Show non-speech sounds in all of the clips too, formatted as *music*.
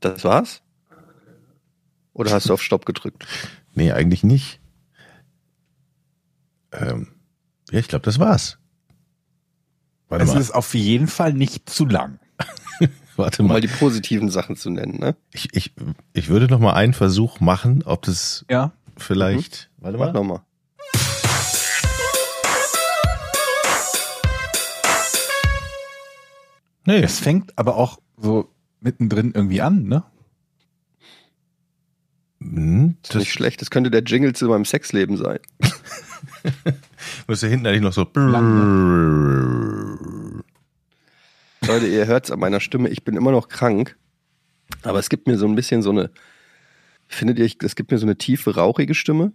Das war's? Oder hast du auf Stopp gedrückt? *laughs* Nee, eigentlich nicht. Ähm, ja, ich glaube, das war's. Warte es mal. ist auf jeden Fall nicht zu lang. *laughs* Warte mal. Um mal die positiven Sachen zu nennen, ne? Ich, ich, ich würde noch mal einen Versuch machen, ob das ja. vielleicht. Mhm. Warte mal. Mach noch mal. Nee. Es fängt aber auch so mittendrin irgendwie an, ne? Hm, das ist nicht schlecht. Das könnte der Jingle zu meinem Sexleben sein. *laughs* Muss ja hinten eigentlich noch so. Leute, ihr hört es an meiner Stimme. Ich bin immer noch krank. Aber es gibt mir so ein bisschen so eine. Findet ihr, es gibt mir so eine tiefe, rauchige Stimme?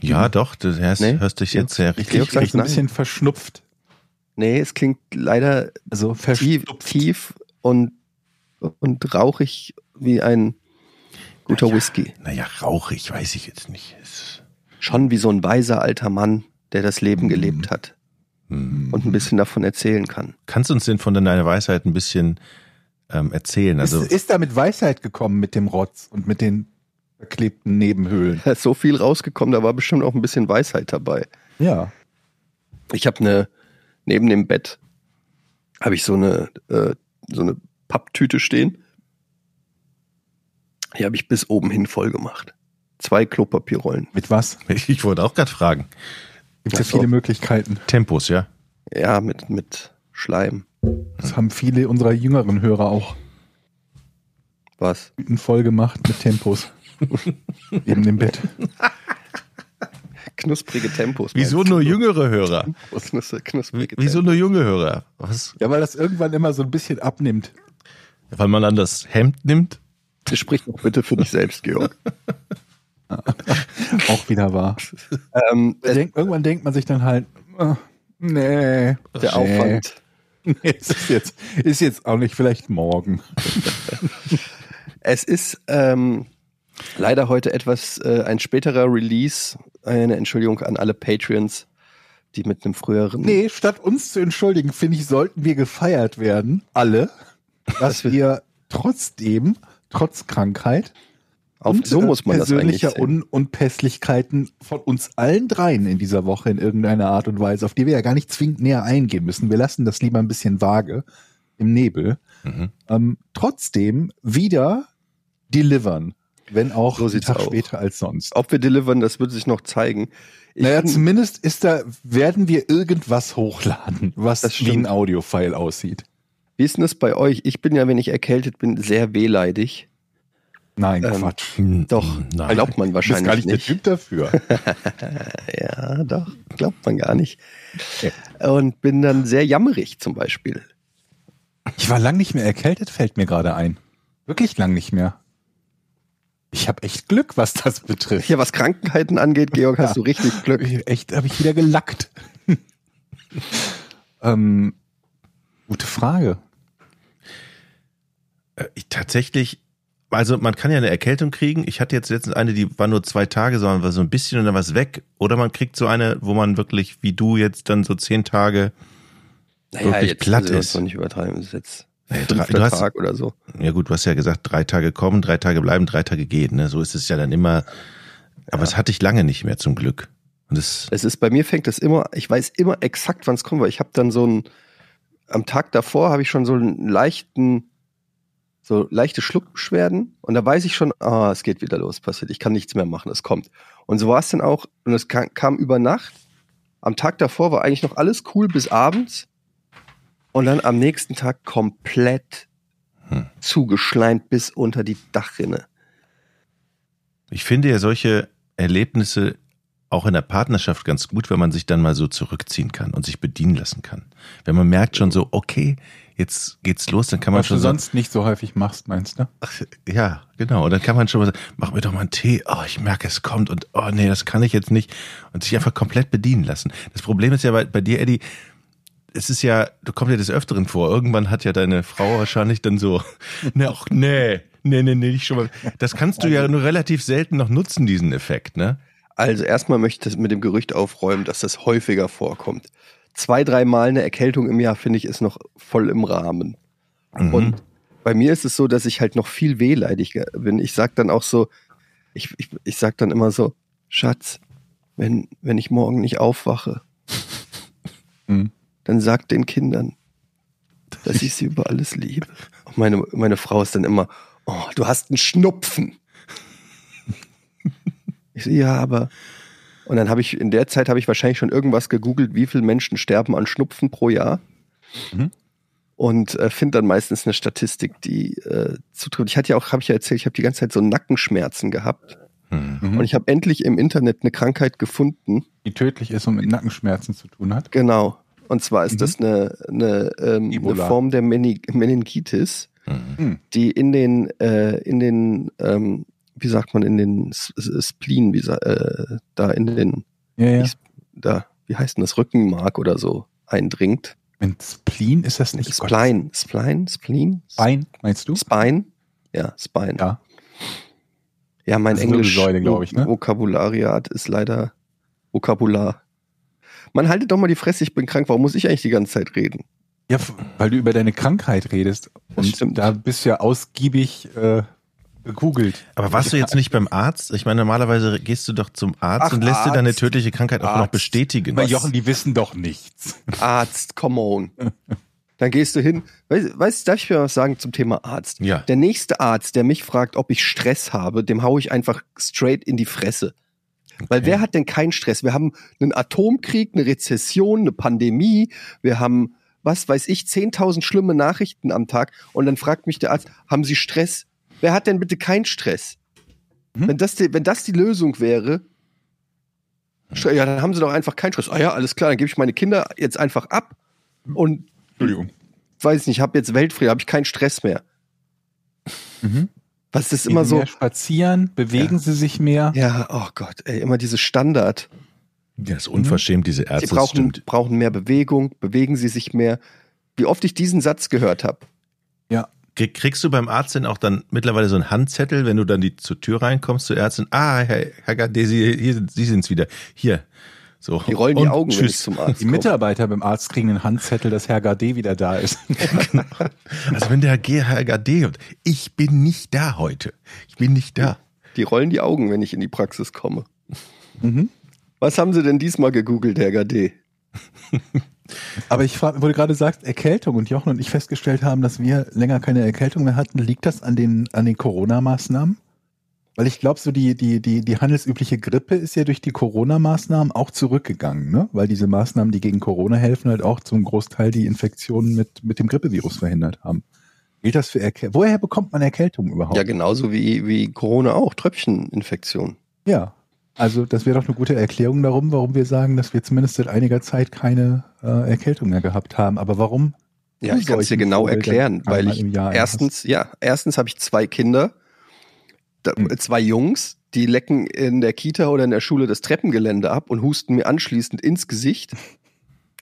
Ja, doch. Du hörst, nee? hörst dich jetzt sehr richtig. Ich ein bisschen verschnupft. Nee, es klingt leider also tief, tief und, und rauchig wie ein guter naja, Whisky. Naja, rauchig weiß ich jetzt nicht. Es Schon wie so ein weiser alter Mann, der das Leben mhm. gelebt hat mhm. und ein bisschen davon erzählen kann. Kannst du uns denn von deiner Weisheit ein bisschen ähm, erzählen? Also ist, ist da mit Weisheit gekommen mit dem Rotz und mit den verklebten Nebenhöhlen? Da *laughs* ist so viel rausgekommen, da war bestimmt auch ein bisschen Weisheit dabei. Ja. Ich habe eine neben dem Bett habe ich so eine, äh, so eine Papptüte stehen. Die habe ich bis oben hin voll gemacht. Zwei Klopapierrollen. Mit was? *laughs* Ich wollte auch gerade fragen. Gibt es ja viele Möglichkeiten. Tempos, ja? Ja, mit, mit Schleim. Das haben viele unserer jüngeren Hörer auch. Was? Voll gemacht mit Tempos. *laughs* Neben dem Bett. *laughs* Knusprige Tempos. Wieso nur jüngere Hörer? Knusprige Wieso nur junge Hörer? Was? Ja, weil das irgendwann immer so ein bisschen abnimmt. Weil man dann das Hemd nimmt? Sprich doch bitte für dich selbst, Georg. *laughs* Auch wieder wahr. Ähm, denk, irgendwann denkt man sich dann halt, oh, nee, der nee. Aufwand. *laughs* Nee, es ist jetzt, ist jetzt auch nicht vielleicht morgen. *laughs* es ist ähm, leider heute etwas äh, ein späterer Release eine Entschuldigung an alle Patreons, die mit einem früheren. Nee, statt uns zu entschuldigen, finde ich, sollten wir gefeiert werden, alle, dass wir trotzdem, trotz Krankheit, auf, so muss man persönlicher das Un Unpässlichkeiten von uns allen dreien in dieser Woche in irgendeiner Art und Weise, auf die wir ja gar nicht zwingend näher eingehen müssen. Wir lassen das lieber ein bisschen vage im Nebel. Mhm. Ähm, trotzdem wieder delivern. Wenn auch so einen Tag auch. später als sonst. Ob wir delivern, das wird sich noch zeigen. Ich naja, zumindest ist da, werden wir irgendwas hochladen, was wie ein Audiofile aussieht. Wie ist denn das bei euch? Ich bin ja, wenn ich erkältet bin, sehr wehleidig. Nein, ähm, Quatsch. Doch, Nein. glaubt man wahrscheinlich gar nicht. nicht. der Typ dafür. *laughs* ja, doch, glaubt man gar nicht. Und bin dann sehr jammerig zum Beispiel. Ich war lang nicht mehr erkältet, fällt mir gerade ein. Wirklich lang nicht mehr. Ich habe echt Glück, was das betrifft. Ja, was Krankheiten angeht, Georg, hast ja, du richtig Glück. Echt, habe ich wieder gelackt. *laughs* ähm, gute Frage. Äh, ich, tatsächlich, also man kann ja eine Erkältung kriegen. Ich hatte jetzt letztens eine, die war nur zwei Tage, sondern war so ein bisschen und dann war es weg. Oder man kriegt so eine, wo man wirklich, wie du jetzt dann so zehn Tage naja, wirklich jetzt platt ist. Das nicht übertreiben. Das ist jetzt Nee, drei, du hast, Tag oder so. Ja gut, du hast ja gesagt, drei Tage kommen, drei Tage bleiben, drei Tage gehen. Ne? So ist es ja dann immer. Aber es hatte ich lange nicht mehr zum Glück. Und es, es ist bei mir fängt es immer. Ich weiß immer exakt, wann es kommt, weil ich habe dann so ein am Tag davor habe ich schon so einen leichten so leichte Schluckbeschwerden und da weiß ich schon, ah, es geht wieder los, passiert, ich kann nichts mehr machen, es kommt. Und so war es dann auch und es kam, kam über Nacht. Am Tag davor war eigentlich noch alles cool bis abends und dann am nächsten Tag komplett hm. zugeschleimt bis unter die Dachrinne. Ich finde ja solche Erlebnisse auch in der Partnerschaft ganz gut, wenn man sich dann mal so zurückziehen kann und sich bedienen lassen kann. Wenn man merkt schon so, okay, jetzt geht's los, dann kann man Was schon. Was du sonst so, nicht so häufig machst, meinst du? Ach, ja, genau. Und dann kann man schon mal sagen, mach mir doch mal einen Tee. Oh, ich merke, es kommt und oh nee, das kann ich jetzt nicht. Und sich einfach komplett bedienen lassen. Das Problem ist ja bei, bei dir, Eddie, es ist ja, du kommst ja des Öfteren vor. Irgendwann hat ja deine Frau wahrscheinlich dann so, *laughs* ne, ach, nee, nee, nee, nee, nicht schon mal. Das kannst du ja nur relativ selten noch nutzen, diesen Effekt, ne? Also erstmal möchte ich mit dem Gerücht aufräumen, dass das häufiger vorkommt. Zwei, dreimal eine Erkältung im Jahr, finde ich, ist noch voll im Rahmen. Mhm. Und bei mir ist es so, dass ich halt noch viel wehleidiger bin. Ich sag dann auch so, ich, ich, ich sag dann immer so, Schatz, wenn, wenn ich morgen nicht aufwache, *laughs* Mhm. dann sag den Kindern, dass ich sie über alles liebe. Und meine, meine Frau ist dann immer, oh, du hast einen Schnupfen. Ich so, ja, aber. Und dann habe ich, in der Zeit habe ich wahrscheinlich schon irgendwas gegoogelt, wie viele Menschen sterben an Schnupfen pro Jahr. Mhm. Und äh, finde dann meistens eine Statistik, die äh, zutrifft. Ich hatte ja auch, habe ich ja erzählt, ich habe die ganze Zeit so Nackenschmerzen gehabt. Hm. Mhm. Und ich habe endlich im Internet eine Krankheit gefunden. Die tödlich ist und mit Nackenschmerzen zu tun hat. Genau. Und zwar ist Mhm. das eine, eine, ähm, eine. Form der Meni Meningitis, Hm. die in den, äh, in den, ähm, wie sagt man, in den Spleen, wie, äh, da in den, Ja, ja. Da, wie heißt denn das, Rückenmark oder so eindringt. Wenn Spleen ist das nicht Gott, Spline, Spline, Spleen? Bein, meinst du? Spine? Ja, Spine. Ja. Ja, mein Englisch glaub ich, ne? Vokabulariat ist leider Vokabular. Man haltet doch mal die Fresse, ich bin krank, warum muss ich eigentlich die ganze Zeit reden? Ja, weil du über deine Krankheit redest. Und da bist du ja ausgiebig äh, gegoogelt. Aber warst du jetzt nicht beim Arzt? Ich meine, normalerweise gehst du doch zum Arzt Ach, und lässt dir deine Arzt. tödliche Krankheit auch noch Arzt. bestätigen. Weil Jochen, die wissen doch nichts. Arzt, come on. Dann gehst du hin. Weißt, weißt darf ich mir was sagen zum Thema Arzt? Ja. Der nächste Arzt, der mich fragt, ob ich Stress habe, dem hau ich einfach straight in die Fresse. Weil wer hat denn keinen Stress? Wir haben einen Atomkrieg, eine Rezession, eine Pandemie, wir haben, was weiß ich, 10.000 schlimme Nachrichten am Tag und dann fragt mich der Arzt, haben Sie Stress? Wer hat denn bitte keinen Stress? Mhm. Wenn, das die, wenn das die Lösung wäre, ja, dann haben Sie doch einfach keinen Stress. Ah ja, alles klar, dann gebe ich meine Kinder jetzt einfach ab und Entschuldigung. weiß nicht, ich habe jetzt Weltfrieden, habe ich keinen Stress mehr. Mhm. Was ist Gehen immer Sie so? Mehr spazieren, bewegen Sie sich mehr. Ja, oh Gott, ey, immer diese Standard. Ja, ist unverschämt, diese Ärzte. Sie brauchen, brauchen mehr Bewegung, bewegen Sie sich mehr. Wie oft ich diesen Satz gehört habe. Krieg- Kriegst du beim Arzt denn auch dann mittlerweile so einen Handzettel, wenn du dann die zur Tür reinkommst zur Ärztin? Ah, Herr, Herr Gade, Sie, hier, sind- Sie sind's wieder. Hier. So. Die rollen die Augen, wenn ich tschüss. zum Arzt Die komme. Mitarbeiter beim Arzt kriegen einen Handzettel, dass Herr Gade wieder da ist. *laughs* Also wenn der Herr Gade kommt, ich bin nicht da heute. Ich bin nicht da. Die rollen die Augen, wenn ich in die Praxis komme. Mhm. Was haben Sie denn diesmal gegoogelt, Herr Gade? *laughs* Aber ich frage, wo du gerade sagst, Erkältung und Jochen und ich festgestellt haben, dass wir länger keine Erkältung mehr hatten, liegt das an den, an den Corona-Maßnahmen? Weil ich glaube, so die, die, die, die handelsübliche Grippe ist ja durch die Corona-Maßnahmen auch zurückgegangen, ne? Weil diese Maßnahmen, die gegen Corona helfen, halt auch zum Großteil die Infektionen mit, mit dem Grippevirus verhindert haben. Gilt das für Erkältung? Woher bekommt man Erkältung überhaupt? Ja, genauso wie, wie Corona auch, Tröpfcheninfektion. Ja. Also das wäre doch eine gute Erklärung darum, warum wir sagen, dass wir zumindest seit einiger Zeit keine äh, Erkältung mehr gehabt haben. Aber warum? Ja, ich kann es dir genau erklären, weil ich im Jahr erstens, ja, erstens habe ich zwei Kinder, da, Hm. zwei Jungs, die lecken in der Kita oder in der Schule das Treppengelände ab und husten mir anschließend ins Gesicht.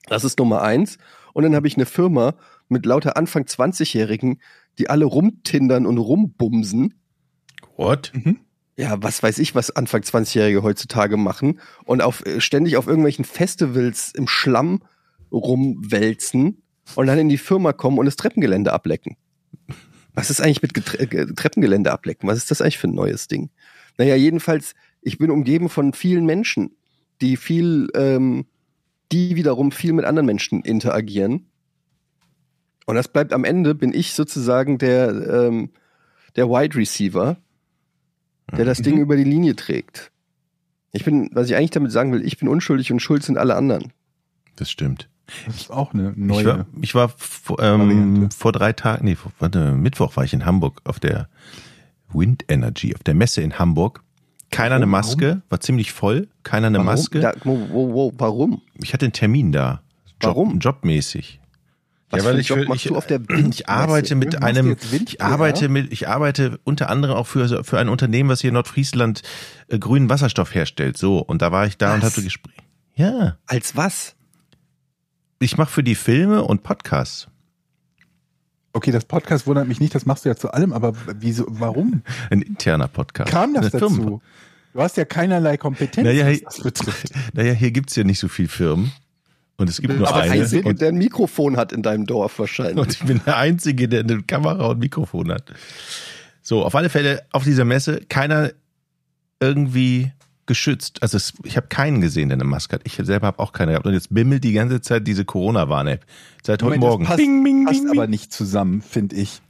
Das ist Nummer eins. Und dann habe ich eine Firma mit lauter Anfang 20-Jährigen, die alle rumtindern und rumbumsen. What? Ja, was weiß ich, was Anfang 20-Jährige heutzutage machen und auf, äh, ständig auf irgendwelchen Festivals im Schlamm rumwälzen und dann in die Firma kommen und das Treppengelände ablecken. Was ist eigentlich mit Getre äh, Treppengelände ablecken? Was ist das eigentlich für ein neues Ding? Naja, jedenfalls, ich bin umgeben von vielen Menschen, die viel, ähm, die wiederum viel mit anderen Menschen interagieren. Und das bleibt am Ende, bin ich sozusagen der, ähm, der Wide Receiver, der das Ding Mhm. über die Linie trägt. Ich bin, was ich eigentlich damit sagen will, ich bin unschuldig und schuld sind alle anderen. Das stimmt. Das ist auch eine Ich neue. war, ich war vor, ähm, vor drei Tagen, nee, vor, warte, Mittwoch war ich in Hamburg auf der Wind Energy, auf der Messe in Hamburg. Keiner eine Warum? Maske, war ziemlich voll, keiner eine Maske. Da, wo, wo, warum? Ich hatte einen Termin da. Job, Warum? Jobmäßig. Was für einen Job machst du auf der ich arbeite mit Machst einem, ich arbeite mit, ich arbeite unter anderem auch für, für ein Unternehmen, was hier in Nordfriesland äh, grünen Wasserstoff herstellt. So, und da war ich da und Was? hatte Gespräch. Ja, Als was? ich mache für die Filme und Podcasts. Okay, das Podcast wundert mich nicht, das machst du ja zu allem, aber wieso, warum *laughs* Ein interner Podcast. kam das dazu? Du hast ja keinerlei Kompetenz, Naja, was das betrifft. *laughs* Naja, hier gibt's ja nicht so viel Firmen. Und es gibt nur Aber eine. Einzige, Und, der ein Mikrofon hat in deinem Dorf wahrscheinlich. und ich bin der Einzige, der eine Kamera und Mikrofon hat. So, auf alle Fälle auf dieser Messe keiner irgendwie geschützt. Also es, ich habe keinen gesehen, der eine Maske hat. Ich selber habe auch keine gehabt. Und jetzt bimmelt die ganze Zeit diese Corona-Warn-App. Seit heute Moment, das Morgen. passt, Bing, bing, passt bing, aber nicht zusammen, finde ich.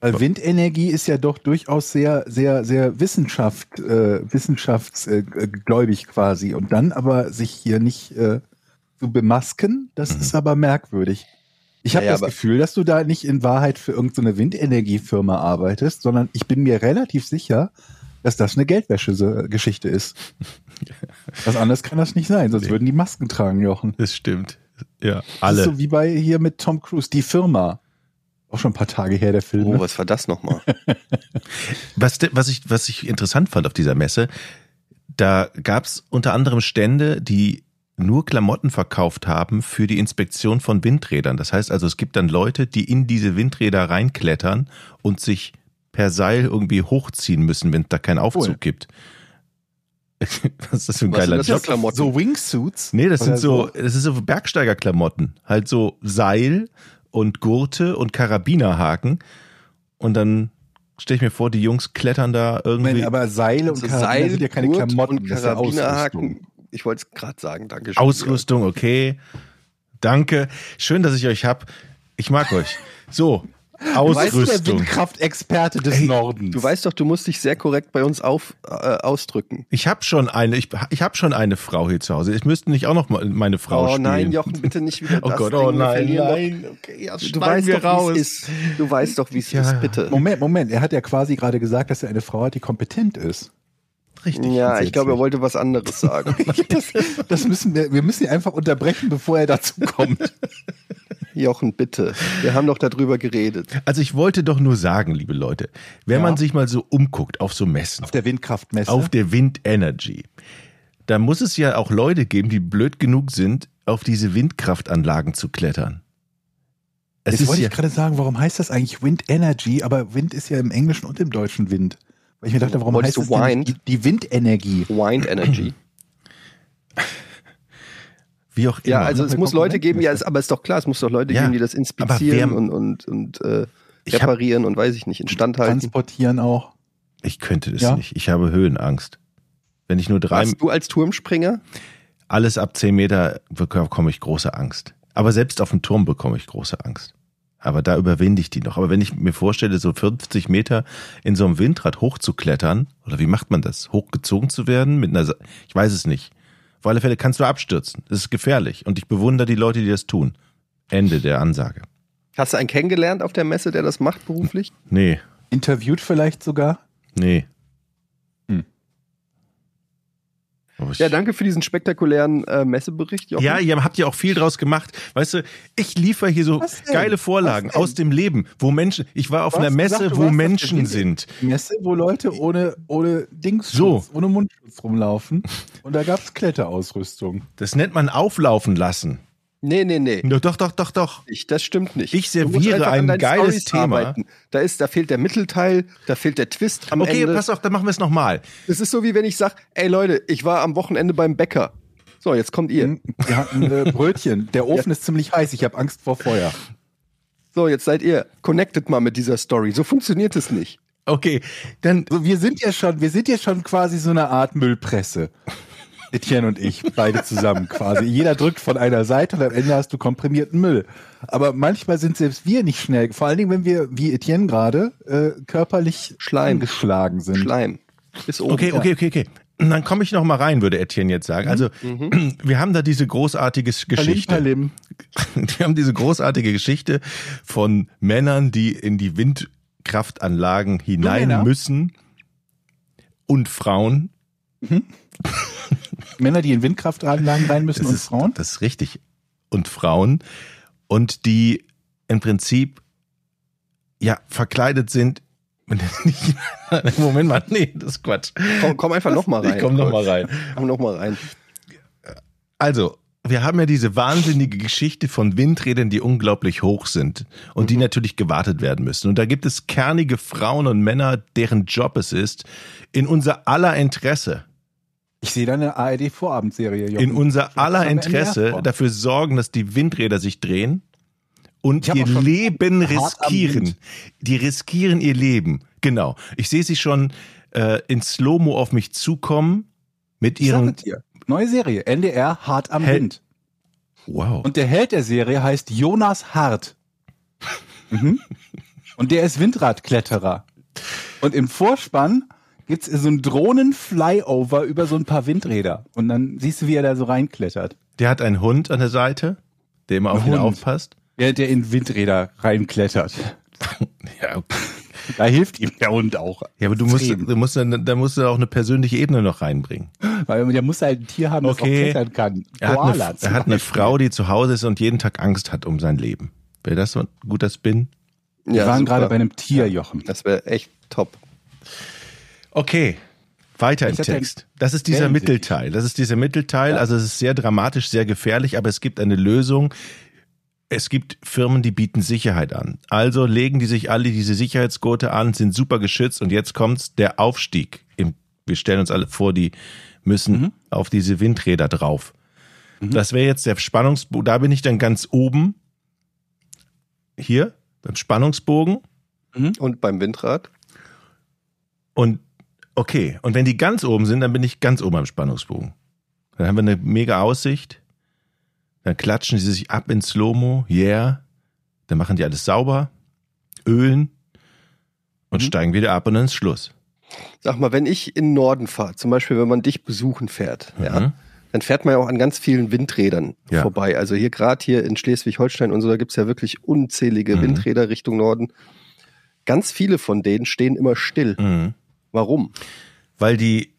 Weil Windenergie ist ja doch durchaus sehr, sehr, sehr Wissenschaft, äh, wissenschaftsgläubig quasi. Und dann aber sich hier nicht äh, zu bemasken, das Mhm. ist aber merkwürdig. Ich habe Naja, das Gefühl, dass du da nicht in Wahrheit für irgendeine Windenergiefirma arbeitest, sondern ich bin mir relativ sicher, dass das eine Geldwäsche-Geschichte ist. *laughs* Was anderes kann das nicht sein, sonst Nee. würden die Masken tragen, Jochen. Das stimmt. Ja, Das ist alle. so wie bei hier mit Tom Cruise, die Firma. Auch schon ein paar Tage her, der Film. Oh, ne? was war das nochmal? *laughs* Was, was, ich, was ich interessant fand auf dieser Messe, da gab's unter anderem Stände, die nur Klamotten verkauft haben für die Inspektion von Windrädern. Das heißt also, es gibt dann Leute, die in diese Windräder reinklettern und sich per Seil irgendwie hochziehen müssen, wenn es da keinen Aufzug Cool. gibt. *laughs* Was ist das für ein Was sind geiler Job? Klamotten? So Wingsuits? Nee, das sind so, das ist so Bergsteigerklamotten. Halt so Seil und Gurte und Karabinerhaken. Und dann stelle ich mir vor, die Jungs klettern da irgendwie. Moment, aber Seile und Also Karabiner Seil, sind ja keine Gurt Klamotten, und das ist ja Ausrüstung. Karabinerhaken. Ich wollte es gerade sagen, danke schön. Ausrüstung, okay. Danke. Schön, dass ich euch hab. Ich mag euch. So, Weißt du, der Ausrüstung. Windkraftexperte des Ey, Nordens. Du weißt doch, du musst dich sehr korrekt bei uns auf, äh, ausdrücken. Ich habe schon eine, ich, ich habe schon eine Frau hier zu Hause. Ich müsste nicht auch noch mal meine Frau oh spielen. nein, Jochen, bitte nicht wieder *laughs* Oh das Gott, Ding. oh nein, nein. Okay, ja, du weißt wir doch, wie raus. es ist. Du weißt doch, wie es Ja. ist, bitte. Moment, Moment, er hat ja quasi gerade gesagt, dass er eine Frau hat, die kompetent ist. Richtig. Ja, ich glaube, er wollte was anderes sagen. *laughs* Das, das müssen wir, wir müssen ihn einfach unterbrechen, bevor er dazu kommt. *laughs* Jochen, bitte. Wir haben doch darüber geredet. Also ich wollte doch nur sagen, liebe Leute, wenn Ja. man sich mal so umguckt auf so Messen, Auf der Windkraftmesse. auf der Wind Energy, da muss es ja auch Leute geben, die blöd genug sind, auf diese Windkraftanlagen zu klettern. Es Jetzt ist wollte ja, ich gerade sagen, warum heißt das eigentlich Wind Energy? Aber Wind ist ja im Englischen und im Deutschen Wind. Weil ich mir dachte, warum Wolltest heißt du das denn Wind? nicht die, die Windenergie? Wind Energy. *laughs* wie auch immer. Ja, also es muss Leute Konkurrenz geben, ja, es, aber ist doch klar, es muss doch Leute Ja, geben, die das inspizieren wer- und, und, und äh, hab- reparieren und weiß ich nicht, instand halten. Transportieren auch. ich könnte das Ja. nicht. Ich habe Höhenangst. Wenn ich nur drei, Warst du als Turmspringer? alles ab zehn Meter bekomme ich große Angst. Aber selbst auf dem Turm bekomme ich große Angst. Aber da überwinde ich die noch. Aber wenn ich mir vorstelle, so 50 Meter in so einem Windrad hochzuklettern, oder wie macht man das? Hochgezogen zu werden mit einer, Sa- ich weiß es nicht. Auf alle Fälle kannst du abstürzen. Das ist gefährlich. Und ich bewundere die Leute, die das tun. Ende der Ansage. Hast du einen kennengelernt auf der Messe, der das macht beruflich? Nee, Interviewt vielleicht sogar. nee. Hm. Aber ich- Ja, danke für diesen spektakulären äh, Messebericht, Jochen. Ja, ihr habt ja auch viel draus gemacht. Weißt du, ich liefere hier so Was geile Vorlagen Was aus dem Leben, wo Menschen, ich war auf Du einer Messe, du wo Menschen sind. Messe, wo Leute ohne, ohne Dingsschutz, So. ohne Mundschutz rumlaufen. Und da gab's Kletterausrüstung. Das nennt man auflaufen lassen. Nee, nee, nee. Doch, doch, doch, doch, doch. Ich, das stimmt nicht. Ich serviere ein geiles Storys Thema. arbeiten. Da ist, da fehlt der Mittelteil, da fehlt der Twist am Okay, Ende. pass auf, dann machen wir es nochmal. Es ist so wie wenn ich sage, ey Leute, ich war am Wochenende beim Bäcker. So, jetzt kommt ihr. Wir hatten äh, *laughs* Brötchen. Der Ofen ist ziemlich heiß. Ich habe Angst vor Feuer. So, jetzt seid ihr. Connected mal mit dieser Story. So funktioniert es nicht. Okay, dann, So, wir sind ja schon, wir sind ja schon quasi so eine Art Müllpresse. Etienne und ich, beide zusammen quasi. Jeder drückt von einer Seite und am Ende hast du komprimierten Müll. Aber manchmal sind selbst wir nicht schnell, vor allen Dingen, wenn wir, wie Etienne gerade, äh, körperlich Schleim. angeschlagen sind. Schleim. Bis oben. okay, okay, okay, okay. Dann komme ich noch mal rein, würde Etienne jetzt sagen. Also, *clears throat* wir haben da diese großartige Geschichte. Palim, *laughs* Wir haben diese großartige Geschichte von Männern, die in die Windkraftanlagen hinein müssen und Frauen. *laughs* Männer, die in Windkraftanlagen rein müssen Das und ist, Frauen. Das ist richtig. Und Frauen. Und die im Prinzip ja verkleidet sind. *laughs* *laughs* Moment mal, nee, das ist Quatsch. Komm, komm einfach noch mal rein. Ich komm noch mal rein. Komm noch mal rein. Also, wir haben ja diese wahnsinnige Geschichte von Windrädern, die unglaublich hoch sind und Mhm. die natürlich gewartet werden müssen. Und da gibt es kernige Frauen und Männer, deren Job es ist, in unser aller Interesse Ich sehe da eine ARD-Vorabendserie. in unser aller Interesse dafür sorgen, dass die Windräder sich drehen und ihr Leben riskieren. Die riskieren ihr Leben. Genau. Ich sehe sie schon äh, in Slow-Mo auf mich zukommen mit ihren. dir. Neue Serie, NDR, Hart am Hel- Wind. Wow. Und der Held der Serie heißt Jonas Hart. *laughs* Mhm. Und der ist Windradkletterer. Und im Vorspann gibt's so einen Drohnen-Flyover über so ein paar Windräder. Und dann siehst du, wie er da so reinklettert. Der hat einen Hund an der Seite, der immer auf ihn aufpasst. Der, der in Windräder reinklettert. *laughs* Ja, okay. Da hilft ihm der Hund auch. ja aber du musst, du musst, dann, da musst du auch eine persönliche Ebene noch reinbringen. Weil der muss halt ein Tier haben, das Okay. auch klettern kann. Er hat, Koala eine, er hat eine. Frau, die zu Hause ist und jeden Tag Angst hat um sein Leben. Wäre das so ein guter Spin? Wir waren super. gerade bei einem Tier, Jochen. Das wäre echt top. Okay, weiter im ja- Text. Das ist dieser Mittelteil. Das ist dieser Mittelteil. Also es ist sehr dramatisch, sehr gefährlich, aber es gibt eine Lösung. Es gibt Firmen, die bieten Sicherheit an. Also legen die sich alle diese Sicherheitsgurte an, sind super geschützt und jetzt kommt's der Aufstieg. Im, wir stellen uns alle vor, die müssen auf diese Windräder drauf. Das wäre jetzt der Spannungsbogen. Da bin ich dann ganz oben. Hier beim Spannungsbogen. Und beim Windrad? Und okay, und wenn die ganz oben sind, dann bin ich ganz oben am Spannungsbogen. Dann haben wir eine mega Aussicht. Dann klatschen sie sich ab in Slow-Mo, yeah. Dann machen die alles sauber, ölen und steigen wieder ab und dann ist Schluss. Sag mal, wenn ich in den Norden fahre, zum Beispiel, wenn man dich besuchen fährt, ja, Mhm. dann fährt man ja auch an ganz vielen Windrädern Ja. vorbei. Also hier gerade hier in Schleswig-Holstein und so, da gibt's ja wirklich unzählige Mhm. Windräder Richtung Norden. Ganz viele von denen stehen immer still. Warum? Weil die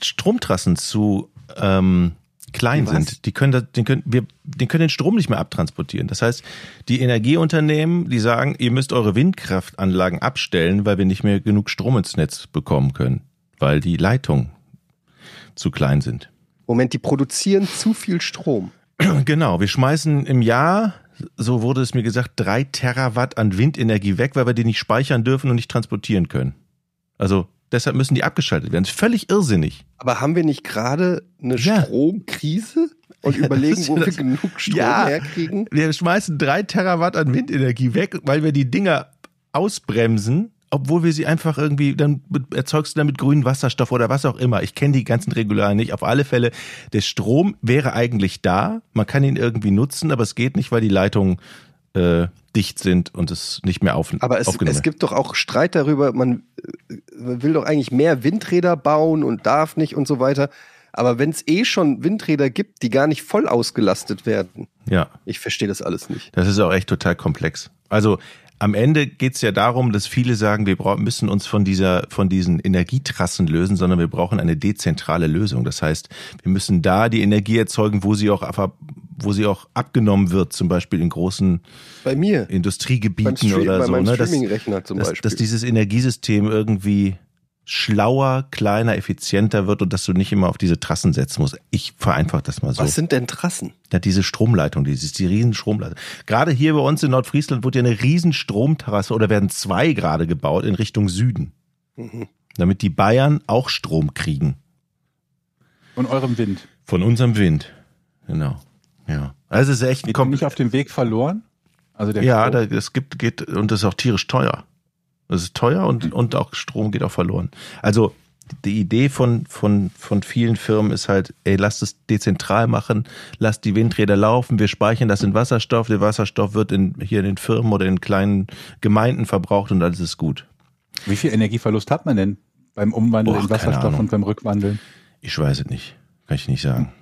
Stromtrassen zu ähm, klein Was? sind. Die können, das, den können, wir, den können den Strom nicht mehr abtransportieren. Das heißt, die Energieunternehmen, die sagen, ihr müsst eure Windkraftanlagen abstellen, weil wir nicht mehr genug Strom ins Netz bekommen können, weil die Leitungen zu klein sind. Moment, die produzieren zu viel Strom. *clears throat* Genau, wir schmeißen im Jahr, so wurde es mir gesagt, drei Terawatt an Windenergie weg, weil wir die nicht speichern dürfen und nicht transportieren können. Also deshalb müssen die abgeschaltet werden. Das ist völlig irrsinnig. Aber haben wir nicht gerade eine Ja. Stromkrise und überlegen, wo ja wir das- genug Strom Ja. herkriegen? Wir schmeißen drei Terawatt an Windenergie weg, weil wir die Dinger ausbremsen, obwohl wir sie einfach irgendwie, dann erzeugst du damit grünen Wasserstoff oder was auch immer. Ich kenne die ganzen Regularien nicht. Auf alle Fälle, der Strom wäre eigentlich da. Man kann ihn irgendwie nutzen, aber es geht nicht, weil die Leitungen äh, dicht sind und es nicht mehr auf, Aber es, es gibt doch auch Streit darüber, man äh, will doch eigentlich mehr Windräder bauen und darf nicht und so weiter. Aber wenn es eh schon Windräder gibt, die gar nicht voll ausgelastet werden, Ja. ich verstehe das alles nicht. Das ist auch echt total komplex. Also am Ende geht's ja darum, dass viele sagen, wir müssen uns von dieser, von diesen Energietrassen lösen, sondern wir brauchen eine dezentrale Lösung. Das heißt, wir müssen da die Energie erzeugen, wo sie auch, wo sie auch abgenommen wird, zum Beispiel in großen Bei mir, Industriegebieten oder bei so. Ne? Dass, zum dass, Beispiel. dass dieses Energiesystem irgendwie schlauer, kleiner, effizienter wird und dass du nicht immer auf diese Trassen setzen musst. Ich vereinfache das mal so. Was sind denn Trassen? Ja, diese Stromleitung, dieses, die riesen Stromleitung. Gerade hier bei uns in Nordfriesland wurde ja eine riesen Stromtrasse oder werden zwei gerade gebaut in Richtung Süden. Mhm. Damit die Bayern auch Strom kriegen. Und eurem Wind. Von unserem Wind. Genau. Ja. Also es ist echt Geht nicht auf dem Weg verloren? Also der Ja, da, es gibt, geht, und das ist auch tierisch teuer. Das ist teuer und, und auch Strom geht auch verloren. Also, die Idee von, von, von vielen Firmen ist halt, ey, lasst es dezentral machen, lasst die Windräder laufen, wir speichern das in Wasserstoff, der Wasserstoff wird in, hier in den Firmen oder in kleinen Gemeinden verbraucht und alles ist gut. Wie viel Energieverlust hat man denn beim Umwandeln Och, in Wasserstoff und beim Rückwandeln? Ich weiß es nicht. Kann ich nicht sagen.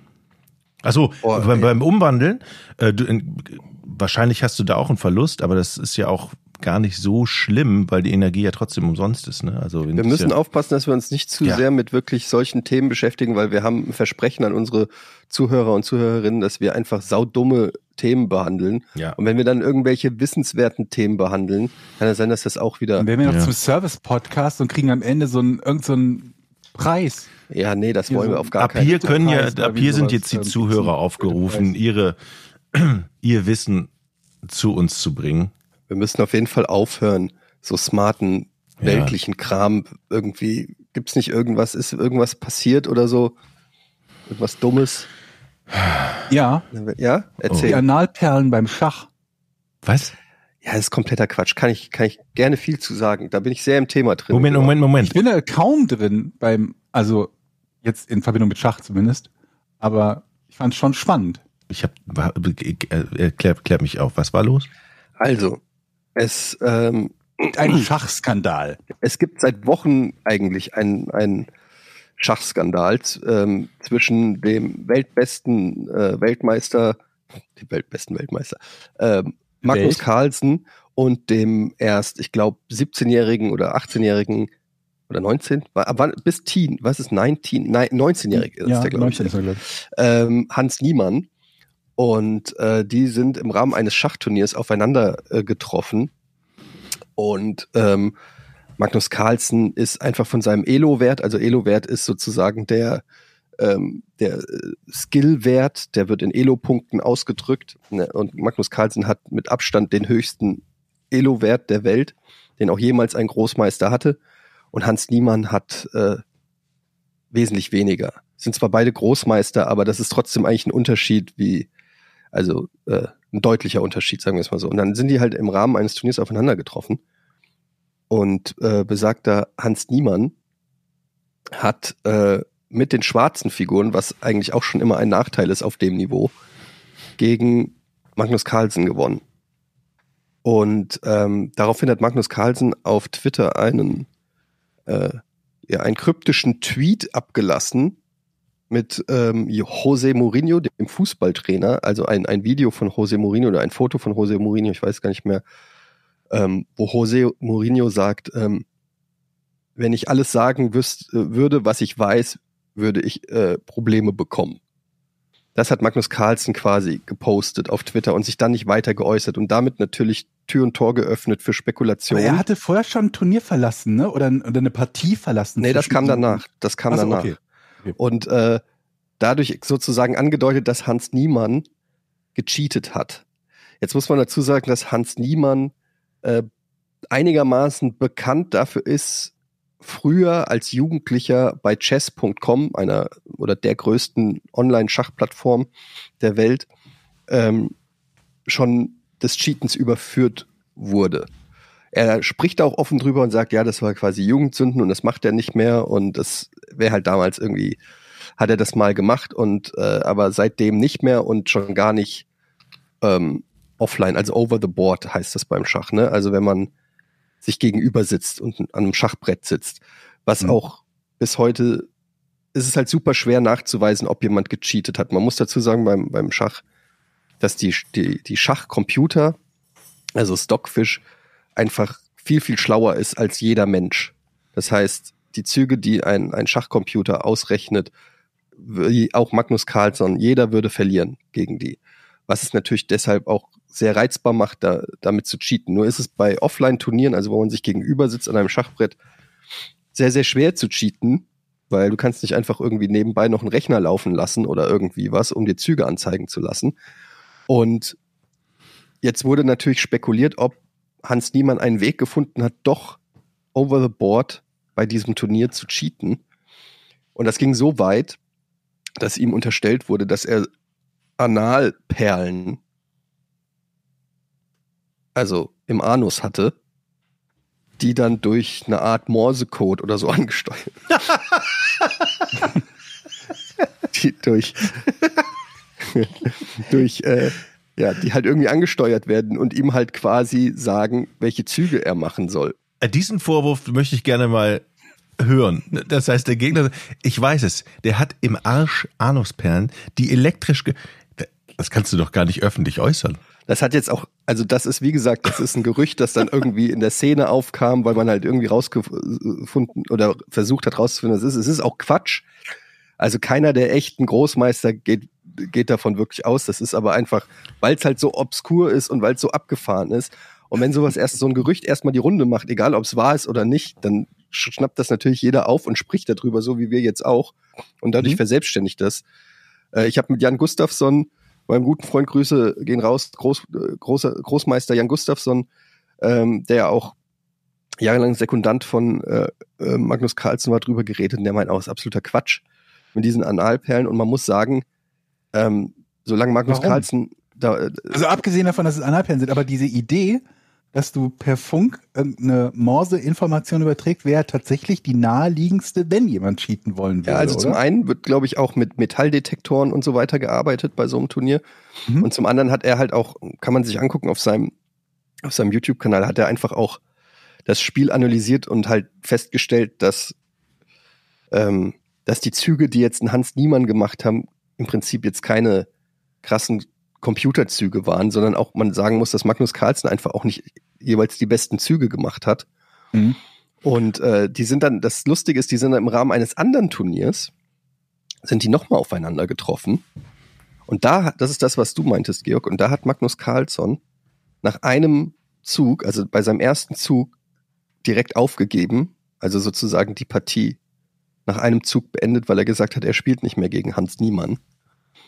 Also Oh, beim, ey. beim Umwandeln, äh, du, in, wahrscheinlich hast du da auch einen Verlust, aber das ist ja auch gar nicht so schlimm, weil die Energie ja trotzdem umsonst ist. Ne? Also Wir müssen ja, aufpassen, dass wir uns nicht zu Ja. sehr mit wirklich solchen Themen beschäftigen, weil wir haben ein Versprechen an unsere Zuhörer und Zuhörerinnen, dass wir einfach saudumme Themen behandeln. Ja. Und wenn wir dann irgendwelche wissenswerten Themen behandeln, kann es sein, dass das auch wieder. Dann wären wir noch Ja. zum Service-Podcast und kriegen am Ende so einen, irgend so einen Preis. Ja, nee, das Hier wollen wir auf gar ab keinen hier Fall. können ja, ab hier sind jetzt die Zuhörer aufgerufen, ihre *clears throat* ihr Wissen zu uns zu bringen. Wir müssen auf jeden Fall aufhören, so smarten, Ja. weltlichen Kram irgendwie. Gibt's nicht irgendwas, ist irgendwas passiert oder so? Irgendwas Dummes? Ja, Ja? die Erzähl. Analperlen beim Schach. Was? Ja, das ist kompletter Quatsch. Kann ich, kann ich gerne viel zu sagen. Da bin ich sehr im Thema drin. Moment, Moment, Ich Moment. bin da kaum drin beim, also jetzt in Verbindung mit Schach zumindest, aber ich fand es schon spannend. Ich habe erklär, erklär mich auf. Was war los? Also, es, ähm, Ein *clears throat* Schachskandal. es gibt seit Wochen eigentlich einen, einen Schachskandal ähm, zwischen dem weltbesten äh, Weltmeister, dem weltbesten Weltmeister, ähm, Magnus Welt? Carlsen und dem erst, ich glaube, 17-jährigen oder 18-jährigen oder 19, war, war, bis Teen, was ist 19? Nein, 19-jährig ist ja, der, glaube ich. 19 ist er, glaub ich. ähm, Hans Niemann. Und äh, die sind im Rahmen eines Schachturniers aufeinander äh, getroffen. Und ähm, Magnus Carlsen ist einfach von seinem Elo-Wert, also Elo-Wert ist sozusagen der, ähm, der äh, Skill-Wert, der wird in Elo-Punkten ausgedrückt. Ne? Und Magnus Carlsen hat mit Abstand den höchsten Elo-Wert der Welt, den auch jemals ein Großmeister hatte. Und Hans Niemann hat äh, wesentlich weniger. Sind zwar beide Großmeister, aber das ist trotzdem eigentlich ein Unterschied wie, also äh, ein deutlicher Unterschied, sagen wir es mal so. Und dann sind die halt im Rahmen eines Turniers aufeinander getroffen. Und äh, besagter Hans Niemann hat äh, mit den schwarzen Figuren, was eigentlich auch schon immer ein Nachteil ist auf dem Niveau, gegen Magnus Carlsen gewonnen. Und ähm, daraufhin hat Magnus Carlsen auf Twitter einen, äh, ja, einen kryptischen Tweet abgelassen mit ähm, José Mourinho, dem Fußballtrainer, also ein, ein Video von José Mourinho oder ein Foto von José Mourinho, ich weiß gar nicht mehr, ähm, wo José Mourinho sagt, ähm, wenn ich alles sagen äh, würde, was ich weiß, würde ich äh, Probleme bekommen. Das hat Magnus Carlsen quasi gepostet auf Twitter und sich dann nicht weiter geäußert und damit natürlich Tür und Tor geöffnet für Aber Spekulationen. er hatte vorher schon ein Turnier verlassen, ne? Oder, oder eine Partie verlassen. nee, das kam danach. Das kam so, danach. okay. Okay. Und äh, dadurch sozusagen angedeutet, dass Hans Niemann gecheatet hat. Jetzt muss man dazu sagen, dass Hans Niemann äh, einigermaßen bekannt dafür ist, früher als Jugendlicher bei chess.com, einer oder der größten Online-Schachplattform der Welt, ähm, schon des Cheatens überführt wurde. Er spricht auch offen drüber und sagt, ja, das war quasi Jugendsünden und das macht er nicht mehr und das wäre halt damals irgendwie, hat er das mal gemacht und äh, aber seitdem nicht mehr und schon gar nicht ähm, offline, also over the board heißt das beim Schach, ne? Also wenn man sich gegenüber sitzt und an einem Schachbrett sitzt, was Mhm. auch bis heute ist es halt super schwer nachzuweisen, ob jemand gecheatet hat. Man muss dazu sagen beim, beim Schach, dass die, die, die Schachcomputer, also Stockfish, einfach viel, viel schlauer ist als jeder Mensch. Das heißt, die Züge, die ein, ein Schachcomputer ausrechnet, wie auch Magnus Carlsson, jeder würde verlieren gegen die. Was es natürlich deshalb auch sehr reizbar macht, da, damit zu cheaten. Nur ist es bei Offline-Turnieren, also wo man sich gegenüber sitzt an einem Schachbrett, sehr, sehr schwer zu cheaten, weil du kannst nicht einfach irgendwie nebenbei noch einen Rechner laufen lassen oder irgendwie was, um dir Züge anzeigen zu lassen. Und jetzt wurde natürlich spekuliert, ob Hans Niemann einen Weg gefunden hat, doch over the board bei diesem Turnier zu cheaten. Und das ging so weit, dass ihm unterstellt wurde, dass er Analperlen, also im Anus hatte, die dann durch eine Art Morsecode oder so *laughs* angesteuert. die durch, *laughs* durch, äh, ja, die halt irgendwie angesteuert werden und ihm halt quasi sagen, welche Züge er machen soll. Äh, Diesen Vorwurf möchte ich gerne mal hören. Das heißt, der Gegner, ich weiß es, der hat im Arsch Anusperlen, die elektrisch, das kannst du doch gar nicht öffentlich äußern. Das hat jetzt auch, also das ist wie gesagt, das ist ein Gerücht, das dann irgendwie in der Szene aufkam, weil man halt irgendwie rausgefunden oder versucht hat rauszufinden, was es ist. Es ist auch Quatsch. Also keiner der echten Großmeister geht, geht davon wirklich aus. Das ist aber einfach, weil es halt so obskur ist und weil es so abgefahren ist. Und wenn sowas erst so ein Gerücht erstmal die Runde macht, egal ob es wahr ist oder nicht, dann schnappt das natürlich jeder auf und spricht darüber, so wie wir jetzt auch. Und dadurch Mhm. verselbstständigt das. Äh, ich habe mit Jan Gustafsson, meinem guten Freund, Grüße gehen raus, Groß, großer, Großmeister Jan Gustafsson, ähm, der ja auch jahrelang Sekundant von äh, äh, Magnus Carlsen war, drüber geredet und der meint auch, ist absoluter Quatsch. mit diesen Analperlen und man muss sagen, ähm, solange Magnus Warum? Carlsen da, äh, Also abgesehen davon, dass es Analperlen sind, aber diese Idee, dass du per Funk irgendeine Morse-Information überträgt, wäre tatsächlich die naheliegendste, wenn jemand cheaten wollen würde. Ja, also zum oder? einen wird, glaube ich, auch mit Metalldetektoren und so weiter gearbeitet bei so einem Turnier. Mhm. Und zum anderen hat er halt auch, kann man sich angucken auf seinem, auf seinem YouTube-Kanal, hat er einfach auch das Spiel analysiert und halt festgestellt, dass, ähm, dass die Züge, die jetzt ein Hans Niemann gemacht haben, im Prinzip jetzt keine krassen Computerzüge waren, sondern auch man sagen muss, dass Magnus Carlsen einfach auch nicht jeweils die besten Züge gemacht hat. Mhm. Und äh, die sind dann, das Lustige ist, die sind dann im Rahmen eines anderen Turniers, sind die nochmal aufeinander getroffen. Und da, das ist das, was du meintest, Georg, und da hat Magnus Carlsson nach einem Zug, also bei seinem ersten Zug, direkt aufgegeben, also sozusagen die Partie nach einem Zug beendet, weil er gesagt hat, er spielt nicht mehr gegen Hans Niemann.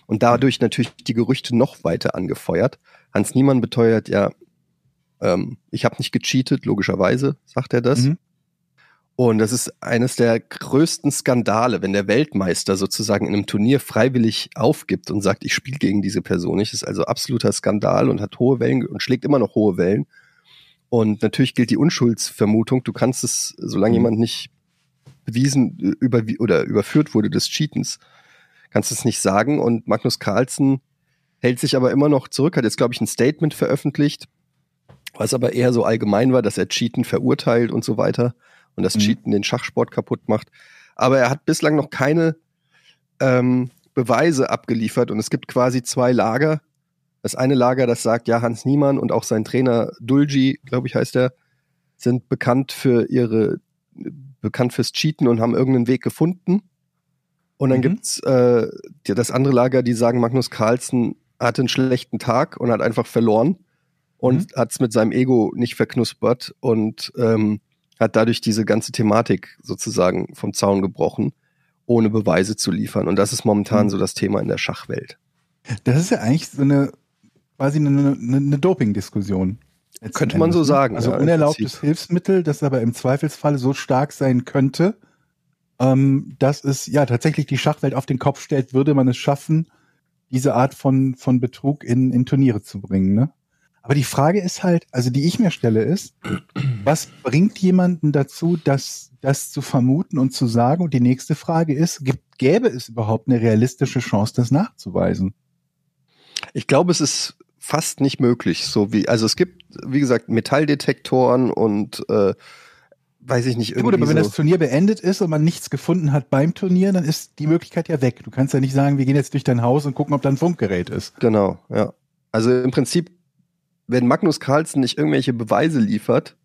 Und dadurch natürlich die Gerüchte noch weiter angefeuert. Hans Niemann beteuert ja, ähm, ich habe nicht gecheatet, logischerweise, sagt er das. Mhm. Und das ist eines der größten Skandale, wenn der Weltmeister sozusagen in einem Turnier freiwillig aufgibt und sagt, ich spiele gegen diese Person nicht. Das ist also absoluter Skandal und hat hohe Wellen und schlägt immer noch hohe Wellen. Und natürlich gilt die Unschuldsvermutung. Du kannst es, solange Mhm. jemand nicht bewiesen äh, über, oder überführt wurde des Cheatens, kannst du es nicht sagen. Und Magnus Carlsen hält sich aber immer noch zurück, hat jetzt, glaube ich, ein Statement veröffentlicht, was aber eher so allgemein war, dass er Cheaten verurteilt und so weiter und das Mhm. Cheaten den Schachsport kaputt macht. Aber er hat bislang noch keine ähm, Beweise abgeliefert und es gibt quasi zwei Lager. Das eine Lager, das sagt, ja, Hans Niemann und auch sein Trainer Dulgi, glaube ich, heißt er, sind bekannt für ihre, bekannt fürs Cheaten und haben irgendeinen Weg gefunden. Und dann Mhm. gibt's äh, die- das andere Lager, die sagen, Magnus Carlsen hatte einen schlechten Tag und hat einfach verloren und hat's mit seinem Ego nicht verknuspert und ähm, hat dadurch diese ganze Thematik sozusagen vom Zaun gebrochen, ohne Beweise zu liefern. Und das ist momentan Mhm. so das Thema in der Schachwelt. Das ist ja eigentlich so eine quasi eine, eine, eine Doping-Diskussion. Könnte man so ne? sagen, Also ja, unerlaubtes. Hilfsmittel, das aber im Zweifelsfalle so stark sein könnte, ähm, dass es ja tatsächlich die Schachwelt auf den Kopf stellt, würde man es schaffen, diese Art von, von Betrug in, in Turniere zu bringen. Ne? Aber die Frage ist halt, also die ich mir stelle, ist, was bringt jemanden dazu, das, das zu vermuten und zu sagen? Und die nächste Frage ist, gibt, gäbe es überhaupt eine realistische Chance, das nachzuweisen? Ich glaube, es ist fast nicht möglich. So wie, also es gibt, wie gesagt, Metalldetektoren und äh, weiß ich nicht, irgendwie gut, aber wenn so. das Turnier beendet ist und man nichts gefunden hat beim Turnier, dann ist die Möglichkeit ja weg. Du kannst ja nicht sagen, wir gehen jetzt durch dein Haus und gucken, ob da ein Funkgerät ist. Genau, ja. Also im Prinzip, wenn Magnus Carlsen nicht irgendwelche Beweise liefert,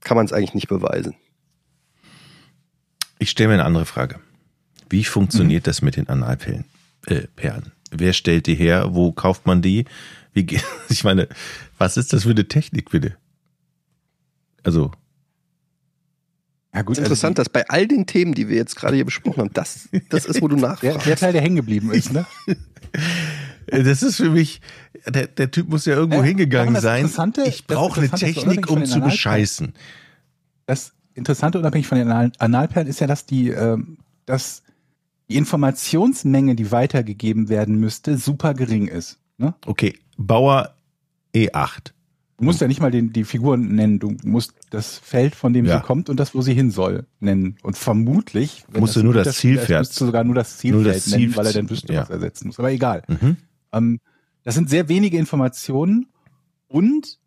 kann man es eigentlich nicht beweisen. Ich stelle mir eine andere Frage. Wie funktioniert das mit den Analperlen? Äh, Perlen? Wer stellt die her? Wo kauft man die? Wie geht, *laughs* ich meine, was ist das für eine Technik, bitte? Also, Ja gut, Interessant, dass bei all den Themen, die wir jetzt gerade hier besprochen haben, das, das ist, wo du *laughs* der, nachfragst. der Teil, der hängen geblieben ist, ne? äh, *laughs* das ist für mich, der, der Typ muss ja irgendwo Ja, hingegangen das sein. Ich das brauche eine Technik, um zu bescheißen. Das Interessante, unabhängig von den Anal Analperlen, ist ja, dass die, ähm, dass die Informationsmenge, die weitergegeben werden müsste, super gering ist. Ne? Okay, Bauer E8. Du musst ja nicht mal den, die Figuren nennen, du musst das Feld, von dem Ja. sie kommt und das, wo sie hin soll, nennen. Und vermutlich Musst du nur das ist, Zielpferd- müsstest du sogar nur das Zielfeld nur das nennen, Ziel- weil er dann wüsste, ja. was er setzen muss. Aber egal. Mhm. Ähm, das sind sehr wenige Informationen und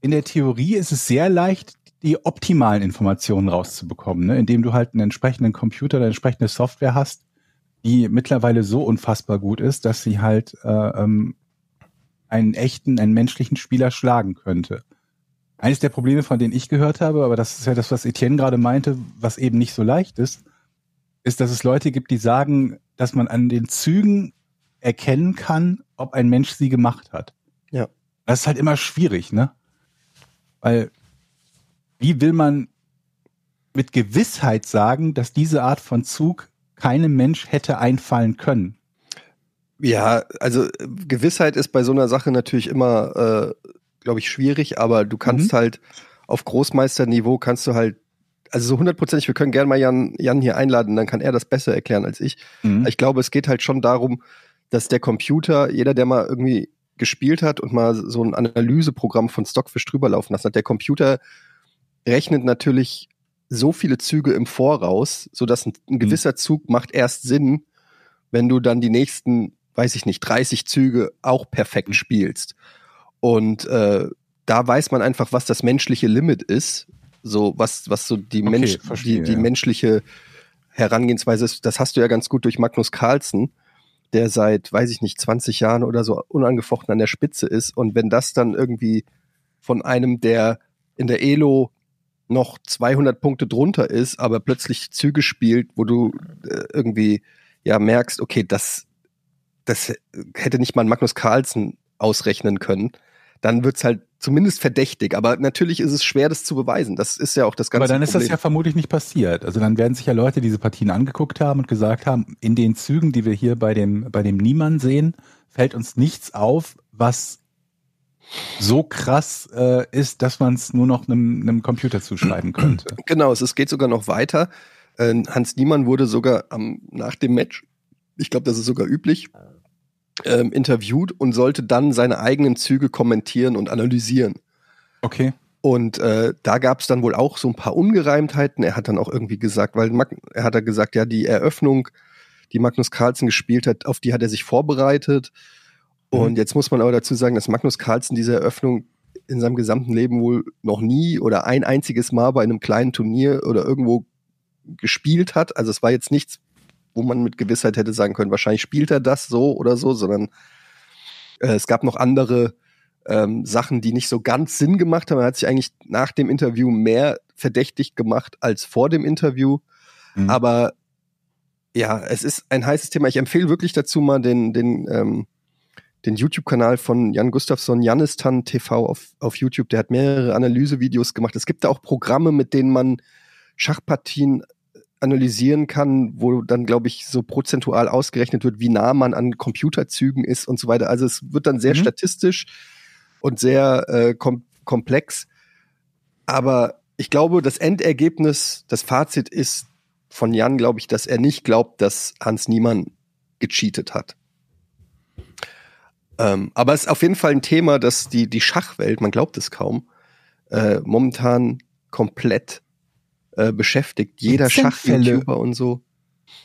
in der Theorie ist es sehr leicht, die optimalen Informationen rauszubekommen, ne? indem du halt einen entsprechenden Computer, eine entsprechende Software hast, die mittlerweile so unfassbar gut ist, dass sie halt äh, ähm, einen echten, einen menschlichen Spieler schlagen könnte. Eines der Probleme, von denen ich gehört habe, aber das ist ja das, was Etienne gerade meinte, was eben nicht so leicht ist, ist, dass es Leute gibt, die sagen, dass man an den Zügen erkennen kann, ob ein Mensch sie gemacht hat. Ja. Das ist halt immer schwierig, ne? Weil wie will man mit Gewissheit sagen, dass diese Art von Zug keinem Mensch hätte einfallen können? Ja, also Gewissheit ist bei so einer Sache natürlich immer, äh, glaube ich, schwierig, aber du kannst Mhm. halt auf Großmeisterniveau kannst du halt also so hundertprozentig, wir können gerne mal Jan, Jan hier einladen, dann kann er das besser erklären als ich. Mhm. Ich glaube, es geht halt schon darum, dass der Computer, jeder, der mal irgendwie gespielt hat und mal so ein Analyseprogramm von Stockfish drüber laufen lassen hat, der Computer rechnet natürlich so viele Züge im Voraus, so dass ein, ein gewisser Zug macht erst Sinn, wenn du dann die nächsten, weiß ich nicht, 30 Züge auch perfekt spielst. Und äh, da weiß man einfach, was das menschliche Limit ist, so was was so die Okay, Mensch verstehe, die, die ja. menschliche Herangehensweise ist. Das hast du ja ganz gut durch Magnus Carlsen, der seit, weiß ich nicht, 20 Jahren oder so unangefochten an der Spitze ist. Und wenn das dann irgendwie von einem, der in der Elo noch 200 Punkte drunter ist, aber plötzlich Züge spielt, wo du äh, irgendwie ja merkst, okay, das, das hätte nicht mal Magnus Carlsen ausrechnen können, dann wird's halt zumindest verdächtig. Aber natürlich ist es schwer, das zu beweisen. Das ist ja auch das ganze Aber dann ist das Problem. ja vermutlich nicht passiert. Also dann werden sich ja Leute diese Partien angeguckt haben und gesagt haben, in den Zügen, die wir hier bei dem, bei dem Niemann sehen, fällt uns nichts auf, was so krass äh, ist, dass man es nur noch einem, einem Computer zuschreiben *clears throat* könnte. Genau, es, es geht sogar noch weiter. Äh, Hans Niemann wurde sogar am, nach dem Match, ich glaube, das ist sogar üblich, ähm, interviewt und sollte dann seine eigenen Züge kommentieren und analysieren. Okay. Und äh, da gab es dann wohl auch so ein paar Ungereimtheiten. Er hat dann auch irgendwie gesagt, weil Mag er hat da gesagt, ja, die Eröffnung, die Magnus Carlsen gespielt hat, auf die hat er sich vorbereitet. Und Mhm. jetzt muss man aber dazu sagen, dass Magnus Carlsen diese Eröffnung in seinem gesamten Leben wohl noch nie oder ein einziges Mal bei einem kleinen Turnier oder irgendwo gespielt hat. Also es war jetzt nichts, wo man mit Gewissheit hätte sagen können, wahrscheinlich spielt er das so oder so, sondern äh, es gab noch andere ähm, Sachen, die nicht so ganz Sinn gemacht haben. Er hat sich eigentlich nach dem Interview mehr verdächtig gemacht als vor dem Interview. Mhm. Aber ja, es ist ein heißes Thema. Ich empfehle wirklich dazu mal den, den, ähm, den YouTube-Kanal von Jan Gustafsson, Janistan TV auf, auf YouTube. Der hat mehrere Analysevideos gemacht. Es gibt da auch Programme, mit denen man Schachpartien analysieren kann, wo dann, glaube ich, so prozentual ausgerechnet wird, wie nah man an Computerzügen ist und so weiter. Also es wird dann sehr Mhm. statistisch und sehr äh, kom komplex. Aber ich glaube, das Endergebnis, das Fazit ist von Jan, glaube ich, dass er nicht glaubt, dass Hans Niemann gecheatet hat. Ähm, aber es ist auf jeden Fall ein Thema, dass die, die Schachwelt, man glaubt es kaum, äh, momentan komplett äh, beschäftigt. Jeder Schach-YouTuber und so.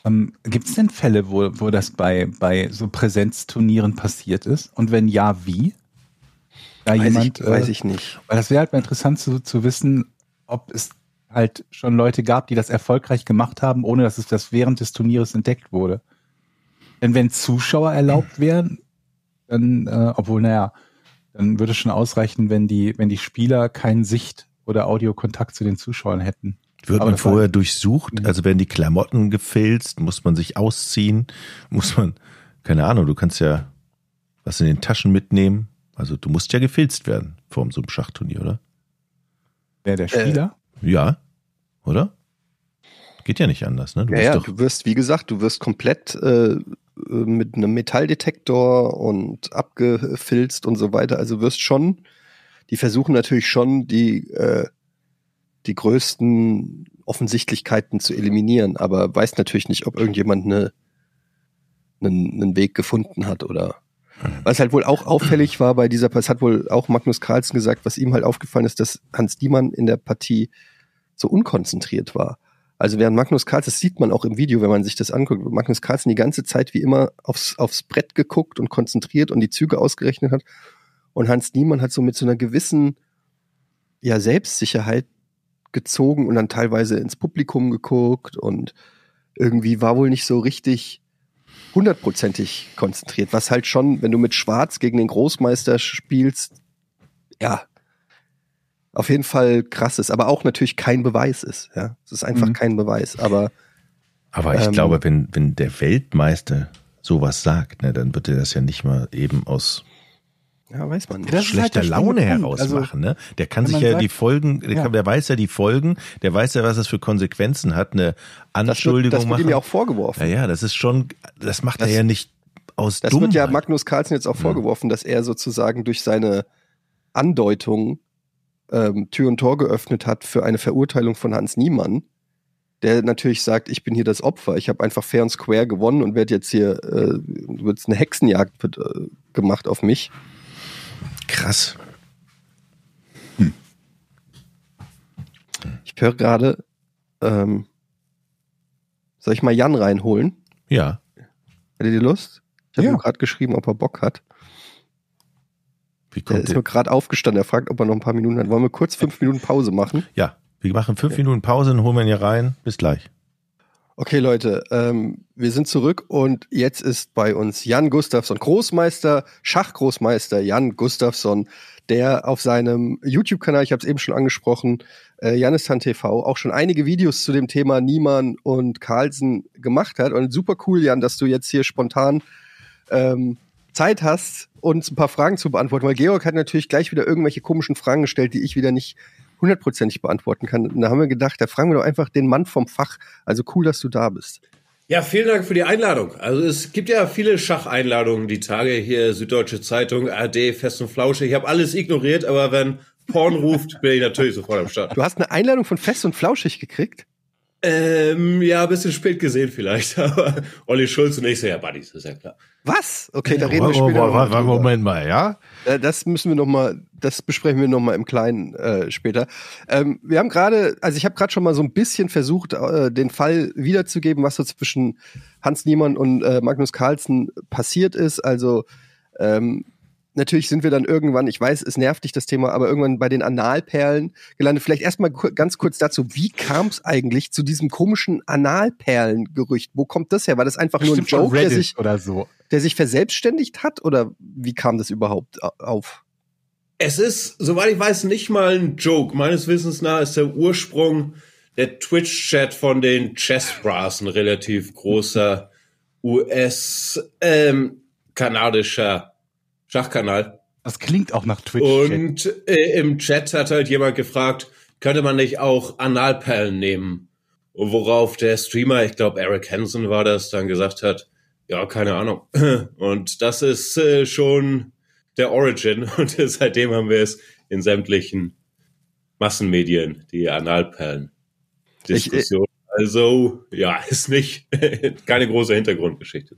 Ähm, Gibt es denn Fälle, wo, wo das bei, bei so Präsenzturnieren passiert ist? Und wenn ja, wie? Da Weiß, jemand, ich, weiß äh, ich nicht. Weil das wäre halt mal interessant zu, zu wissen, ob es halt schon Leute gab, die das erfolgreich gemacht haben, ohne dass es das während des Turnieres entdeckt wurde. Denn wenn Zuschauer erlaubt wären, dann, äh, obwohl, naja, dann würde es schon ausreichen, wenn die, wenn die Spieler keinen Sicht- oder Audiokontakt zu den Zuschauern hätten. Wird Aber man vorher durchsucht? Mhm. Also werden die Klamotten gefilzt? Muss man sich ausziehen? Muss man, keine Ahnung, du kannst ja was in den Taschen mitnehmen. Also du musst ja gefilzt werden vor so einem Schachturnier, oder? Wer der Spieler? Ja, oder? Geht ja nicht anders, ne? Du Ja, ja, doch, du wirst, wie gesagt, du wirst komplett äh, mit einem Metalldetektor und abgefilzt und so weiter. Also wirst schon, die versuchen natürlich schon, die, äh, die größten Offensichtlichkeiten zu eliminieren, aber weiß natürlich nicht, ob irgendjemand eine, einen, einen Weg gefunden hat oder was halt wohl auch auffällig war bei dieser, es hat wohl auch Magnus Carlsen gesagt, was ihm halt aufgefallen ist, dass Hans Diemann in der Partie so unkonzentriert war. Also während Magnus Carlsen, das sieht man auch im Video, wenn man sich das anguckt, Magnus Carlsen die ganze Zeit wie immer aufs, aufs Brett geguckt und konzentriert und die Züge ausgerechnet hat. Und Hans Niemann hat so mit so einer gewissen ja, Selbstsicherheit gezogen und dann teilweise ins Publikum geguckt und irgendwie war wohl nicht so richtig hundertprozentig konzentriert, was halt schon, wenn du mit Schwarz gegen den Großmeister spielst, ja, auf jeden Fall krass ist, aber auch natürlich kein Beweis ist. Ja, es ist einfach Mhm. kein Beweis. Aber aber ich ähm, glaube, wenn, wenn der Weltmeister sowas sagt, ne, dann wird er das ja nicht mal eben aus ja, weiß man nicht. Das halt schlechter springende Laune Punkt. heraus Also, machen. Ne? Der kann sich ja sagt- die Folgen, der, Ja. kann, der weiß ja die Folgen, der weiß ja, was das für Konsequenzen hat, eine das wird, Anschuldigung das wird machen. ihm ja auch vorgeworfen. ja, ja, das ist schon, das macht Das- er ja nicht aus Das Dummheit. wird ja Magnus Carlsen jetzt auch Mhm. vorgeworfen, dass er sozusagen durch seine Andeutung ähm, Tür und Tor geöffnet hat für eine Verurteilung von Hans Niemann, der natürlich sagt, ich bin hier das Opfer, ich habe einfach fair und square gewonnen und werde jetzt hier, äh, wird eine Hexenjagd äh, gemacht auf mich. Krass. Ich höre gerade, ähm, soll ich mal Jan reinholen? Ja. Hättet ihr Lust? Ich habe Ja. ihm gerade geschrieben, ob er Bock hat. Wie kommt ist der? nur gerade aufgestanden. Er fragt, ob er noch ein paar Minuten hat. Wollen wir kurz fünf Minuten Pause machen? Ja, wir machen fünf Minuten Pause und holen wir ihn hier rein. Bis gleich. Okay, Leute, ähm, wir sind zurück und jetzt ist bei uns Jan Gustafsson, Großmeister, Schachgroßmeister Jan Gustafsson, der auf seinem YouTube-Kanal, ich habe es eben schon angesprochen, äh, Janistan TV, auch schon einige Videos zu dem Thema Niemann und Carlsen gemacht hat. Und super cool, Jan, dass du jetzt hier spontan ähm, Zeit hast, uns ein paar Fragen zu beantworten, weil Georg hat natürlich gleich wieder irgendwelche komischen Fragen gestellt, die ich wieder nicht hundertprozentig beantworten kann. Und da haben wir gedacht, da fragen wir doch einfach den Mann vom Fach. Also cool, dass du da bist. Ja, vielen Dank für die Einladung. Also es gibt ja viele Schacheinladungen die Tage hier, Süddeutsche Zeitung, ARD, Fest und Flausche. Ich habe alles ignoriert, aber wenn Porn ruft, bin ich natürlich sofort am Start. Du hast eine Einladung von Fest und Flauschig gekriegt? Ähm, ja, ein bisschen spät gesehen vielleicht, *laughs* aber Olli Schulz und ich so, ja, Buddies, ist ja klar. Was? Okay, da reden wir später. wa- mal. Moment mal, ja? Äh, Das müssen wir noch mal, das besprechen wir noch mal im Kleinen äh, später. Ähm, wir haben gerade, also ich habe gerade schon mal so ein bisschen versucht, äh, den Fall wiederzugeben, was so zwischen Hans Niemann und äh, Magnus Carlsen passiert ist. Also ähm, natürlich sind wir dann irgendwann, ich weiß, es nervt dich das Thema, aber irgendwann bei den Analperlen gelandet. Vielleicht erstmal ganz kurz dazu, wie kam es eigentlich zu diesem komischen Analperlen-Gerücht? Wo kommt das her? War das einfach nur ein Bestimmt Joke, der sich, oder so. der sich verselbstständigt hat? Oder wie kam das überhaupt au- auf? Es ist, soweit ich weiß, nicht mal ein Joke. Meines Wissens nach ist der Ursprung der Twitch-Chat von den Chess Bras ein relativ großer US-kanadischer Schachkanal. Das klingt auch nach Twitch. Und äh, im Chat hat halt jemand gefragt, könnte man nicht auch Analperlen nehmen? Und worauf der Streamer, ich glaube Eric Hansen war das, dann gesagt hat, ja, keine Ahnung. *laughs* Und das ist äh, schon der Origin. *laughs* Und seitdem haben wir es in sämtlichen Massenmedien, die Analperlen. Diskussion. also, ja, *laughs* ist nicht keine große Hintergrundgeschichte.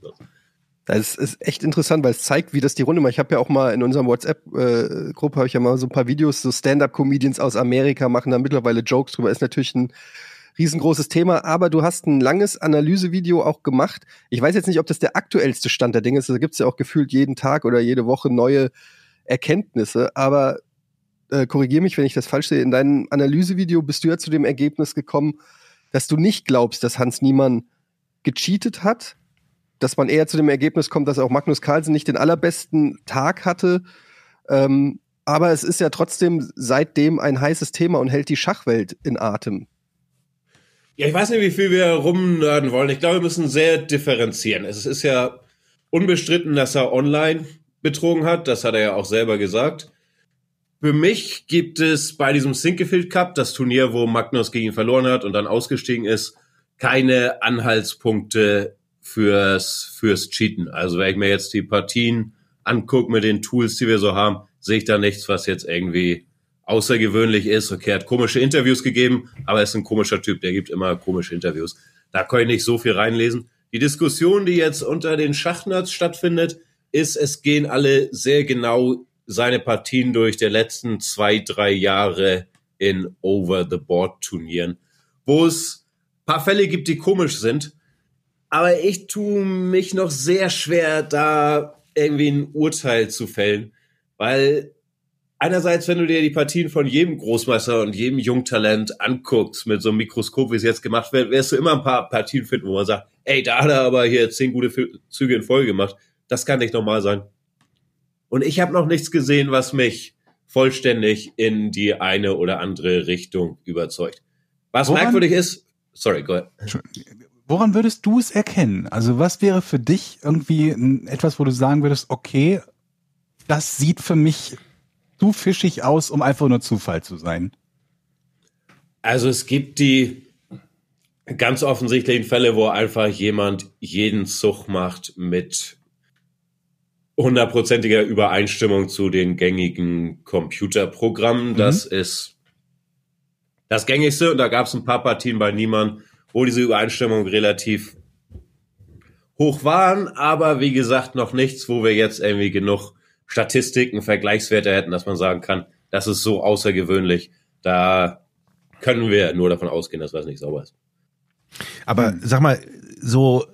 Das ist echt interessant, weil es zeigt, wie das die Runde macht. Ich habe ja auch mal in unserem WhatsApp-Gruppe habe ich ja mal so ein paar Videos, so Stand-up-Comedians aus Amerika machen da mittlerweile Jokes drüber. Ist natürlich ein riesengroßes Thema, aber du hast ein langes Analysevideo auch gemacht. Ich weiß jetzt nicht, ob das der aktuellste Stand der Dinge ist. Da gibt's ja auch gefühlt jeden Tag oder jede Woche neue Erkenntnisse. Aber äh, korrigier mich, wenn ich das falsch sehe. In deinem Analysevideo bist du ja zu dem Ergebnis gekommen, dass du nicht glaubst, dass Hans Niemann gecheatet hat, dass man eher zu dem Ergebnis kommt, dass auch Magnus Carlsen nicht den allerbesten Tag hatte. Ähm, aber es ist ja trotzdem seitdem ein heißes Thema und hält die Schachwelt in Atem. Ja, ich weiß nicht, wie viel wir rumnörden wollen. Ich glaube, wir müssen sehr differenzieren. Es ist ja unbestritten, dass er online betrogen hat. Das hat er ja auch selber gesagt. Für mich gibt es bei diesem Sinkefield Cup, das Turnier, wo Magnus gegen ihn verloren hat und dann ausgestiegen ist, keine Anhaltspunkte fürs, fürs Cheaten. Also wenn ich mir jetzt die Partien angucke mit den Tools, die wir so haben, sehe ich da nichts, was jetzt irgendwie außergewöhnlich ist. Okay, er hat komische Interviews gegeben, aber er ist ein komischer Typ, der gibt immer komische Interviews. Da kann ich nicht so viel reinlesen. Die Diskussion, die jetzt unter den Schachnerds stattfindet, ist, es gehen alle sehr genau seine Partien durch der letzten zwei, drei Jahre in Over-the-Board-Turnieren, wo es paar Fälle gibt, die komisch sind. Aber ich tue mich noch sehr schwer, da irgendwie ein Urteil zu fällen, weil einerseits, wenn du dir die Partien von jedem Großmeister und jedem Jungtalent anguckst, mit so einem Mikroskop, wie es jetzt gemacht wird, wirst du immer ein paar Partien finden, wo man sagt, ey, da hat er aber hier zehn gute Züge in Folge gemacht. Das kann nicht normal sein. Und ich habe noch nichts gesehen, was mich vollständig in die eine oder andere Richtung überzeugt. Was Woran- merkwürdig ist, sorry, go ahead. Woran würdest du es erkennen? Also was wäre für dich irgendwie etwas, wo du sagen würdest, okay, das sieht für mich zu fischig aus, um einfach nur Zufall zu sein? Also es gibt die ganz offensichtlichen Fälle, wo einfach jemand jeden Zug macht mit hundertprozentiger Übereinstimmung zu den gängigen Computerprogrammen. Mhm. Das ist das gängigste und da gab es ein paar Partien bei Niemann, wo diese Übereinstimmung relativ hoch waren, aber wie gesagt noch nichts, wo wir jetzt irgendwie genug Statistiken, Vergleichswerte hätten, dass man sagen kann, das ist so außergewöhnlich. Da können wir nur davon ausgehen, dass was nicht sauber ist. Aber sag mal, so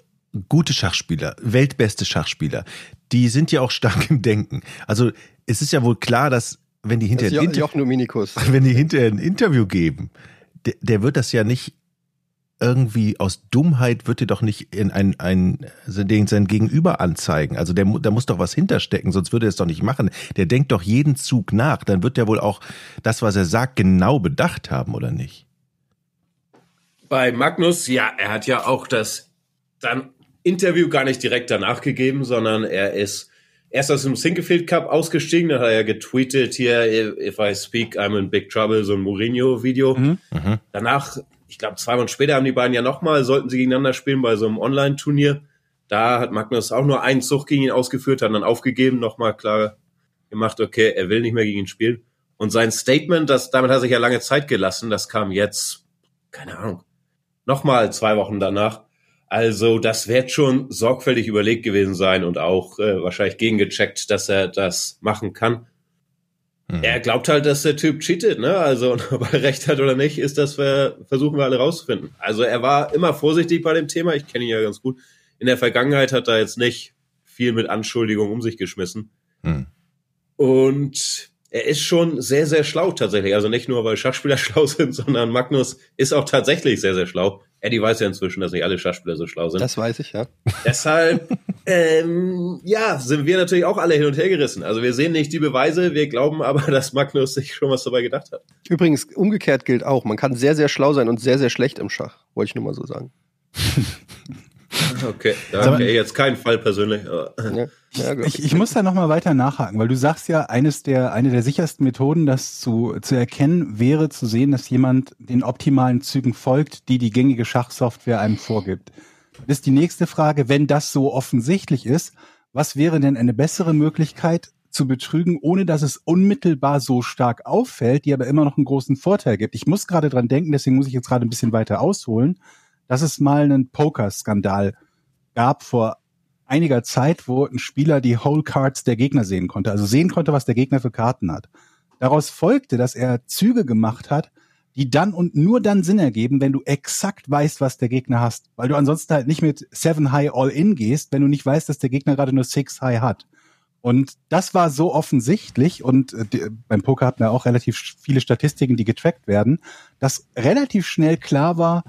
gute Schachspieler, weltbeste Schachspieler, die sind ja auch stark im Denken. Also es ist ja wohl klar, dass wenn die hinterher, ein, Inter *laughs* wenn die hinterher ein Interview geben, der, der wird das ja nicht irgendwie aus Dummheit wird dir doch nicht in ein, ein sein Gegenüber anzeigen. Also der, da muss doch was hinterstecken, sonst würde er es doch nicht machen. Der denkt doch jeden Zug nach. Dann wird der wohl auch das, was er sagt, genau bedacht haben, oder nicht? Bei Magnus, ja, er hat ja auch das dann Interview gar nicht direkt danach gegeben, sondern er ist erst aus dem Sinkefield Cup ausgestiegen, dann hat er getweetet hier, if I speak, I'm in big trouble, so ein Mourinho-Video. Mhm. mhm. Danach ich glaube, zwei Wochen später haben die beiden ja nochmal, sollten sie gegeneinander spielen bei so einem Online-Turnier. Da hat Magnus auch nur einen Zug gegen ihn ausgeführt, hat dann aufgegeben, nochmal klar gemacht, okay, er will nicht mehr gegen ihn spielen. Und sein Statement, das, damit hat er sich ja lange Zeit gelassen, das kam jetzt, keine Ahnung, nochmal zwei Wochen danach. Also das wird schon sorgfältig überlegt gewesen sein und auch äh, wahrscheinlich gegengecheckt, dass er das machen kann. Mhm. Er glaubt halt, dass der Typ cheatet, ne? Also, *laughs* ob er recht hat oder nicht, ist das, wir, versuchen wir alle rauszufinden. Also, er war immer vorsichtig bei dem Thema. Ich kenne ihn ja ganz gut. In der Vergangenheit hat er jetzt nicht viel mit Anschuldigungen um sich geschmissen. Mhm. Und er ist schon sehr, sehr schlau tatsächlich. Also nicht nur, weil Schachspieler *laughs* schlau sind, sondern Magnus ist auch tatsächlich sehr, sehr schlau. Eddie weiß ja inzwischen, dass nicht alle Schachspieler so schlau sind. Das weiß ich, ja. Deshalb, ähm, ja, sind wir natürlich auch alle hin und her gerissen. Also wir sehen nicht die Beweise, wir glauben aber, *laughs* dass Magnus sich schon was dabei gedacht hat. Übrigens, umgekehrt gilt auch, man kann sehr, sehr schlau sein und sehr, sehr schlecht im Schach. Wollte ich nur mal so sagen. *laughs* Okay, da okay, jetzt kein Fall persönlich. Ja, ja, ich, ich muss da nochmal weiter nachhaken, weil du sagst ja, eines der, eine der sichersten Methoden, das zu, zu erkennen, wäre zu sehen, dass jemand den optimalen Zügen folgt, die die gängige Schachsoftware einem vorgibt. Das ist die nächste Frage, wenn das so offensichtlich ist, was wäre denn eine bessere Möglichkeit zu betrügen, ohne dass es unmittelbar so stark auffällt, die aber immer noch einen großen Vorteil gibt? Ich muss gerade dran denken, deswegen muss ich jetzt gerade ein bisschen weiter ausholen dass es mal einen Poker-Skandal gab vor einiger Zeit, wo ein Spieler die Whole Cards der Gegner sehen konnte, also sehen konnte, was der Gegner für Karten hat. Daraus folgte, dass er Züge gemacht hat, die dann und nur dann Sinn ergeben, wenn du exakt weißt, was der Gegner hast. Weil du ansonsten halt nicht mit Seven High All In gehst, wenn du nicht weißt, dass der Gegner gerade nur Six High hat. Und das war so offensichtlich und äh, beim Poker hat man auch relativ viele Statistiken, die getrackt werden, dass relativ schnell klar war,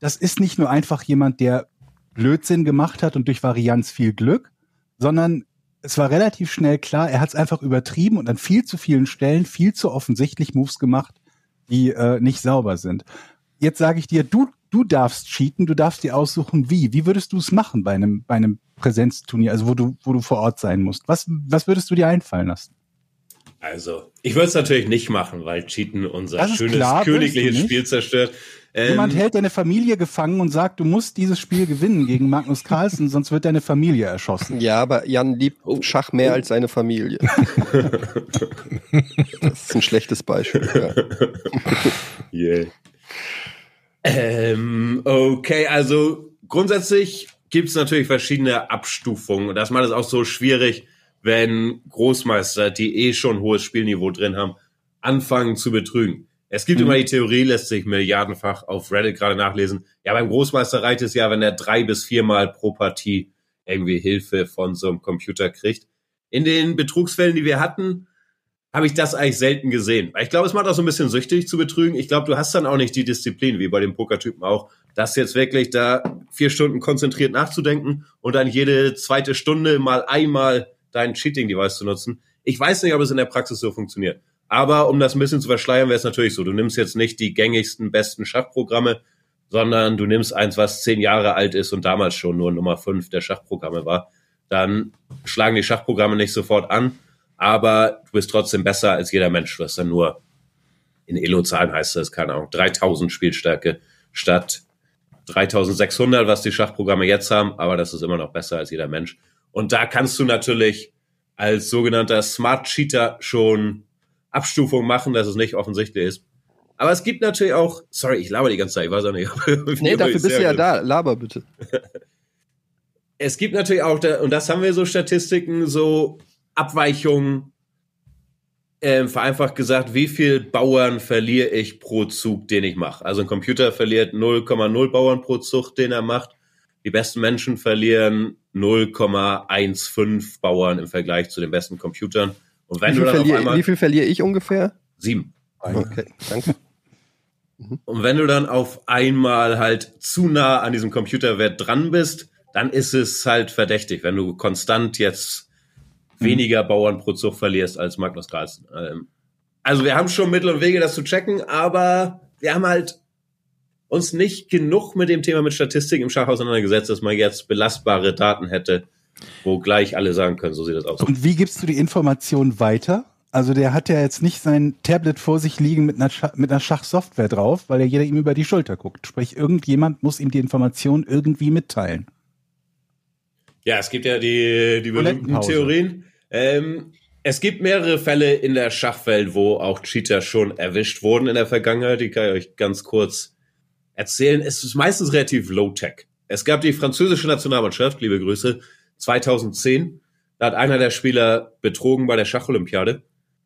das ist nicht nur einfach jemand, der Blödsinn gemacht hat und durch Varianz viel Glück, sondern es war relativ schnell klar, er hat es einfach übertrieben und an viel zu vielen Stellen viel zu offensichtlich Moves gemacht, die äh, nicht sauber sind. Jetzt sage ich dir, du, du darfst cheaten, du darfst dir aussuchen, wie. Wie würdest du es machen bei einem, bei einem Präsenzturnier, also wo du, wo du vor Ort sein musst? Was, was würdest du dir einfallen lassen? Also, ich würde es natürlich nicht machen, weil Cheaten unser schönes klar, königliches Spiel zerstört. Ähm, Jemand hält deine Familie gefangen und sagt, du musst dieses Spiel gewinnen gegen Magnus Carlsen, sonst wird deine Familie erschossen. Ja, aber Jan liebt oh. Schach mehr oh. als seine Familie. *laughs* das ist ein schlechtes Beispiel. Ja. *laughs* yeah. Ähm, okay, also grundsätzlich gibt es natürlich verschiedene Abstufungen. Das macht es auch so schwierig, wenn Großmeister, die eh schon hohes Spielniveau drin haben, anfangen zu betrügen. Es gibt mhm. immer die Theorie, lässt sich milliardenfach auf Reddit gerade nachlesen. Ja, beim Großmeister reicht es ja, wenn er drei bis viermal pro Partie irgendwie Hilfe von so einem Computer kriegt. In den Betrugsfällen, die wir hatten, habe ich das eigentlich selten gesehen. Ich glaube, es macht auch so ein bisschen süchtig zu betrügen. Ich glaube, du hast dann auch nicht die Disziplin, wie bei dem Pokertypen auch, das jetzt wirklich da vier Stunden konzentriert nachzudenken und dann jede zweite Stunde mal einmal dein Cheating-Device zu nutzen. Ich weiß nicht, ob es in der Praxis so funktioniert. Aber um das ein bisschen zu verschleiern, wäre es natürlich so. Du nimmst jetzt nicht die gängigsten, besten Schachprogramme, sondern du nimmst eins, was zehn Jahre alt ist und damals schon nur Nummer fünf der Schachprogramme war. Dann schlagen die Schachprogramme nicht sofort an, aber du bist trotzdem besser als jeder Mensch. Du hast dann nur, in Elo-Zahlen heißt das, keine Ahnung, 3000 Spielstärke statt 3600, was die Schachprogramme jetzt haben, aber das ist immer noch besser als jeder Mensch. Und da kannst du natürlich als sogenannter Smart Cheater schon Abstufung machen, dass es nicht offensichtlich ist. Aber es gibt natürlich auch, sorry, ich laber die ganze Zeit, ich weiß auch nicht. *laughs* nee, dafür bist du ja da, laber bitte. *laughs* es gibt natürlich auch, und das haben wir so Statistiken, so Abweichungen, ähm, vereinfacht gesagt, wie viel Bauern verliere ich pro Zug, den ich mache? Also ein Computer verliert 0,0 Bauern pro Zug, den er macht. Die besten Menschen verlieren 0,15 Bauern im Vergleich zu den besten Computern. Und wenn wie, viel du dann verlier, einmal, wie viel verliere ich ungefähr? Sieben. Okay, danke. Und wenn du dann auf einmal halt zu nah an diesem Computerwert dran bist, dann ist es halt verdächtig, wenn du konstant jetzt mhm. weniger Bauern pro Zug verlierst als Magnus Carlsen. Ähm, also wir haben schon Mittel und Wege, das zu checken, aber wir haben halt uns nicht genug mit dem Thema mit Statistik im Schach auseinandergesetzt, dass man jetzt belastbare Daten hätte, wo gleich alle sagen können, so sieht das aus. Und wie gibst du die Information weiter? Also der hat ja jetzt nicht sein Tablet vor sich liegen mit einer, Schach, mit einer Schachsoftware drauf, weil ja jeder ihm über die Schulter guckt. Sprich, irgendjemand muss ihm die Information irgendwie mitteilen. Ja, es gibt ja die, die berühmten Theorien. Ähm, es gibt mehrere Fälle in der Schachwelt, wo auch Cheater schon erwischt wurden in der Vergangenheit. Die kann ich euch ganz kurz erzählen. Es ist meistens relativ low-tech. Es gab die französische Nationalmannschaft, liebe Grüße, 2010. Da hat einer der Spieler betrogen bei der Schacholympiade.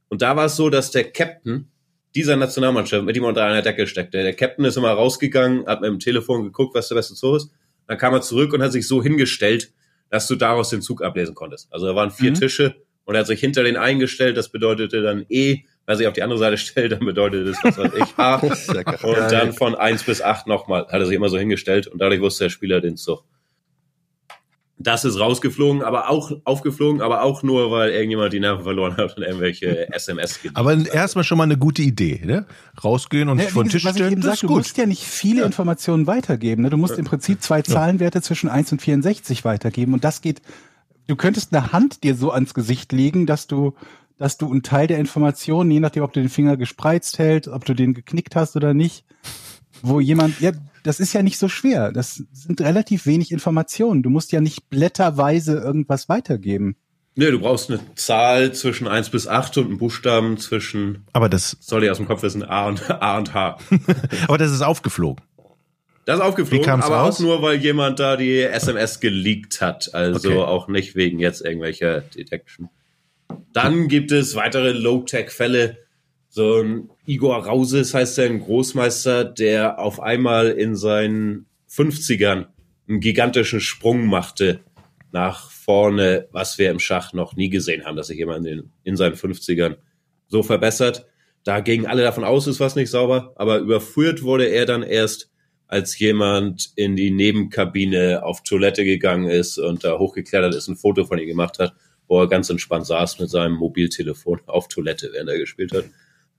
Und da war es so, dass der Captain dieser Nationalmannschaft mit ihm unter einer Decke steckte. Der Captain ist immer rausgegangen, hat mit dem Telefon geguckt, was der beste Zug ist. Dann kam er zurück und hat sich so hingestellt, dass du daraus den Zug ablesen konntest. Also da waren vier mhm. Tische und er hat sich hinter den eingestellt. Das bedeutete dann E. Wenn er sich auf die andere Seite stellt, dann bedeutet das, was weiß ich, H. *laughs* und dann von eins bis acht nochmal hat er sich immer so hingestellt und dadurch wusste der Spieler den Zug. Das ist rausgeflogen, aber auch aufgeflogen, aber auch nur, weil irgendjemand die Nerven verloren hat und irgendwelche *laughs* SMS gibt. Aber erstmal schon mal eine gute Idee, ne? Rausgehen und ja, vor den Tisch stellen. das sag, du musst ja nicht viele ja. Informationen weitergeben. Ne? Du musst im Prinzip zwei Zahlenwerte zwischen 1 und 64 weitergeben. Und das geht, du könntest eine Hand dir so ans Gesicht legen, dass du, dass du einen Teil der Informationen, je nachdem, ob du den Finger gespreizt hältst, ob du den geknickt hast oder nicht, wo jemand, ja, das ist ja nicht so schwer. Das sind relativ wenig Informationen. Du musst ja nicht blätterweise irgendwas weitergeben. Nee, du brauchst eine Zahl zwischen 1 bis 8 und einen Buchstaben zwischen. Aber das. Soll ich aus dem Kopf wissen, A und, *laughs* A und H. *laughs* aber das ist aufgeflogen. Das ist aufgeflogen, aber raus? auch nur, weil jemand da die SMS geleakt hat. Also okay. auch nicht wegen jetzt irgendwelcher Detection. Dann gibt es weitere Low-Tech-Fälle. So ein Igor Rauses heißt er, ein Großmeister, der auf einmal in seinen 50ern einen gigantischen Sprung machte nach vorne, was wir im Schach noch nie gesehen haben, dass sich jemand in, in seinen 50ern so verbessert. Da gingen alle davon aus, ist was nicht sauber, aber überführt wurde er dann erst, als jemand in die Nebenkabine auf Toilette gegangen ist und da hochgeklettert ist, ein Foto von ihm gemacht hat, wo er ganz entspannt saß mit seinem Mobiltelefon *laughs* auf Toilette, während er gespielt hat.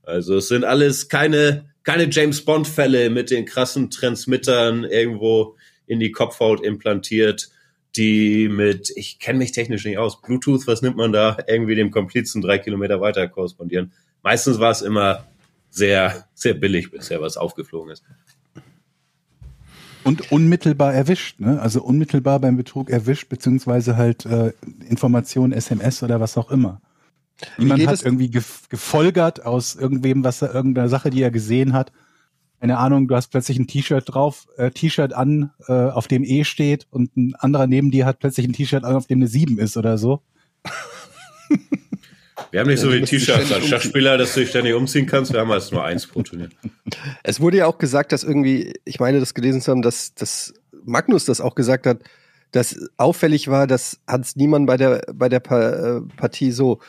Also es sind alles keine, keine James Bond-Fälle mit den krassen Transmittern irgendwo in die Kopfhaut implantiert, die mit, ich kenne mich technisch nicht aus, Bluetooth, was nimmt man da, irgendwie dem Komplizen drei Kilometer weiter korrespondieren. Meistens war es immer sehr, sehr billig bisher, was aufgeflogen ist. Und unmittelbar erwischt, ne? Also unmittelbar beim Betrug erwischt, beziehungsweise halt äh, Informationen, SMS oder was auch immer. Niemand hat irgendwie gefolgert aus irgendwem, was er irgendeiner Sache, die er gesehen hat. Keine Ahnung, du hast plötzlich ein T-Shirt drauf, äh, T-Shirt an, äh, auf dem E steht und ein anderer neben dir hat plötzlich ein T-Shirt an, auf dem eine 7 ist oder so. *laughs* Wir haben nicht so viele T-Shirts als Schachspieler, dass du dich ständig umziehen kannst. Wir haben halt nur eins pro Turnier. Es wurde ja auch gesagt, dass irgendwie, ich meine, das gelesen zu haben, dass, dass Magnus das auch gesagt hat, dass auffällig war, dass Hans Niemann bei der, bei der äh, Partie so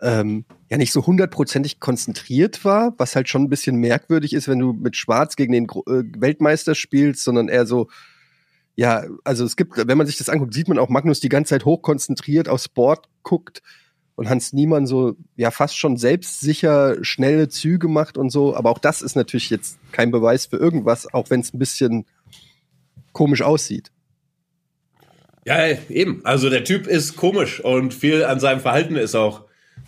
ähm, ja nicht so hundertprozentig konzentriert war, was halt schon ein bisschen merkwürdig ist, wenn du mit Schwarz gegen den äh, Weltmeister spielst, sondern eher so, ja, also es gibt, wenn man sich das anguckt, sieht man auch Magnus die ganze Zeit hochkonzentriert aufs Board guckt und Hans Niemann so, ja, fast schon selbstsicher schnelle Züge macht und so. Aber auch das ist natürlich jetzt kein Beweis für irgendwas, auch wenn es ein bisschen komisch aussieht. Ja, eben. Also der Typ ist komisch und viel an seinem Verhalten ist auch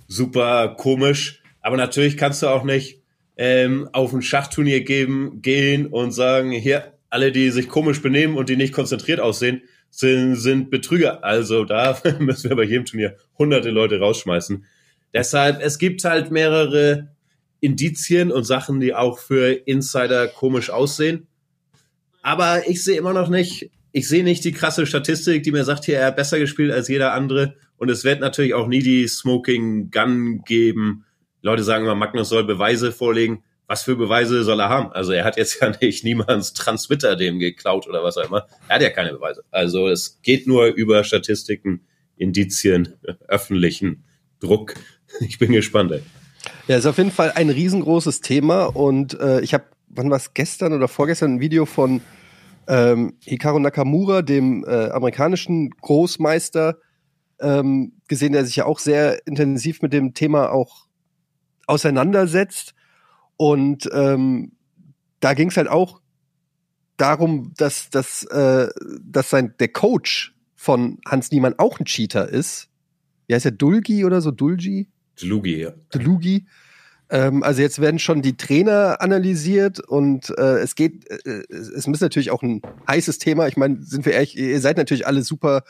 super komisch. Aber natürlich kannst du auch nicht ähm, auf ein Schachturnier geben, gehen und sagen, hier, alle, die sich komisch benehmen und die nicht konzentriert aussehen, sind, sind Betrüger. Also da *laughs* müssen wir bei jedem Turnier hunderte Leute rausschmeißen. Deshalb, es gibt halt mehrere Indizien und Sachen, die auch für Insider komisch aussehen. Aber ich sehe immer noch nicht, ich sehe nicht die krasse Statistik, die mir sagt, hier, er hat besser gespielt als jeder andere. Und es wird natürlich auch nie die Smoking Gun geben. Leute sagen immer, Magnus soll Beweise vorlegen. Was für Beweise soll er haben? Also er hat jetzt ja nicht niemands Transmitter dem geklaut oder was auch immer. Er hat ja keine Beweise. Also es geht nur über Statistiken, Indizien, *laughs* öffentlichen Druck. *laughs* Ich bin gespannt. Ey. Ja, ist auf jeden Fall ein riesengroßes Thema und äh, ich habe, wann war es gestern oder vorgestern ein Video von ähm, Hikaru Nakamura, dem äh, amerikanischen Großmeister, ähm, gesehen, der sich ja auch sehr intensiv mit dem Thema auch auseinandersetzt. Und ähm, da ging es halt auch darum, dass, dass, äh, dass sein, der Coach von Hans Niemann auch ein Cheater ist. Wie heißt der? Dulgi oder so? Dulgi? Dlugi, ja. Dlugi. Ähm, also jetzt werden schon die Trainer analysiert und äh, es geht, äh, es ist natürlich auch ein heißes Thema. Ich meine, sind wir ehrlich, ihr seid natürlich alle super,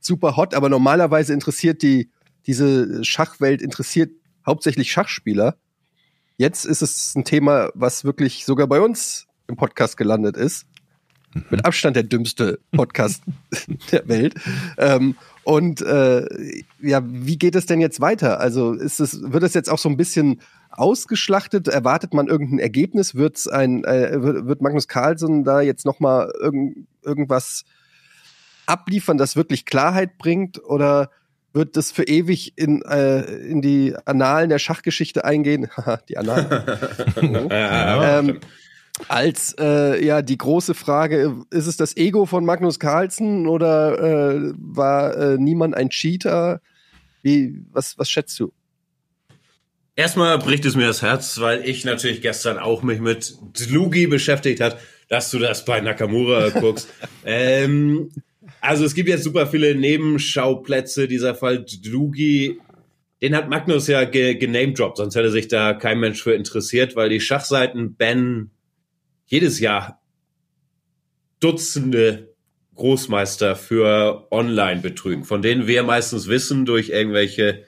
super hot, aber normalerweise interessiert die, diese Schachwelt interessiert hauptsächlich Schachspieler. Jetzt ist es ein Thema, was wirklich sogar bei uns im Podcast gelandet ist. Mit Abstand der dümmste Podcast *laughs* der Welt. Ähm, und äh, ja, wie geht es denn jetzt weiter? Also ist es, wird es jetzt auch so ein bisschen ausgeschlachtet? Erwartet man irgendein Ergebnis? Wird's ein, äh, wird Magnus Carlsen da jetzt nochmal irgend, irgendwas abliefern, das wirklich Klarheit bringt? Oder wird das für ewig in, äh, in die Annalen der Schachgeschichte eingehen? *laughs* die Annalen. *laughs* ja, ähm, als äh, ja die große Frage, ist es das Ego von Magnus Carlsen oder äh, war äh, niemand ein Cheater? Wie, was, was schätzt du? Erstmal bricht es mir das Herz, weil ich natürlich gestern auch mich mit Dlugi beschäftigt hat, dass du das bei Nakamura guckst. *laughs* ähm, also es gibt jetzt super viele Nebenschauplätze. Dieser Fall Dlugi, den hat Magnus ja ge genamedroppt, sonst hätte sich da kein Mensch für interessiert, weil die Schachseiten Ben jedes Jahr Dutzende Großmeister für Online-Betrügen, von denen wir meistens wissen durch irgendwelche,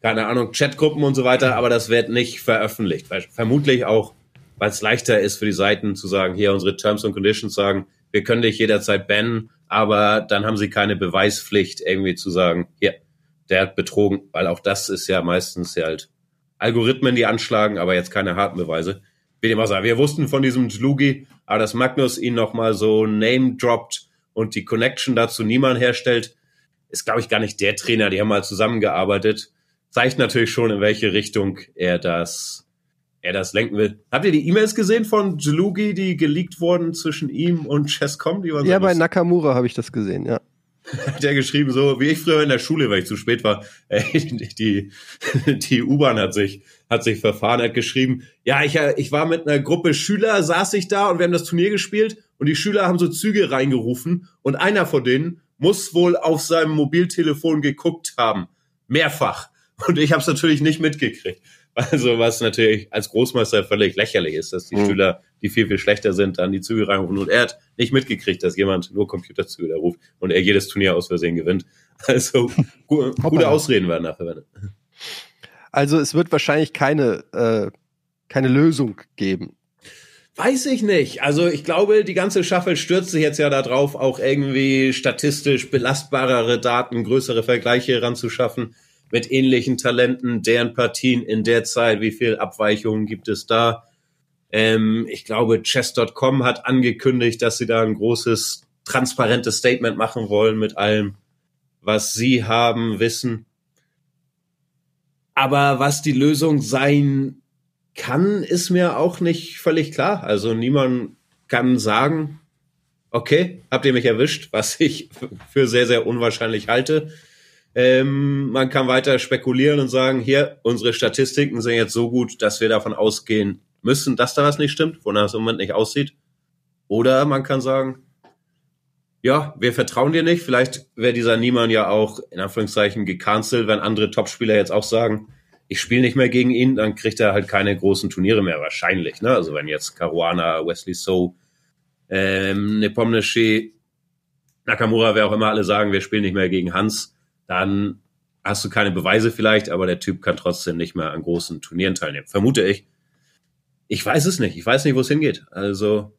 keine Ahnung, Chatgruppen und so weiter, aber das wird nicht veröffentlicht. Vermutlich auch, weil es leichter ist für die Seiten zu sagen, hier unsere Terms and Conditions sagen, wir können dich jederzeit bannen, aber dann haben sie keine Beweispflicht, irgendwie zu sagen, hier, der hat betrogen, weil auch das ist ja meistens ja halt Algorithmen, die anschlagen, aber jetzt keine harten Beweise wie dem auch sei. Wir wussten von diesem Dlugi, aber dass Magnus ihn nochmal so name droppt und die Connection dazu niemand herstellt, ist, glaube ich, gar nicht der Trainer. Die haben mal zusammengearbeitet. Zeigt natürlich schon, in welche Richtung er das, er das lenken will. Habt ihr die E-Mails gesehen von Dlugi, die geleakt wurden zwischen ihm und Chesscom? Die waren ja, bei Nakamura habe ich das gesehen, ja hat er geschrieben, so wie ich früher in der Schule, weil ich zu spät war, *laughs* die, die U-Bahn hat sich, hat sich verfahren, hat geschrieben, ja, ich, ich war mit einer Gruppe Schüler, saß ich da und wir haben das Turnier gespielt und die Schüler haben so Züge reingerufen und einer von denen muss wohl auf seinem Mobiltelefon geguckt haben. Mehrfach. Und ich habe es natürlich nicht mitgekriegt. Also was natürlich als Großmeister völlig lächerlich ist, dass die mhm. Schüler, die viel, viel schlechter sind, dann die Züge reinrufen. Und er hat nicht mitgekriegt, dass jemand nur Computerzüge ruft und er jedes Turnier aus Versehen gewinnt. *laughs* Also gu *laughs* gute Ausreden werden verwendet. Also es wird wahrscheinlich keine, äh, keine Lösung geben. Weiß ich nicht. Also ich glaube, die ganze Staffel stürzt sich jetzt ja darauf, auch irgendwie statistisch belastbarere Daten, größere Vergleiche ranzuschaffen mit ähnlichen Talenten, deren Partien in der Zeit, wie viel Abweichungen gibt es da? Ähm, ich glaube, chess.com hat angekündigt, dass sie da ein großes, transparentes Statement machen wollen mit allem, was sie haben, wissen. Aber was die Lösung sein kann, ist mir auch nicht völlig klar. Also niemand kann sagen, okay, habt ihr mich erwischt, was ich für sehr, sehr unwahrscheinlich halte. Ähm, man kann weiter spekulieren und sagen, hier, unsere Statistiken sind jetzt so gut, dass wir davon ausgehen müssen, dass da was nicht stimmt, wonach es im Moment nicht aussieht. Oder man kann sagen, ja, wir vertrauen dir nicht. Vielleicht wäre dieser Niemann ja auch in Anführungszeichen gecancelt, wenn andere Topspieler jetzt auch sagen, ich spiele nicht mehr gegen ihn, dann kriegt er halt keine großen Turniere mehr, wahrscheinlich. Ne? Also wenn jetzt Caruana, Wesley So, ähm, Nepomniachtchi Nakamura, wer auch immer alle sagen, wir spielen nicht mehr gegen Hans, dann hast du keine Beweise vielleicht, aber der Typ kann trotzdem nicht mehr an großen Turnieren teilnehmen. Vermute ich. Ich weiß es nicht. Ich weiß nicht, wo es hingeht. Also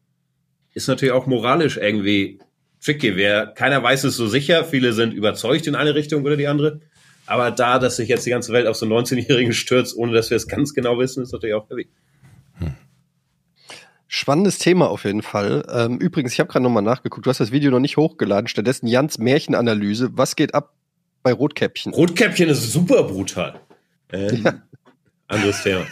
ist natürlich auch moralisch irgendwie tricky. Wer, keiner weiß es so sicher. Viele sind überzeugt in eine Richtung oder die andere. Aber da, dass sich jetzt die ganze Welt auf so einen 19-Jährigen stürzt, ohne dass wir es ganz genau wissen, ist natürlich auch heavy. Spannendes Thema auf jeden Fall. Ähm, übrigens, ich habe gerade nochmal nachgeguckt. Du hast das Video noch nicht hochgeladen. Stattdessen Jans Märchenanalyse. Was geht ab bei Rotkäppchen? Rotkäppchen ist super brutal. Ähm, ja. Anderes Thema.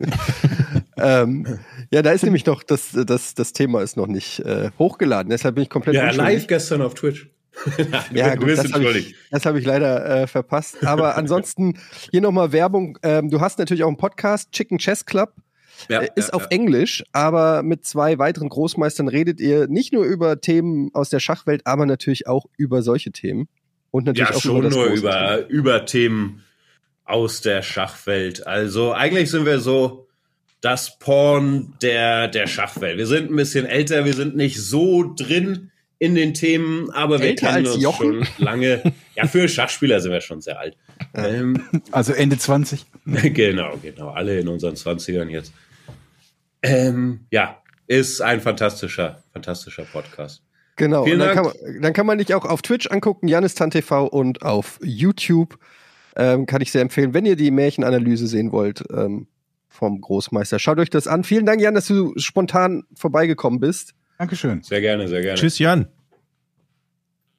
*laughs* ähm, ja, da ist nämlich noch, das, das, das Thema ist noch nicht äh, hochgeladen. Deshalb bin ich komplett Ja, live gestern auf Twitch. *laughs* ja, gut, das habe ich, hab ich leider äh, verpasst. Aber *laughs* ansonsten hier nochmal Werbung. Ähm, du hast natürlich auch einen Podcast, Chicken Chess Club. Ja, äh, ist ja, auf ja. Englisch, aber mit zwei weiteren Großmeistern redet ihr nicht nur über Themen aus der Schachwelt, aber natürlich auch über solche Themen. Und natürlich ja, auch schon über nur über, über Themen aus der Schachwelt. Also eigentlich sind wir so das Porn der, der Schachwelt. Wir sind ein bisschen älter, wir sind nicht so drin in den Themen, aber wir kennen uns Jochen? schon lange. Ja, für Schachspieler sind wir schon sehr alt. Ähm, also Ende 20. *laughs* Genau, genau. Alle in unseren 20ern jetzt. Ähm, ja, ist ein fantastischer, fantastischer Podcast. Genau, Vielen dann, Dank. Kann man, dann kann man dich auch auf Twitch angucken, Janistan TV und auf YouTube. Ähm, kann ich sehr empfehlen, wenn ihr die Märchenanalyse sehen wollt ähm, vom Großmeister. Schaut euch das an. Vielen Dank, Jan, dass du spontan vorbeigekommen bist. Dankeschön. Sehr gerne, sehr gerne. Tschüss, Jan.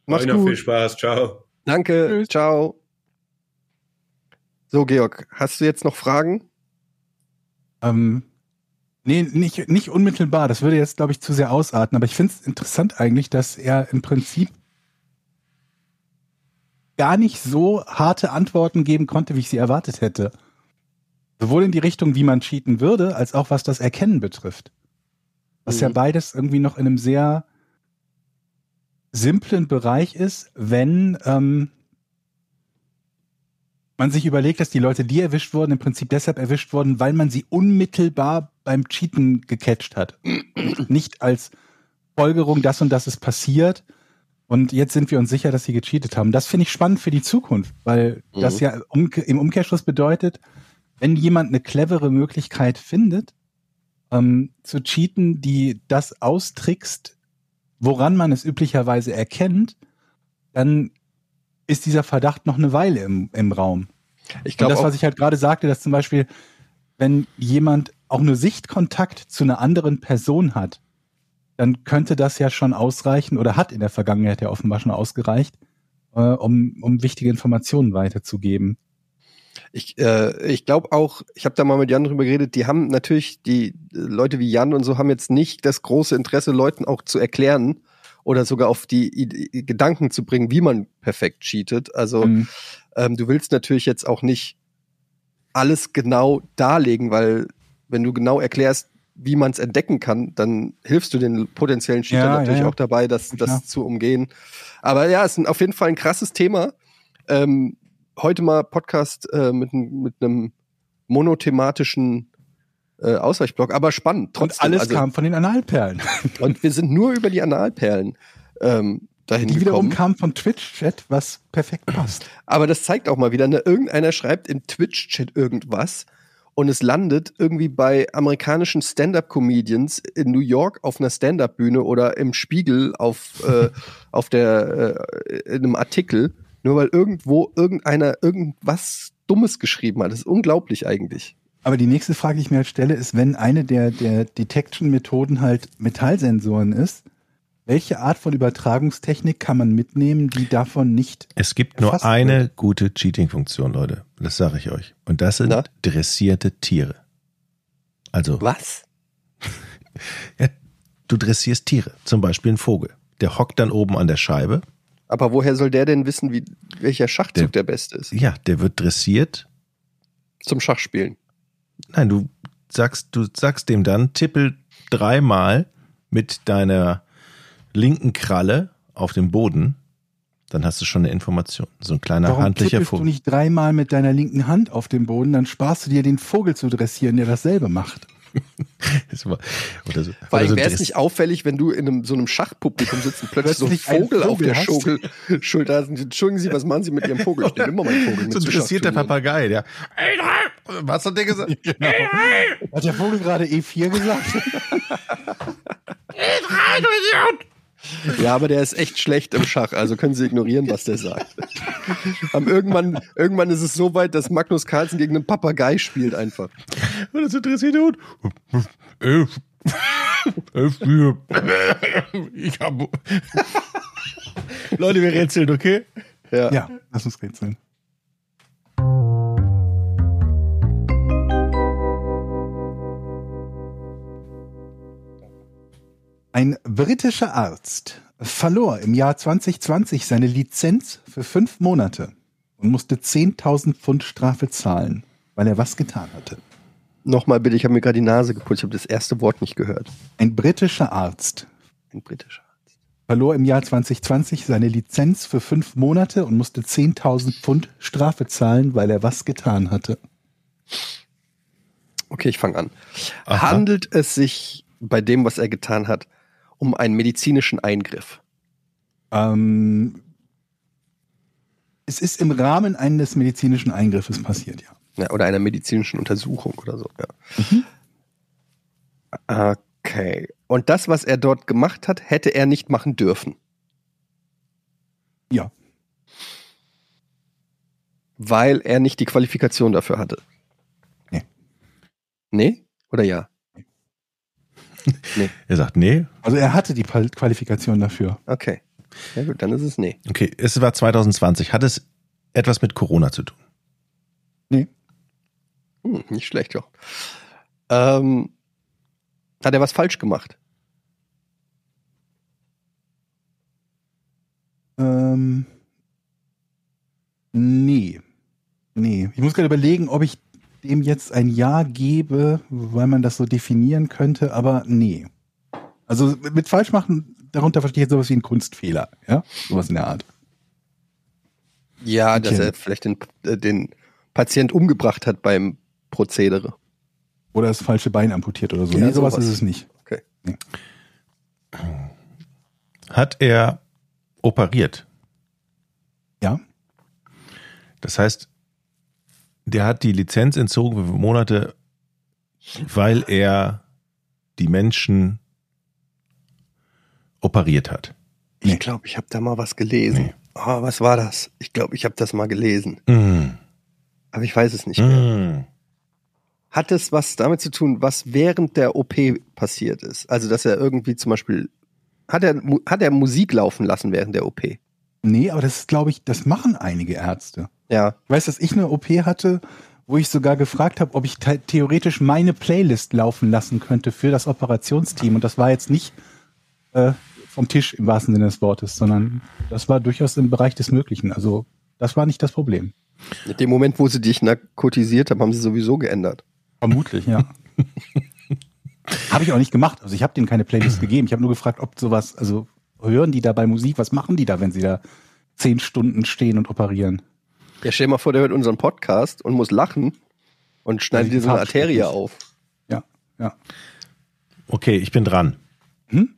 Mach's gut. Noch viel Spaß. Ciao. Danke. Tschüss. Ciao. So, Georg, hast du jetzt noch Fragen? Ähm, nee, nicht, nicht unmittelbar. Das würde jetzt, glaube ich, zu sehr ausarten. Aber ich finde es interessant eigentlich, dass er im Prinzip gar nicht so harte Antworten geben konnte, wie ich sie erwartet hätte. Sowohl in die Richtung, wie man cheaten würde, als auch was das Erkennen betrifft. Was mhm. ja beides irgendwie noch in einem sehr simplen Bereich ist, wenn ähm, man sich überlegt, dass die Leute, die erwischt wurden, im Prinzip deshalb erwischt wurden, weil man sie unmittelbar beim Cheaten gecatcht hat. Nicht als Folgerung, das und das ist passiert. Und jetzt sind wir uns sicher, dass sie gecheatet haben. Das finde ich spannend für die Zukunft, weil mhm. das ja um, im Umkehrschluss bedeutet, wenn jemand eine clevere Möglichkeit findet, ähm, zu cheaten, die das austrickst, woran man es üblicherweise erkennt, dann ist dieser Verdacht noch eine Weile im, im Raum. Ich glaube, das, was ich halt gerade sagte, dass zum Beispiel, wenn jemand auch nur Sichtkontakt zu einer anderen Person hat, dann könnte das ja schon ausreichen oder hat in der Vergangenheit ja offenbar schon ausgereicht, äh, um, um wichtige Informationen weiterzugeben. Ich, äh, ich glaube auch, ich habe da mal mit Jan drüber geredet, die haben natürlich, die Leute wie Jan und so haben jetzt nicht das große Interesse, Leuten auch zu erklären oder sogar auf die I Gedanken zu bringen, wie man perfekt cheatet. Also mhm. ähm, du willst natürlich jetzt auch nicht alles genau darlegen, weil wenn du genau erklärst, wie man es entdecken kann, dann hilfst du den potenziellen Cheater ja, natürlich ja, ja. auch dabei, das, das zu umgehen. Aber ja, es ist auf jeden Fall ein krasses Thema. Ähm, heute mal Podcast äh, mit, mit einem monothematischen äh, Ausweichblock, aber spannend. Trotzdem. Und alles also, kam von den Analperlen. und wir sind nur über die Analperlen ähm, dahin Die wiederum kam von Twitch-Chat, was perfekt passt. Aber das zeigt auch mal wieder, ne, irgendeiner schreibt im Twitch-Chat irgendwas und es landet irgendwie bei amerikanischen Stand-up-Comedians in New York auf einer Stand-up-Bühne oder im Spiegel auf, äh, *laughs* auf der, äh, in einem Artikel nur weil irgendwo irgendeiner irgendwas Dummes geschrieben hat. Das ist unglaublich eigentlich. Aber die nächste Frage, die ich mir halt stelle, ist, wenn eine der, der Detection-Methoden halt Metallsensoren ist, welche Art von Übertragungstechnik kann man mitnehmen, die davon nicht. Es gibt nur eine wird? gute Cheating-Funktion, Leute. Das sage ich euch. Und das sind Na? dressierte Tiere. Also. Was? *laughs* ja, du dressierst Tiere. Zum Beispiel einen Vogel. Der hockt dann oben an der Scheibe aber woher soll der denn wissen, wie, welcher Schachzug der, der beste ist? Ja, der wird dressiert. Zum Schachspielen. Nein, du sagst, du sagst dem dann, tippel dreimal mit deiner linken Kralle auf den Boden, dann hast du schon eine Information. So ein kleiner Warum handlicher Vogel. du nicht dreimal mit deiner linken Hand auf den Boden, dann sparst du dir den Vogel zu dressieren, der dasselbe macht. *laughs* Das war- Oder so, allem so wäre es nicht auffällig, wenn du in einem, so einem Schachpublikum sitzt und plötzlich so ein einen Vogel auf Vogel der hast. Schulter, hast. Entschuldigen Sie, was machen Sie mit Ihrem Vogel? Ich nehme immer meinen Vogel mit so ein dressierter. Papagei, der. Was hat der gesagt? *laughs* Genau. Hat der Vogel gerade E4 gesagt? *laughs* Ey, drei, du Idiot! Ja, aber der ist echt schlecht im Schach, also können Sie ignorieren, was der sagt. Am irgendwann, irgendwann ist es so weit, dass Magnus Carlsen gegen einen Papagei spielt einfach. Und das interessierte Hund. Elf. Elf, vier. Ich hab. Leute, wir rätseln, okay? Ja. Ja, lass uns rätseln. Ein britischer Arzt verlor im Jahr 2020 seine Lizenz für fünf Monate und musste 10.000 Pfund Strafe zahlen, weil er was getan hatte. Nochmal bitte, ich habe mir gerade die Nase geputzt, ich habe das erste Wort nicht gehört. Ein britischer Arzt Ein britischer. verlor im Jahr 2020 seine Lizenz für fünf Monate und musste 10.000 Pfund Strafe zahlen, weil er was getan hatte. Okay, ich fange an. Aha. Handelt es sich bei dem, was er getan hat, um einen medizinischen Eingriff? Ähm, es ist im Rahmen eines medizinischen Eingriffes passiert, ja. Ja, oder einer medizinischen Untersuchung oder so. Ja. Okay. Und das, was er dort gemacht hat, hätte er nicht machen dürfen. Ja. Weil er nicht die Qualifikation dafür hatte. Nee. Nee? Oder ja? Er sagt, nee. Also er hatte die Qualifikation dafür. Okay. Ja gut, dann ist es nee. Okay, es war 2020. Hat es etwas mit Corona zu tun? Nee. Hm, nicht schlecht, ja. Ähm, hat er was falsch gemacht? Ähm, nee. Nee. Ich muss gerade überlegen, ob ich dem jetzt ein Ja gebe, weil man das so definieren könnte, aber nee. Also mit falsch machen, darunter verstehe ich jetzt sowas wie ein Kunstfehler, ja? Sowas in der Art. Ja, dass Okay. er vielleicht den, äh, den Patient umgebracht hat beim Prozedere. Oder das falsche Bein amputiert oder so. Ja, nee, sowas, sowas. ist es nicht. Okay. Hat er operiert? Ja? Das heißt, der hat die Lizenz entzogen für fünf Monate, weil er die Menschen operiert hat. Nee. Ich glaube, ich habe da mal was gelesen. Nee. Oh, was war das? Ich glaube, ich habe das mal gelesen. Mm. Aber ich weiß es nicht mehr. Mm. Hat es was damit zu tun, was während der OP passiert ist? Also, dass er irgendwie zum Beispiel. Hat er, hat er Musik laufen lassen während der OP? Nee, aber das ist, glaube ich, das machen einige Ärzte. Ja. Ich weiß, dass ich eine OP hatte, wo ich sogar gefragt habe, ob ich theoretisch meine Playlist laufen lassen könnte für das Operationsteam. Und das war jetzt nicht äh, vom Tisch im wahrsten Sinne des Wortes, sondern das war durchaus im Bereich des Möglichen. Also das war nicht das Problem. In dem Moment, wo sie dich narkotisiert haben, haben sie sowieso geändert. Vermutlich, ja. *laughs* habe ich auch nicht gemacht. Also ich habe denen keine Playlist gegeben. Ich habe nur gefragt, ob sowas, also hören die dabei Musik? Was machen die da, wenn sie da zehn Stunden stehen und operieren? Ja, stell dir mal vor, der hört unseren Podcast und muss lachen und schneidet Ja, dir so eine Arterie auf. Ja, ja. Okay, ich bin dran. Hm?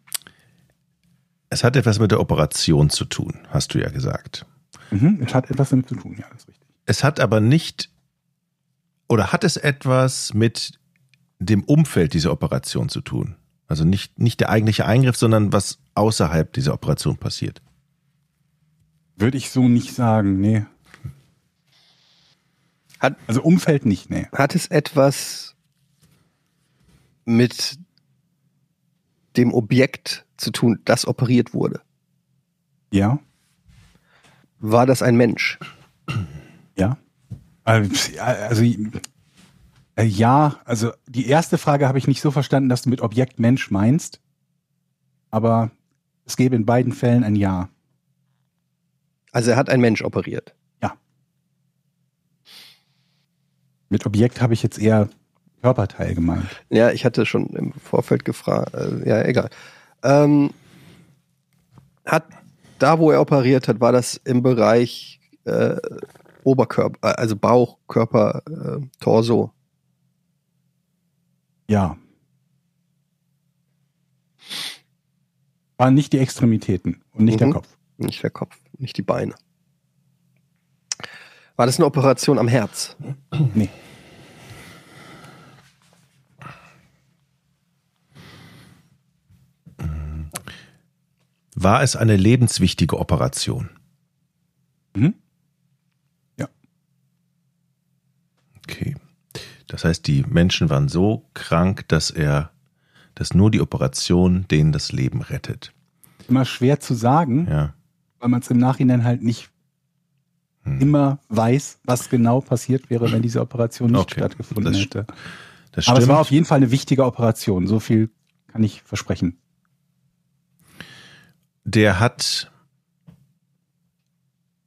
Es hat etwas mit der Operation zu tun, hast du ja gesagt. Mhm. Es hat etwas damit zu tun, ja, das ist richtig. Es hat aber nicht, oder hat es etwas mit dem Umfeld dieser Operation zu tun? Also nicht, nicht der eigentliche Eingriff, sondern was außerhalb dieser Operation passiert. Würde ich so nicht sagen, nee. Hat, Also Umfeld nicht, nee. hat es etwas mit dem Objekt zu tun, das operiert wurde? Ja, War das ein Mensch? ja. Also, also äh, ja, also die erste Frage habe ich nicht so verstanden, dass du mit Objekt Mensch meinst. Aber es gäbe in beiden Fällen ein Ja. Also er hat ein Mensch operiert. Mit Objekt habe ich jetzt eher Körperteil gemeint. Ja, ich hatte schon im Vorfeld gefragt. Äh, ja, egal. Ähm, hat da, wo er operiert hat, war das im Bereich äh, Oberkörper, äh, also Bauch, Körper, äh, Torso. Ja. Waren nicht die Extremitäten und nicht mhm. der Kopf. Nicht der Kopf, nicht die Beine. War das eine Operation am Herz? Nee. War es eine lebenswichtige Operation? Mhm. Ja. Okay. Das heißt, die Menschen waren so krank, dass er, dass nur die Operation denen das Leben rettet. Immer schwer zu sagen, Ja. weil man es im Nachhinein halt nicht Hm. immer weiß, was genau passiert wäre, wenn diese Operation nicht Okay. stattgefunden Das hätte. Das Aber es war auf jeden Fall eine wichtige Operation. So viel kann ich versprechen. der hat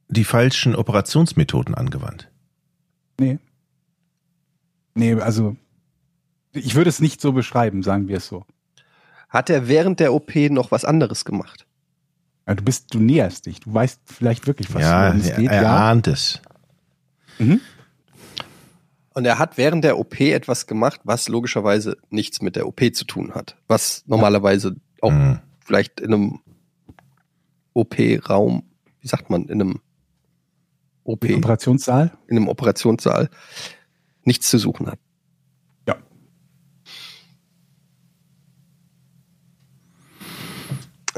die falschen Operationsmethoden angewandt. Nee. Nee, also ich würde es nicht so beschreiben, sagen wir es so. Hat er während der OP noch was anderes gemacht? Ja, du bist, du näherst dich. Du weißt vielleicht wirklich, was ja, es er, geht. er ja. ahnt es. Mhm. Und er hat während der OP etwas gemacht, was logischerweise nichts mit der OP zu tun hat. Was normalerweise auch Hm. vielleicht in einem OP-Raum, wie sagt man, in einem OP, in Operationssaal? einem Operationssaal nichts zu suchen hat.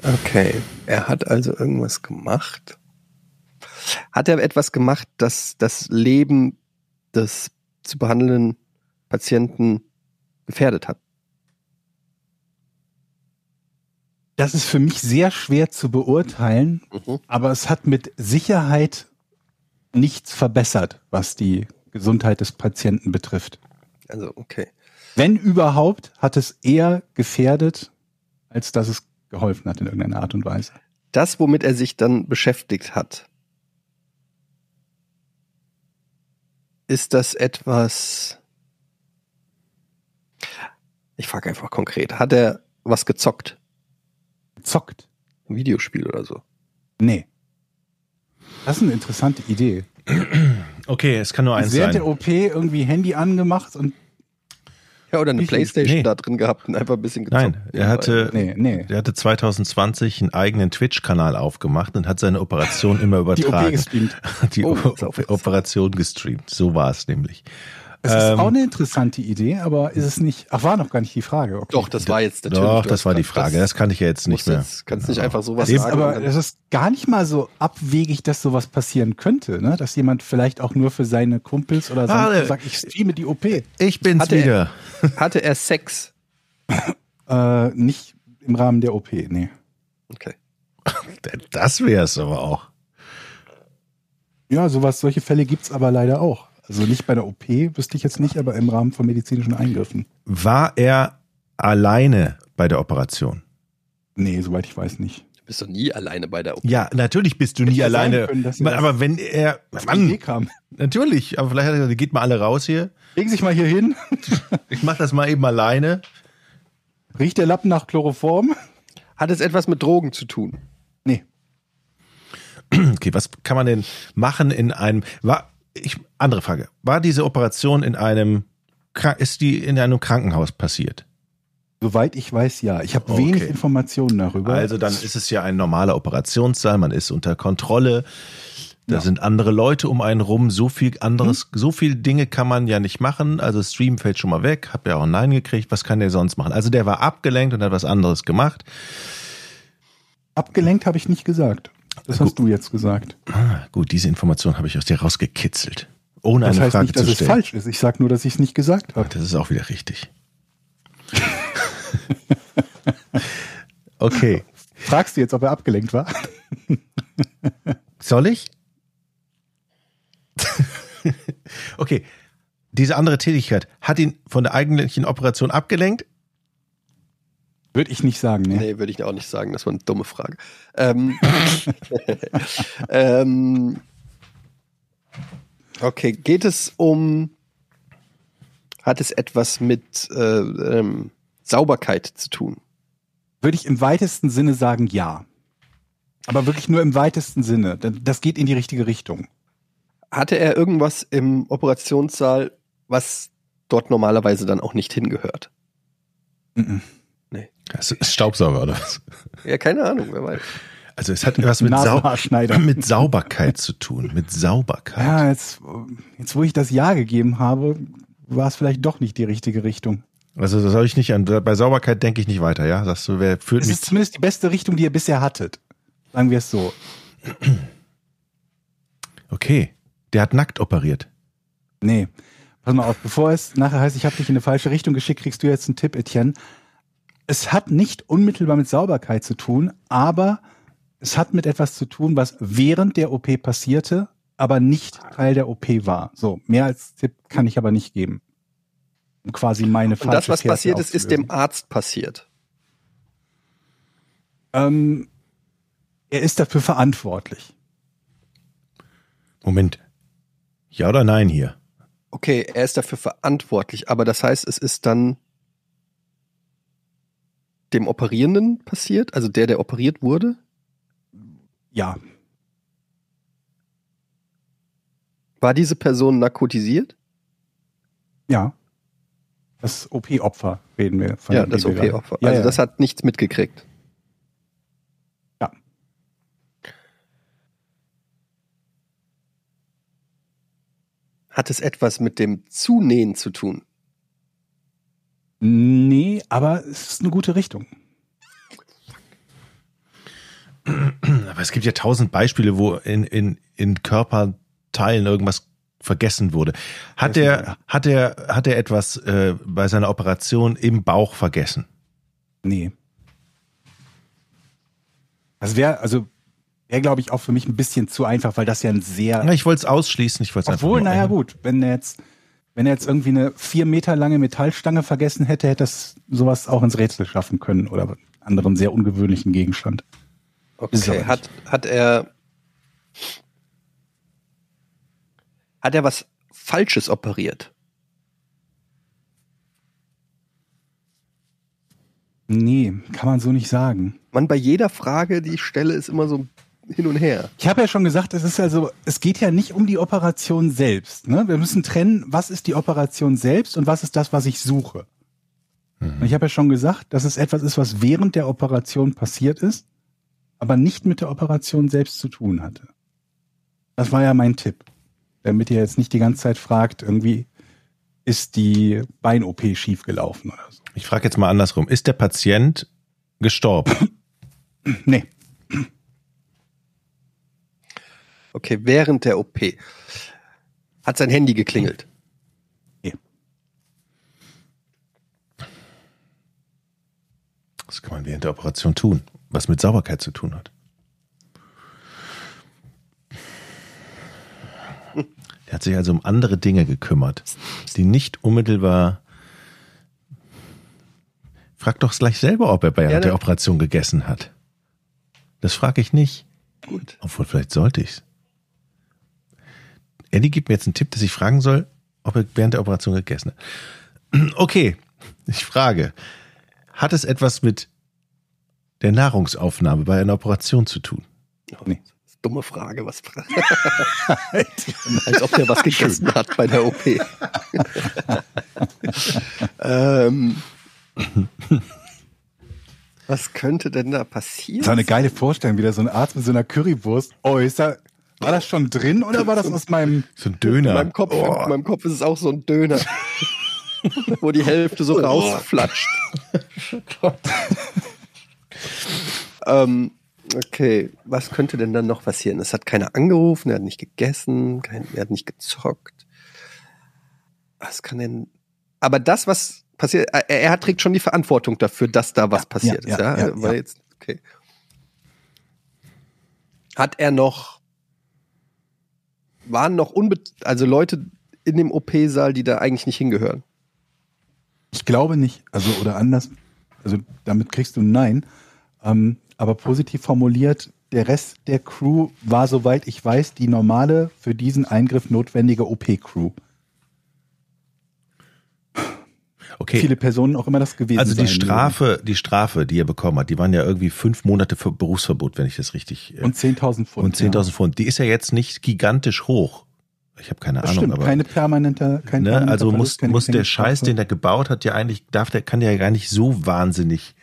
Okay, er hat also irgendwas gemacht. Hat er etwas gemacht, das das Leben des zu behandelnden Patienten gefährdet hat? Das ist für mich sehr schwer zu beurteilen, Mhm. aber es hat mit Sicherheit nichts verbessert, was die Gesundheit des Patienten betrifft. Also, okay. Wenn überhaupt, hat es eher gefährdet, als dass es geholfen hat in irgendeiner Art und Weise. Das, womit er sich dann beschäftigt hat, ist das etwas. Ich frage einfach konkret. Hat er was gezockt? Zockt. Ein Videospiel oder so? Nee. Das ist eine interessante Idee. Okay, es kann nur eins Während sein. der OP irgendwie Handy angemacht und Ja, oder eine Ich- Playstation nee. da drin gehabt und einfach ein bisschen gezockt. Nein, er hatte, nee, nee. er hatte 2020 einen eigenen Twitch-Kanal aufgemacht und hat seine Operation immer *laughs* Die OP übertragen. gestreamt. *laughs* Die Oh. Operation gestreamt. So war es nämlich. Das ist Ähm, auch eine interessante Idee, aber ist es nicht. Ach, war noch gar nicht die Frage. Okay. Doch, das war jetzt natürlich. Doch, das war die Frage. Das kann ich ja jetzt nicht mehr. Jetzt, kannst nicht einfach sowas Das ist sagen. aber das ist gar nicht mal so abwegig, dass sowas passieren könnte, ne? Dass jemand vielleicht auch nur für seine Kumpels oder sonst sagt, ich streame die OP. Ich bin's Hatte er- wieder. *laughs* hatte er Sex? Äh, nicht im Rahmen der OP, nee. Okay. *laughs* Das wär's aber auch. Ja, sowas, solche Fälle gibt's aber leider auch. Also nicht bei der OP, wüsste ich jetzt nicht, aber im Rahmen von medizinischen Eingriffen. War er alleine bei der Operation? Nee, soweit ich weiß nicht. Du bist doch nie alleine bei der OP. Ja, natürlich bist du nie ja sein alleine. können, aber wenn er, Mann, kam. natürlich, aber vielleicht hat er gesagt, geht mal alle raus hier. Legen Sie sich mal hier hin. *laughs* Ich mach das mal eben alleine. Riecht der Lappen nach Chloroform? Hat es etwas mit Drogen zu tun? Nee. *clears throat* Okay, was kann man denn machen in einem, war, ich, andere Frage. War diese Operation in einem, ist die in einem Krankenhaus passiert? Soweit ich weiß, ja. Ich habe Okay. wenig Informationen darüber. Also dann ist es ja ein normaler Operationssaal, man ist unter Kontrolle. Da Ja. sind andere Leute um einen rum, so viel anderes, so viel Dinge kann man ja nicht machen. Also Stream fällt schon mal weg, hab ja auch ein Nein gekriegt, was kann der sonst machen? Also der war abgelenkt und hat was anderes gemacht. Abgelenkt habe ich nicht gesagt. Das hast du jetzt gesagt. Ah, gut, diese Information habe ich aus dir rausgekitzelt. Ohne Das eine heißt Frage nicht, dass zu es stellen. falsch ist. Ich sage nur, dass ich es nicht gesagt habe. Das ist auch wieder richtig. *laughs* okay. Fragst du jetzt, ob er abgelenkt war? Soll ich? *laughs* okay. Diese andere Tätigkeit hat ihn von der eigentlichen Operation abgelenkt? Würde ich nicht sagen, ne? Nee, würde ich auch nicht sagen. Das war eine dumme Frage. Ähm, *laughs* ähm, okay, geht es um. Hat es etwas mit äh, ähm, Sauberkeit zu tun? Würde ich im weitesten Sinne sagen, ja. Aber wirklich nur im weitesten Sinne. Denn Das geht in die richtige Richtung. Hatte er irgendwas im Operationssaal, was dort normalerweise dann auch nicht hingehört? Mhm. Das ist Staubsauger oder was? Ja, keine Ahnung, wer weiß. Also es hat was mit, Sau mit Sauberkeit zu tun. Mit Sauberkeit. Ja, jetzt, jetzt wo ich das Ja gegeben habe, war es vielleicht doch nicht die richtige Richtung. Also das soll ich nicht an. Bei Sauberkeit denke ich nicht weiter, ja? Sagst du, wer führt Es mich ist zumindest die beste Richtung, die ihr bisher hattet. Sagen wir es so. Okay. Der hat nackt operiert. Nee. Pass mal auf, bevor es nachher heißt, ich habe dich in eine falsche Richtung geschickt, kriegst du jetzt einen Tipp, Etienne. Es hat nicht unmittelbar mit Sauberkeit zu tun, aber es hat mit etwas zu tun, was während der OP passierte, aber nicht Teil der OP war. So, mehr als Tipp kann ich aber nicht geben. Um quasi meine Und das, was Fährte passiert ist, ist dem. Arzt passiert. Ähm, er ist dafür verantwortlich. Moment. Ja oder nein hier? Okay, er ist dafür verantwortlich, aber das heißt, es ist dann dem Operierenden passiert, also der, der operiert wurde? Ja, War diese Person narkotisiert? ja. Das OP-Opfer reden wir von. ja, dem das OP-Opfer. Ja, also ja. das hat nichts mitgekriegt. Ja. Hat es etwas mit dem Zunähen zu tun? Nee, aber es ist eine gute Richtung. Aber es gibt ja tausend Beispiele, wo in, in, in Körperteilen irgendwas vergessen wurde. Hat er, hat er, hat er etwas äh, bei seiner Operation im Bauch vergessen? Nee. Das wäre, also, wäre, glaube ich, auch für mich ein bisschen zu einfach, weil das ja ein sehr. Ja, ich wollte es ausschließen. Ich wollte es Obwohl, einfach naja, *laughs* gut, wenn er jetzt, wenn er jetzt irgendwie eine vier Meter lange Metallstange vergessen hätte, hätte das sowas auch ins Rätsel schaffen können oder einen anderen sehr ungewöhnlichen Gegenstand. Okay, hat, hat er. Hat er was Falsches operiert? Nee, kann man so nicht sagen. Man, bei jeder Frage, die ich stelle, ist immer so hin und her. Ich habe ja schon gesagt, es ist also, es geht ja nicht um die Operation selbst. Ne? Wir müssen trennen, was ist die Operation selbst und was ist das, was ich suche. Und ich habe ja schon gesagt, dass es etwas ist, was während der Operation passiert ist, aber nicht mit der Operation selbst zu tun hatte. Das war ja mein Tipp. Damit ihr jetzt nicht die ganze Zeit fragt, irgendwie ist die Bein-OP schiefgelaufen oder so. Ich frage jetzt mal andersrum. Ist der Patient gestorben? Nee. Okay, während der OP. Hat sein Handy geklingelt? Was kann man während der Operation tun? Was mit Sauberkeit zu tun hat. Er hat sich also um andere Dinge gekümmert, die nicht unmittelbar. Frag doch gleich selber, ob er bei Ja, der. Operation gegessen hat. Das frage ich nicht. Gut. Obwohl, vielleicht sollte ich's. Eddie gibt mir jetzt einen Tipp, dass ich fragen soll, ob er während der Operation gegessen hat. *clears throat* Okay, ich frage. Hat es etwas mit der Nahrungsaufnahme bei einer Operation zu tun? Nee. Dumme Frage, was *laughs* Als ob der was gegessen hat bei der OP. *laughs* ähm, was könnte denn da passieren? Das war eine geile Vorstellung, wieder so ein Arzt mit so einer Currywurst. Oh, ist da, war das schon drin oder war das aus meinem, So ein in Döner. meinem Kopf, Oh. in meinem Kopf ist es auch so ein Döner, *laughs* wo die Hälfte so rausflatscht. *laughs* ähm, okay, was könnte denn dann noch passieren? Es hat keiner angerufen, er hat nicht gegessen, kein, er hat nicht gezockt. Was kann denn? Aber das, was passiert, er, er trägt schon die Verantwortung dafür, dass da was passiert ja, ist. Ja, ja, ja, Weil ja. jetzt, okay. Hat er noch, waren noch unbe also Leute in dem OP-Saal, die da eigentlich nicht hingehören? ich glaube nicht, also oder anders, also damit kriegst du ein Nein, ähm, aber positiv formuliert, der Rest der Crew war, soweit ich weiß, die normale, für diesen Eingriff notwendige OP-Crew. Okay. Viele Personen auch immer das gewesen Also die sein Strafe, die Strafe, die er bekommen hat, die waren ja irgendwie fünf Monate für Berufsverbot, wenn ich das richtig. äh, mögen. Und 10.000 Pfund. und 10.000 Pfund. Die ist ja jetzt nicht gigantisch hoch. Ich habe keine Das Ahnung, stimmt, aber keine permanente, kein ne, permanenter also Verlust, muss, keine muss der. Scheiß, den er gebaut hat, ja eigentlich darf der kann der ja gar nicht so wahnsinnig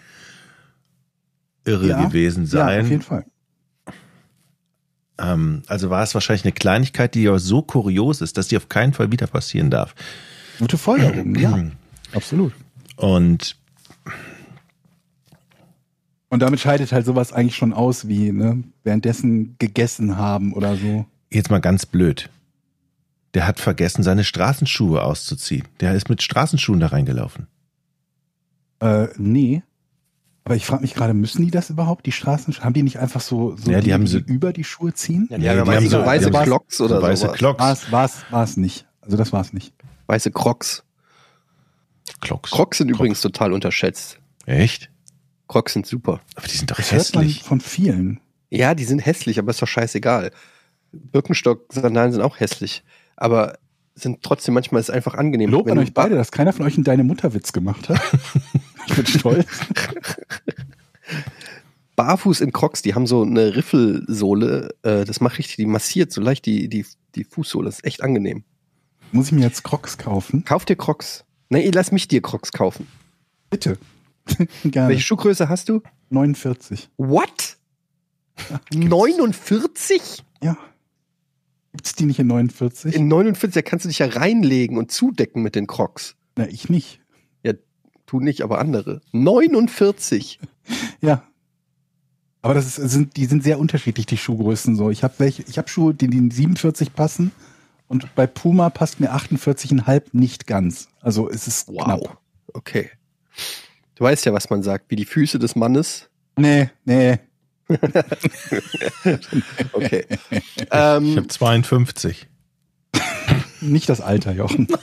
irre Ja, gewesen Ja, auf jeden sein. Fall. ähm, also war es wahrscheinlich eine Kleinigkeit, die aber so kurios ist, dass die auf keinen Fall wieder passieren darf. Gute Folgerung, ja. *clears throat* Absolut. Und Und damit scheidet halt sowas eigentlich schon aus, wie ne, währenddessen gegessen haben oder so. jetzt mal ganz blöd. Der hat vergessen, seine Straßenschuhe auszuziehen. Der ist mit Straßenschuhen da reingelaufen. Äh, nee. Aber ich frage mich gerade, müssen die das überhaupt, die Straßen? Haben die nicht einfach so, so Ja, die haben die so- über die Schuhe ziehen? Ja, Ja, die haben die haben so weiße die haben- Clocks oder so weiße. Clocks. War's, war's, war's nicht. Also das war's nicht. Weiße Crocs. Clocks. Crocs sind übrigens total unterschätzt. Echt? Crocs sind super. Aber die sind doch Das hört man hässlich. von vielen. Ja, die sind hässlich, aber ist doch scheißegal. Birkenstock-Sandalen sind auch hässlich. Aber sind trotzdem manchmal ist einfach angenehm. Lob an euch beide, dass keiner von euch einen Deine Mutterwitz gemacht hat. *laughs* ich bin stolz. *laughs* Barfuß in Crocs, die haben so eine Riffelsohle, äh, das macht richtig, die massiert so leicht die, die, die Fußsohle. Das ist echt angenehm. Muss ich mir jetzt Crocs kaufen? Kauf dir Crocs. Nee, lass mich dir Crocs kaufen. Bitte. *laughs* Gerne. Welche Schuhgröße hast du? 49. What? 49? Ja. Gibt's die nicht in 49? In 49, da kannst du dich ja reinlegen und zudecken mit den Crocs. Na, ich nicht. Tu nicht, aber andere. 49. *laughs* Ja. Aber das ist, sind, die sind sehr unterschiedlich, die Schuhgrößen so. Ich habe welche, ich habe Schuhe, die in 47 passen und bei Puma passt mir 48,5 nicht ganz. Also es ist knapp. Okay. Du weißt ja, was man sagt, wie die Füße des Mannes. Nee, nee. *laughs* Okay. *laughs* Ich ähm, habe 52. Nicht das Alter, Jochen. *laughs*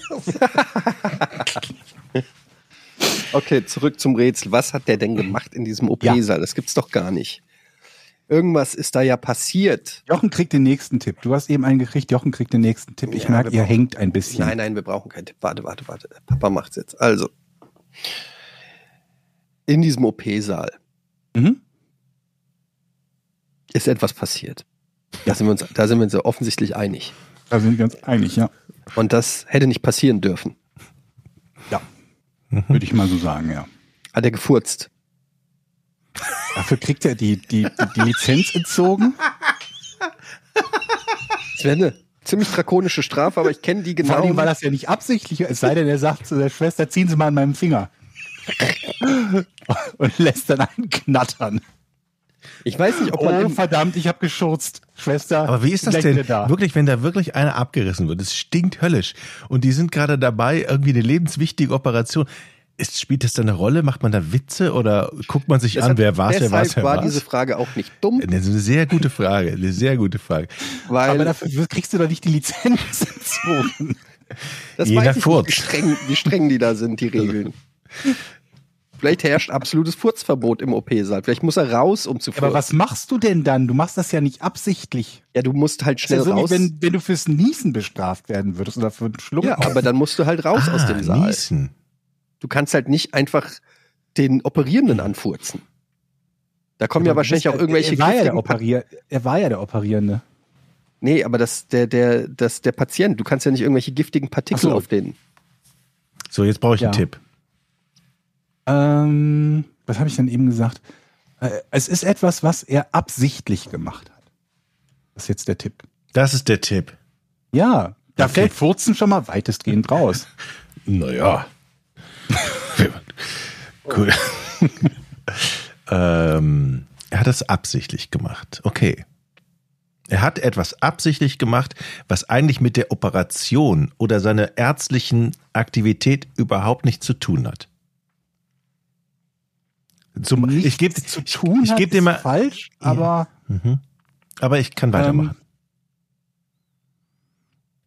okay, zurück zum Rätsel. Was hat der denn gemacht in diesem OP-Saal? Das gibt's doch gar nicht. Irgendwas ist da ja passiert. Jochen kriegt den nächsten Tipp. Du hast eben einen gekriegt, Jochen kriegt den nächsten Tipp. Ich Ja, merke, ihr hängt ein bisschen. Nein, nein, wir brauchen keinen Tipp. Warte, warte, warte. Papa macht's jetzt. Also. In diesem OP-Saal Mhm. ist etwas passiert. Da sind wir uns, da sind wir uns ja offensichtlich einig. Da sind wir ganz einig, ja. Und das hätte nicht passieren dürfen. Ja. Würde ich mal so sagen, ja. Hat er gefurzt? Dafür kriegt er die, die, die, die Lizenz entzogen. Das wäre eine ziemlich drakonische Strafe, aber ich kenne die Vor genau. allem, weil das ja nicht absichtlich. Es sei denn, er sagt zu der Schwester, ziehen Sie mal an meinem Finger. Und lässt dann einen knattern. ich weiß nicht, ob man Oh, verdammt, ich habe geschurzt. Schwester. Aber wie ist das denn? Da. Wirklich, wenn da wirklich einer abgerissen wird, es stinkt höllisch. Und die sind gerade dabei, irgendwie eine lebenswichtige Operation. Ist, spielt das da eine Rolle? Macht man da Witze oder guckt man sich das an, wer war's, wer deshalb war's, wer war war's? diese Frage auch nicht dumm, Das ist eine sehr gute Frage, eine sehr gute Frage. weil Aber dafür kriegst du doch nicht die Lizenz entzogen. *laughs* das jeder weiß ich Furz. nicht, wie streng, wie streng die da sind, die Regeln. Vielleicht herrscht absolutes Furzverbot im OP-Saal. Vielleicht muss er raus, um zu Aber furzen. was machst du denn dann? Du machst das ja nicht absichtlich. Ja, du musst halt schnell so, raus. wenn, wenn du fürs Niesen bestraft werden würdest oder für einen Schluck. ja, aber dann musst du halt raus aus dem Saal. Ah, Niesen. Du kannst halt nicht einfach den Operierenden anfurzen. Da kommen ja du wahrscheinlich bist auch irgendwelche Er war ja der, Operier er war ja der Operierende. Nee, aber das, der, der, das, der Patient, du kannst ja nicht irgendwelche giftigen Partikel so. auf den. So, jetzt brauche ich einen Ja. Tipp. Ähm, was habe ich denn eben gesagt? Äh, es ist etwas, was er absichtlich gemacht hat. Das ist jetzt der Tipp. Das ist der Tipp. Ja, da Okay. fällt Furzen schon mal weitestgehend raus. *laughs* Naja. *laughs* cool. *laughs* ähm, er hat das absichtlich gemacht. Okay. Er hat etwas absichtlich gemacht, was eigentlich mit der Operation oder seiner ärztlichen Aktivität überhaupt nichts zu tun hat. Zum, ich Nichts gebe zu tun ich hat, geb dir ist mal- falsch, aber Mhm. Aber ich kann weitermachen. ähm,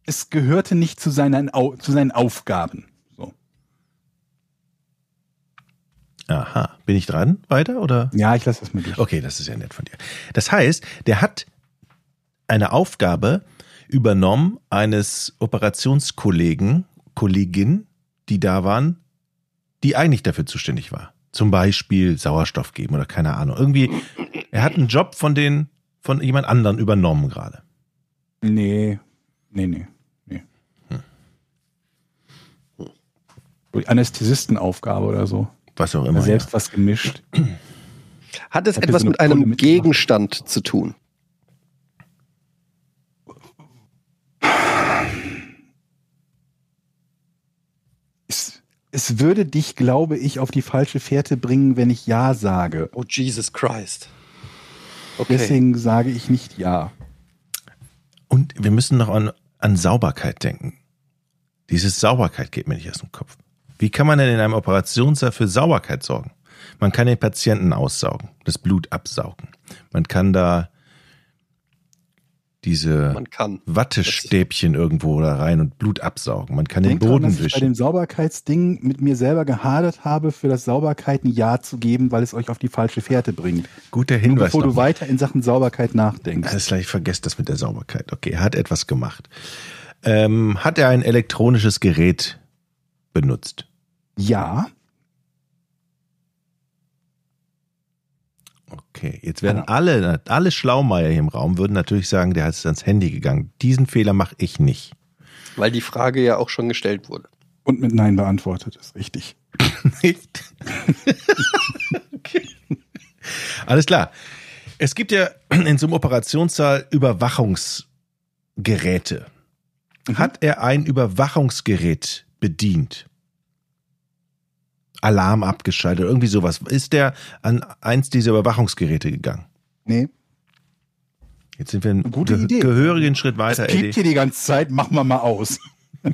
es gehörte nicht zu seinen, zu seinen Aufgaben. So. Aha. Bin ich dran? Weiter oder? Ja, ich lasse das mal durch. Okay, das ist ja nett von dir. Das heißt, der hat eine Aufgabe übernommen eines Operationskollegen, Kollegin, die da waren, die eigentlich dafür zuständig war. Zum Beispiel Sauerstoff geben oder keine Ahnung. Irgendwie, er hat einen Job von den, von jemand anderen übernommen gerade. Nee, nee, nee, nee. Die Anästhesistenaufgabe oder so. Was auch immer. Selbst was gemischt. Hat es ihr etwas so mit einem mitgemacht? Gegenstand zu tun? Es, es würde dich, glaube ich, auf die falsche Fährte bringen, wenn ich Ja sage. Oh, Jesus Christ. Okay. Deswegen sage ich nicht Ja. Und wir müssen noch an, an Sauberkeit denken. Diese Sauberkeit geht mir nicht aus dem Kopf. Wie kann man denn in einem Operationssaal für Sauberkeit sorgen? Man kann den Patienten aussaugen, das Blut absaugen. Man kann da diese Man kann. Wattestäbchen irgendwo da rein und Blut absaugen. Man kann den Denk dran, Boden dass ich bei wischen. dem Sauberkeitsding mit mir selber gehadert habe, für das Sauberkeit ein Ja zu geben, weil es euch auf die falsche Fährte bringt. Guter Nur Hinweis. bevor du weiter in Sachen Sauberkeit nachdenkst. Alles klar, ich vergesse das mit der Sauberkeit. Okay, er hat etwas gemacht. Ähm, hat er ein elektronisches Gerät benutzt? Ja, Okay, jetzt werden Ja. alle, alle Schlaumeier hier im Raum würden natürlich sagen, der ist ans Handy gegangen. Diesen Fehler mache ich nicht. Weil die Frage ja auch schon gestellt wurde. und mit Nein beantwortet, ist richtig. *laughs* Nicht? okay. Alles klar. Es gibt ja in so einem Operationssaal Überwachungsgeräte. Hat er ein Überwachungsgerät bedient? Alarm abgeschaltet, irgendwie sowas. Ist der an eins dieser Überwachungsgeräte gegangen? Nee, Jetzt sind wir einen Gute ge Idee. gehörigen Schritt weiter. piept Eddie. hier die ganze Zeit, machen wir mal aus. *laughs*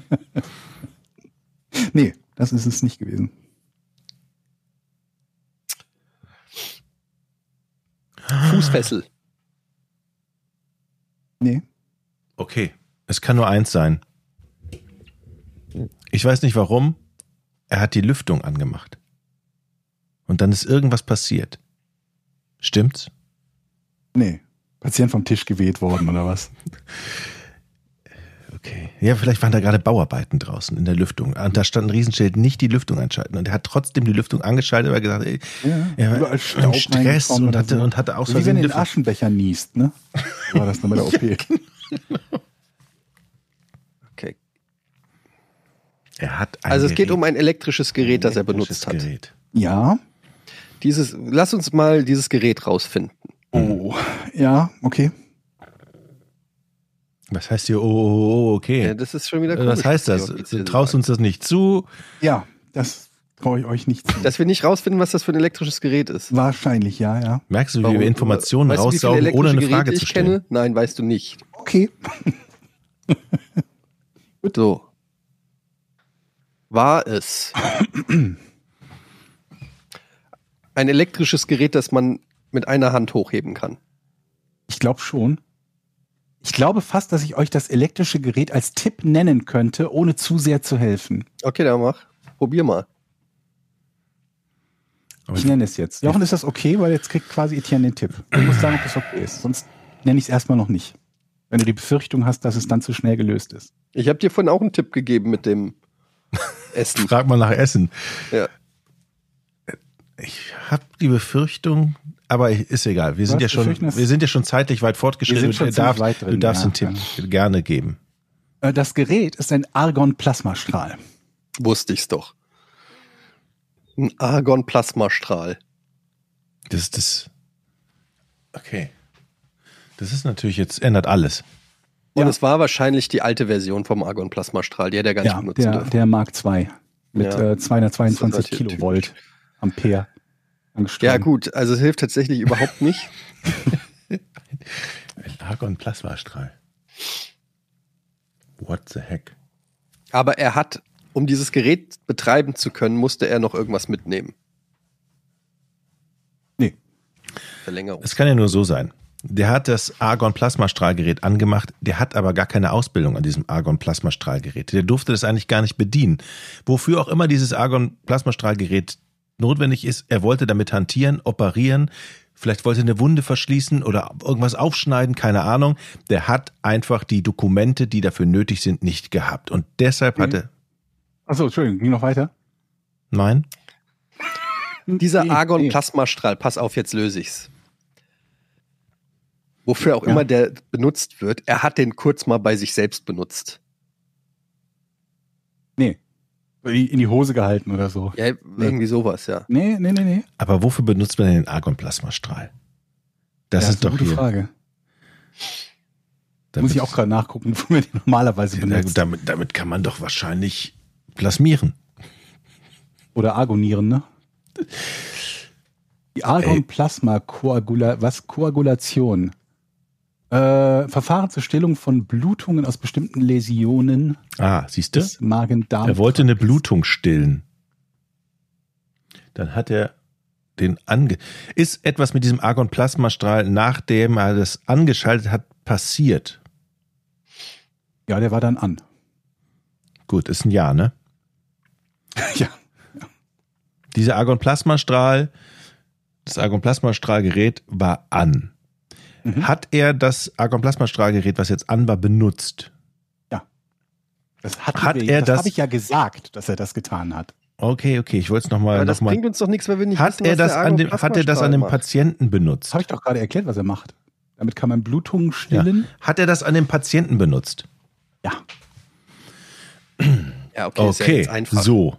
nee, das ist es nicht gewesen. Fußfessel. Nee, Okay, es kann nur eins sein. Ich weiß nicht warum. Er hat die Lüftung angemacht. Und dann ist irgendwas passiert. Stimmt's? nee. Patient vom Tisch geweht worden oder was? *laughs* Okay. Ja, vielleicht waren da gerade Bauarbeiten draußen in der Lüftung. Und da stand ein Riesenschild, nicht die Lüftung einschalten. Und er hat trotzdem die Lüftung angeschaltet, weil er gesagt, ey, er überall war im Stress und hatte, so. und hatte aus Wie wenn du in den. Aschenbecher niest, ne? War das bei der *laughs* OP? Okay. Er hat ein Also es geht Gerät, um ein elektrisches Gerät, das er benutzt elektrisches hat. Gerät. Ja. Dieses, lass uns mal dieses Gerät rausfinden. Oh. Ja, okay. Was heißt hier, oh, oh, oh okay. Ja, das ist schon wieder komisch. Was heißt das? Du traust uns das nicht zu? Ja, das traue ich euch nicht zu. Dass wir nicht rausfinden, was das für ein elektrisches Gerät ist. Wahrscheinlich, ja, ja. Merkst du, wie Warum? wir Informationen weißt raussaugen, ohne eine elektrische Frage Geräte zu ich stellen? Kenne? Nein, weißt du nicht. Okay. So. War es ein elektrisches Gerät, das man mit einer Hand hochheben kann? Ich glaube schon. Ich glaube fast, dass ich euch das elektrische Gerät als Tipp nennen könnte, ohne zu sehr zu helfen. Okay, dann mach. Probier mal. Aber Ich nenne es jetzt. Jochen, ist das okay? Weil jetzt kriegt quasi Etienne den Tipp. Du musst sagen, ob das okay ist. Sonst nenne ich es erstmal noch nicht. Wenn du die Befürchtung hast, dass es dann zu schnell gelöst ist. Ich habe dir vorhin auch einen Tipp gegeben mit dem Essen. Frag mal nach Essen. Ja. Ich habe die Befürchtung, aber ist egal. Wir sind ja schon, wir sind ja schon zeitlich weit fortgeschritten. Wir sind schon du darfst, weit drin, du darfst ja, den Tipp gerne geben. Äh, Das Gerät ist ein Argon-Plasmastrahl. Wusste ich's doch. Ein Argon-Plasmastrahl. Das ist das. Okay. Das ist natürlich jetzt, ändert alles. Und Ja. es war wahrscheinlich die alte Version vom Argon-Plasmastrahl. Die hätte er gar nicht Ja, benutzen der, dürfen. der Mark II mit Ja. äh, 222 Das ist natürlich Kilovolt Ampere. Angestrom. Ja, gut, also es hilft tatsächlich überhaupt nicht. *laughs* Ein Argon-Plasmastrahl. What the heck? Aber er hat, um dieses Gerät betreiben zu können, musste er noch irgendwas mitnehmen. Nee. Verlängerung. Es kann ja nur so sein. Der hat das Argon-Plasmastrahlgerät angemacht, der hat aber gar keine Ausbildung an diesem Argon-Plasmastrahlgerät. Der durfte das eigentlich gar nicht bedienen. Wofür auch immer dieses Argon-Plasmastrahlgerät notwendig ist, er wollte damit hantieren, operieren, vielleicht wollte er eine Wunde verschließen oder irgendwas aufschneiden, keine Ahnung. Der hat einfach die Dokumente, die dafür nötig sind, nicht gehabt. Und deshalb Mhm. hatte, Achso, Entschuldigung, ging noch weiter? nein, Dieser Argon-Plasmastrahl, pass auf, jetzt löse ich's. Wofür auch Ja. immer der benutzt wird, er hat den kurz mal bei sich selbst benutzt. Nee. In die Hose gehalten oder so. Ja, irgendwie sowas, ja. Nee, nee, nee, nee. Aber wofür benutzt man denn den Argonplasmastrahl? Das Ja, ist eine doch gute hier. Frage. Damit, Muss ich auch gerade nachgucken, *laughs* wofür man die normalerweise gut, damit, damit kann man doch wahrscheinlich plasmieren. Oder argonieren, ne? Die Argonplasma-Koagula, was? Koagulation. Äh, Verfahren zur Stillung von Blutungen aus bestimmten Läsionen Ah, siehst du? Magen-Darm. Er wollte eine Blutung stillen. Dann hat er den ange. Ist etwas mit diesem Argonplasmastrahl, nachdem er das angeschaltet hat, passiert? Ja, der war dann an. Gut, ist ein Ja, ne? *laughs* ja. Dieser Argonplasmastrahl, das Argonplasmastrahlgerät war an. Mhm. Hat er das Argonplasmastrahlgerät, was jetzt an war, benutzt? Das, hatten Hat wir, er das, das- habe ich ja gesagt, dass er das getan hat. Okay, okay, ich wollte es nochmal. Noch das mal. bringt uns doch nichts, weil wir nicht Hat wissen, er was das der an dem, hat er das an dem macht. Patienten benutzt? Das habe ich doch gerade erklärt, was er macht. Damit kann man Blutungen stillen. Hat er das an dem Patienten benutzt? Ja. *clears throat* Ja, okay, ist ja Okay, jetzt einfach. so.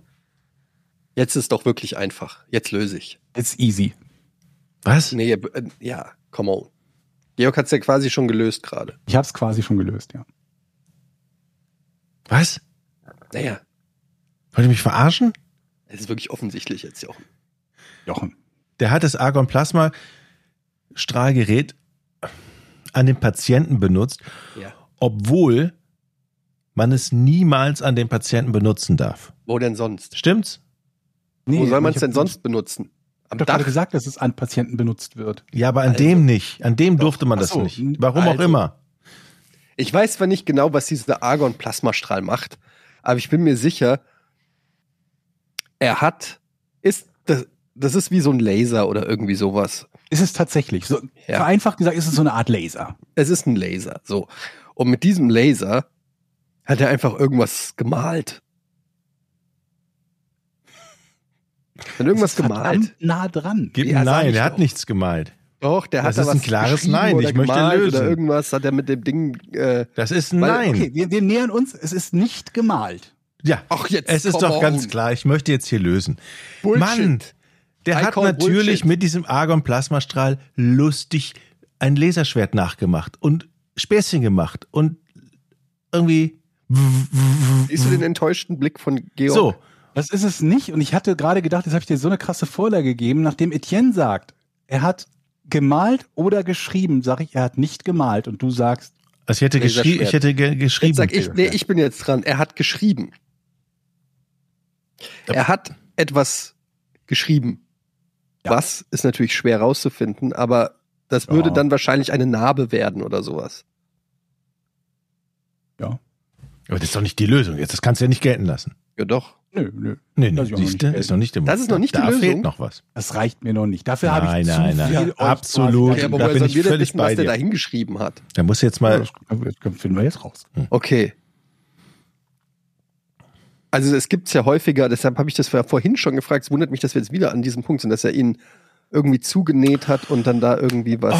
Jetzt ist doch wirklich einfach. Jetzt löse ich. It's easy. Was? Nee, äh, ja, come on. Georg hat es ja quasi schon gelöst gerade. Ich habe es quasi schon gelöst, ja. Was? Naja, Wollt ihr mich verarschen? es ist wirklich offensichtlich jetzt, Jochen. Jochen. Der hat das Argon-Plasma-Strahlgerät an den Patienten benutzt, Ja. obwohl man es niemals an den Patienten benutzen darf. Wo denn sonst? Stimmt's? Wo soll man es denn sonst benutzen? Ich Am doch gerade Dach? gesagt, dass es an Patienten benutzt wird. Ja, aber an Also- dem nicht. An dem durfte man das so, nicht. Warum auch also- immer. Ich weiß zwar nicht genau, was dieser Argon-Plasmastrahl macht, aber ich bin mir sicher, er hat, ist, das, das ist wie so ein Laser oder irgendwie sowas. Ist es tatsächlich. So, Ja. Vereinfacht gesagt ist es so eine Art Laser. Es ist ein Laser, so. Und mit diesem Laser hat er einfach irgendwas gemalt. Hat irgendwas Das gemalt. nah dran. Gib Ja, nein, er hat doch. nichts gemalt. Doch, der Das hat da ist was ein klares Nein, ich möchte lösen. Oder irgendwas hat er mit dem Ding. Äh, Das ist ein Weil- Nein. Okay, wir, wir nähern uns. Es ist nicht gemalt. Ja, ach jetzt. es ist doch on. ganz klar. Ich möchte jetzt hier lösen. Bullshit. Mann, der I hat natürlich Bullshit. mit diesem Argon-Plasmastrahl lustig ein Laserschwert nachgemacht und Späßchen gemacht und irgendwie Siehst du den enttäuschten Blick von Georg? so. Das ist es nicht. Und ich hatte gerade gedacht, jetzt habe ich dir so eine krasse Vorlage gegeben, nachdem Etienne sagt, er hat gemalt oder geschrieben, sage ich, er hat nicht gemalt. Und du sagst, Also ich hätte, geschrie ich hätte ge geschrieben. Jetzt sag ich, nee, ich bin jetzt dran. Er hat geschrieben. Ja. Er hat etwas geschrieben. Ja. Was ist natürlich schwer rauszufinden, aber das würde Ja. dann wahrscheinlich eine Narbe werden oder sowas. Aber das ist doch nicht die Lösung jetzt. Das kannst du ja nicht gelten lassen. Ja, doch. Nö, nö, Nee, nee, Das ist ja noch siehst nicht du, ist noch nicht Das ist noch nicht Da die Lösung. fehlt noch was. das reicht mir noch nicht. Dafür habe Nein, ich nein, zu nein. viel euch Absolut. Ja, aber da bin ich wir völlig wissen, bei was der dir. da hingeschrieben hat? Da muss jetzt mal. das das finden wir jetzt raus. Okay. Also es gibt's ja häufiger, deshalb habe ich das ja vorhin schon gefragt. Es wundert mich, dass wir jetzt wieder an diesem Punkt sind, dass er ihn irgendwie zugenäht hat und dann da irgendwie was.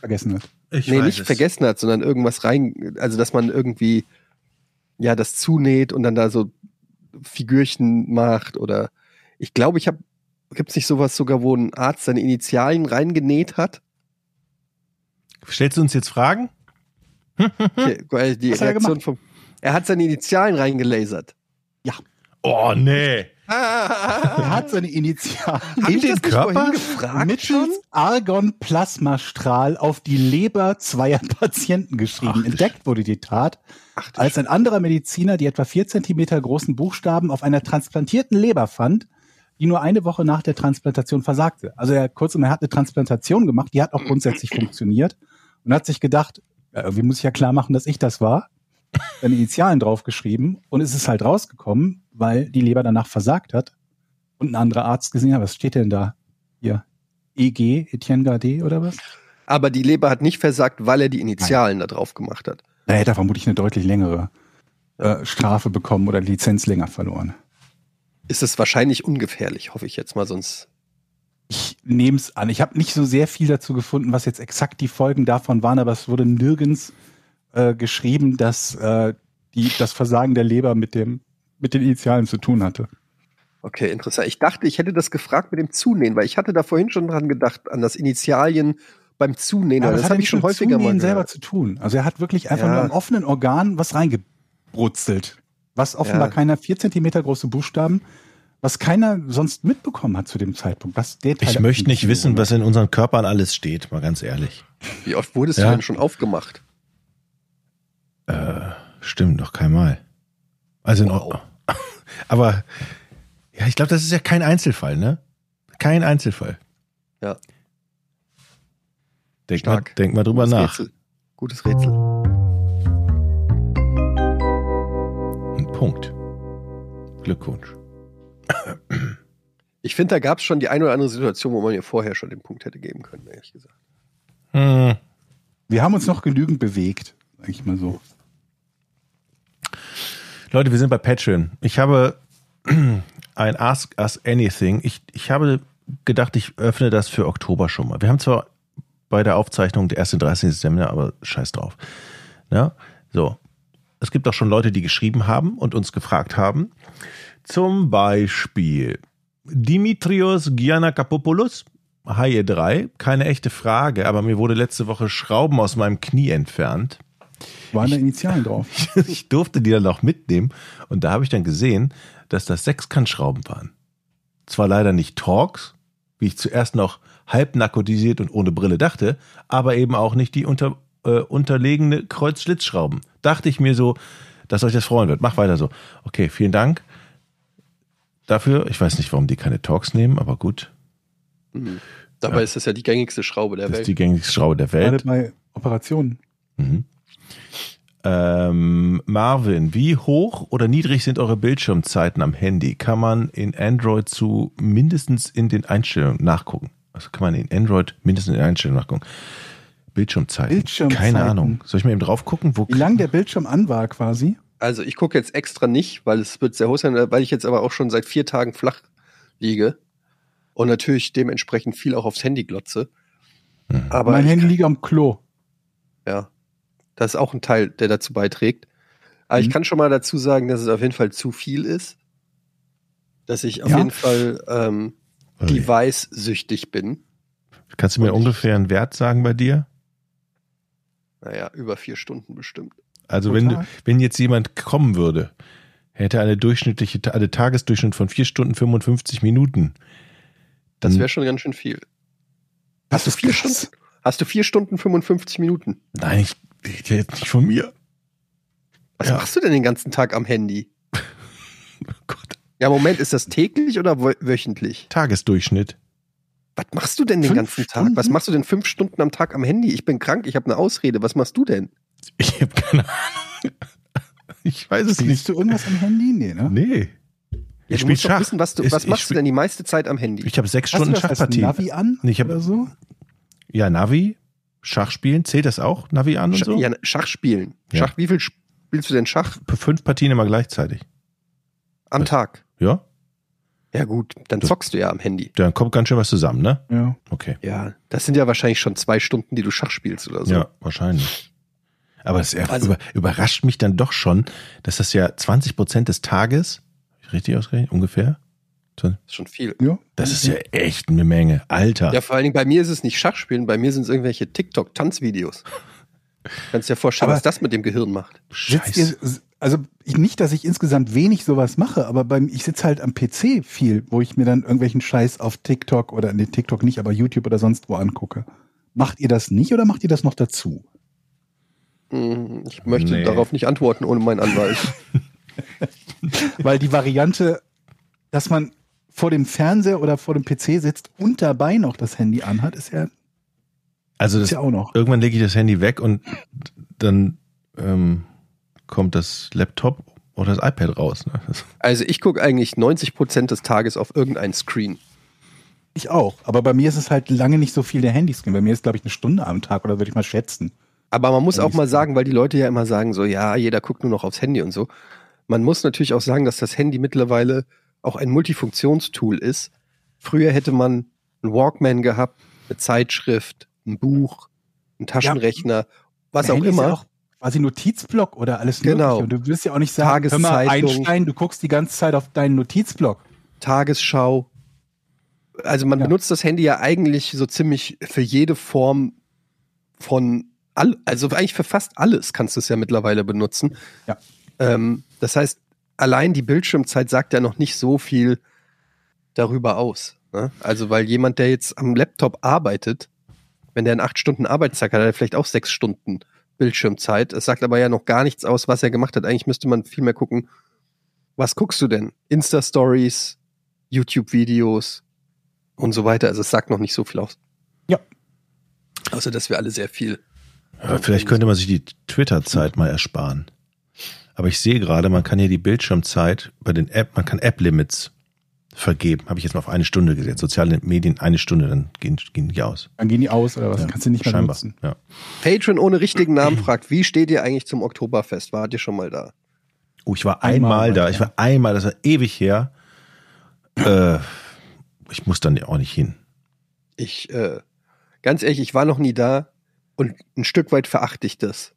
Vergessen hat. Ich nee, nicht es. vergessen hat, sondern irgendwas rein, also dass man irgendwie ja das zunäht und dann da so Figürchen macht oder ich glaube, ich habe gibt's nicht sowas sogar, wo ein Arzt seine Initialien reingenäht hat? Stellst du uns jetzt Fragen? Okay, *laughs* die Was hat er Reaktion vom er hat seine Initialien reingelasert. Oh, nee. Er hat seine Initialen In den Körper? gefragt mittels Argon-Plasmastrahl auf die Leber zweier *laughs* Patienten geschrieben. Ach, Entdeckt wurde die Tat, Ach, als ein anderer Mediziner die etwa vier Zentimeter großen Buchstaben auf einer transplantierten Leber fand, die nur eine Woche nach der Transplantation versagte. Also er kurzum, er hat eine Transplantation gemacht, die hat auch grundsätzlich *clears throat* funktioniert und hat sich gedacht, irgendwie muss ich ja klar machen, dass ich das war. Seine Initialen draufgeschrieben und es ist halt rausgekommen, weil die Leber danach versagt hat und ein anderer Arzt gesehen hat, was steht denn da? Hier, EG, Etienne Gardet oder was? Aber die Leber hat nicht versagt, weil er die Initialen da drauf gemacht hat. Da hätte er vermutlich eine deutlich längere äh, Strafe bekommen oder Lizenz länger verloren. Ist es wahrscheinlich ungefährlich, hoffe ich jetzt mal, sonst. Ich nehme es an. Ich habe nicht so sehr viel dazu gefunden, was jetzt exakt die Folgen davon waren, aber es wurde nirgends äh, geschrieben, dass äh, die, das Versagen der Leber mit dem mit den Initialen zu tun hatte. Okay, interessant. Ich dachte, ich hätte das gefragt mit dem Zunähen, weil ich hatte da vorhin schon dran gedacht, an das Initialien beim Zunähen. Ja, das hat habe ich nichts schon mit häufiger mal Zunähen selber gehört. zu tun. Also er hat wirklich einfach Ja. nur am offenen Organ was reingebrutzelt. Was offenbar Ja. keiner vier Zentimeter große Buchstaben, was keiner sonst mitbekommen hat zu dem Zeitpunkt. Das, der Teil Ich möchte nicht wissen, was in unseren Körpern alles steht, mal ganz ehrlich. Wie oft wurdest du Ja. denn schon aufgemacht? Äh, stimmt, noch keinmal. Also in Wow. Ordnung. *laughs* Aber ja, ich glaube, das ist ja kein Einzelfall, ne? Kein Einzelfall. Ja. Denk, mal, denk mal drüber Gutes nach. Rätsel. Gutes Rätsel. Ein Punkt. Glückwunsch. Ich finde, da gab es schon die eine oder andere Situation, wo man mir vorher schon den Punkt hätte geben können, ehrlich gesagt. Hm. Wir haben uns noch genügend bewegt, sag ich mal so. Leute, wir sind bei Patreon. Ich habe *clears throat* ein Ask Us Anything. Ich, ich habe gedacht, ich öffne das für Oktober schon mal. Wir haben zwar bei der Aufzeichnung der erste 30. Seminar, aber scheiß drauf. Ja, so. Es gibt auch schon Leute, die geschrieben haben und uns gefragt haben. Zum Beispiel Dimitrios Giannakopoulos, Haie 3. Keine echte Frage, aber mir wurde letzte Woche Schrauben aus meinem Knie entfernt Waren da Initialen *laughs* drauf? ich durfte die dann auch mitnehmen und da habe ich dann gesehen, dass das Sechskantschrauben waren. Zwar leider nicht Torx, wie ich zuerst noch halb narkotisiert und ohne Brille dachte, aber eben auch nicht die unter, äh, unterlegene Kreuzschlitzschrauben. Dachte ich mir so, dass euch das freuen wird. Mach weiter so. Okay, vielen Dank dafür. Ich weiß nicht, warum die keine Torx nehmen, aber gut. Dabei Ja. ist das ja die gängigste Schraube der Das ist Welt. die gängigste Schraube der Welt. Gerade bei Operationen. Mhm. Ähm, Marvin, wie hoch oder niedrig sind eure Bildschirmzeiten am Handy? Kann man in Android zu mindestens in den Einstellungen nachgucken? Also kann man in Android mindestens in den Einstellungen nachgucken. Bildschirmzeiten. Bildschirmzeiten. Keine Ahnung. Soll ich mal eben drauf gucken? Wo Wie lang der Bildschirm an war quasi? Also ich gucke jetzt extra nicht, weil es wird sehr hoch sein, weil ich jetzt aber auch schon seit vier Tagen flach liege und natürlich dementsprechend viel auch aufs Handy glotze. Hm. Aber mein Handy liegt am Klo. ja, das ist auch ein Teil, der dazu beiträgt. Aber ich Mhm. kann schon mal dazu sagen, dass es auf jeden Fall zu viel ist. Dass ich auf Ja. jeden Fall ähm, Ui. device-süchtig bin. Kannst du mir Und ich- ungefähr einen Wert sagen bei dir? Naja, über vier Stunden bestimmt. Also wenn, du, wenn jetzt jemand kommen würde, hätte eine durchschnittliche, eine Tagesdurchschnitt von vier Stunden 55 Minuten. Das wäre schon ganz schön viel. Hast du vier krass. Stunden? Hast du vier Stunden 55 Minuten? Nein, ich, ich jetzt nicht von mir. Was Ja. machst du denn den ganzen Tag am Handy? *laughs* Oh Gott. Ja, Moment, ist das täglich oder wö- wöchentlich? Tagesdurchschnitt. Was machst du denn den Fünf ganzen Tag? Stunden? Was machst du denn fünf Stunden am Tag am Handy? Ich bin krank, ich habe eine Ausrede. Was machst du denn? Ich habe keine Ahnung. Ich weiß es nicht. Siehst du irgendwas am Handy? Nee, ne? Nee. Ja, Ich du spiele musst doch Schach. wissen, was, du, Ich- was ich machst du spiel- denn die meiste Zeit am Handy? Ich habe sechs Hast du Stunden Schachpartien. Navi an? Nee, ich hab- oder so? Ja, Navi, Schach spielen, zählt das auch? Navi an und Sch so? ja, Schach spielen. Ja. Schach, wie viel spielst du denn Schach Fünf Partien immer gleichzeitig. am Was? Tag? Ja? Ja gut, dann Das- zockst du ja am Handy. Dann kommt ganz schön was zusammen, ne? Ja. Okay. Ja, das sind ja wahrscheinlich schon zwei Stunden, die du Schach spielst oder so. Ja, wahrscheinlich. Aber es Also- über, überrascht mich dann doch schon, dass das ja 20 Prozent des Tages, richtig ausgerechnet, ungefähr? Das ist schon viel. ja. Das ist ja echt eine Menge. Alter. Ja, vor allen Dingen bei mir ist es nicht Schachspielen, bei mir sind es irgendwelche TikTok-Tanzvideos. *laughs* Kannst dir vorstellen, Aber- was das mit dem Gehirn macht. Scheiße. ihr, also ich, nicht, dass ich insgesamt wenig sowas mache, aber beim, ich sitze halt am PC viel, wo ich mir dann irgendwelchen Scheiß auf TikTok oder nee, TikTok nicht, aber YouTube oder sonst wo angucke. Macht ihr das nicht oder macht ihr das noch dazu? Hm, Ich möchte Nee. darauf nicht antworten ohne meinen Anwalt. *laughs* Weil die Variante, dass man vor dem Fernseher oder vor dem PC sitzt und dabei noch das Handy anhat, ist ja, Also ist das, ja auch noch. irgendwann lege ich das Handy weg und dann ähm, kommt das Laptop oder das iPad raus. Ne? Also ich gucke eigentlich 90 Prozent des Tages auf irgendeinen Screen. Ich auch. Aber bei mir ist es halt lange nicht so viel der Handyscreen. Bei mir ist, glaube ich, eine Stunde am Tag oder würde ich mal schätzen. Aber man muss auch mal sagen, weil die Leute ja immer sagen, so ja, jeder guckt nur noch aufs Handy und so. Man muss natürlich auch sagen, dass das Handy mittlerweile auch ein Multifunktionstool ist. Früher hätte man einen Walkman gehabt, eine Zeitschrift, ein Buch, einen Taschenrechner, was Bei auch Handy ist immer. Ja auch quasi Notizblock oder alles Genau. mögliche. Und du wirst ja auch nicht sagen, hör mal. Einstein, du guckst die ganze Zeit auf deinen Notizblock. Tagesschau. Also man Ja. benutzt das Handy ja eigentlich so ziemlich für jede Form von all, also eigentlich für fast alles kannst du es ja mittlerweile benutzen. Ja. Ähm, das heißt, allein die Bildschirmzeit sagt ja noch nicht so viel darüber aus. Ne? Also weil jemand, der jetzt am Laptop arbeitet, wenn der einen acht Stunden Arbeitstag hat, hat er vielleicht auch sechs Stunden Bildschirmzeit. Es sagt aber ja noch gar nichts aus, was er gemacht hat. Eigentlich müsste man viel mehr gucken, was guckst du denn? Insta-Stories, YouTube-Videos und so weiter. Also es sagt noch nicht so viel aus. Ja. Außer, dass wir alle sehr viel. Ja, vielleicht könnte man sich die Twitter-Zeit mal ersparen. Aber ich sehe gerade, man kann hier die Bildschirmzeit bei den App, man kann App-Limits vergeben. Habe ich jetzt mal auf eine Stunde gesetzt. Soziale Medien eine Stunde, dann gehen, gehen die aus. Dann gehen die aus oder was? Ja, Kannst du nicht mehr Scheinbar. benutzen. Ja. Patreon ohne richtigen Namen fragt, wie steht ihr eigentlich zum Oktoberfest? Wart ihr schon mal da? Oh, ich war Einmal einmal da. ich Ich war einmal, das war ewig her. Äh, ich muss dann auch nicht hin. Ich, äh, ganz ehrlich, ich war noch nie da und ein Stück weit verachte ich das.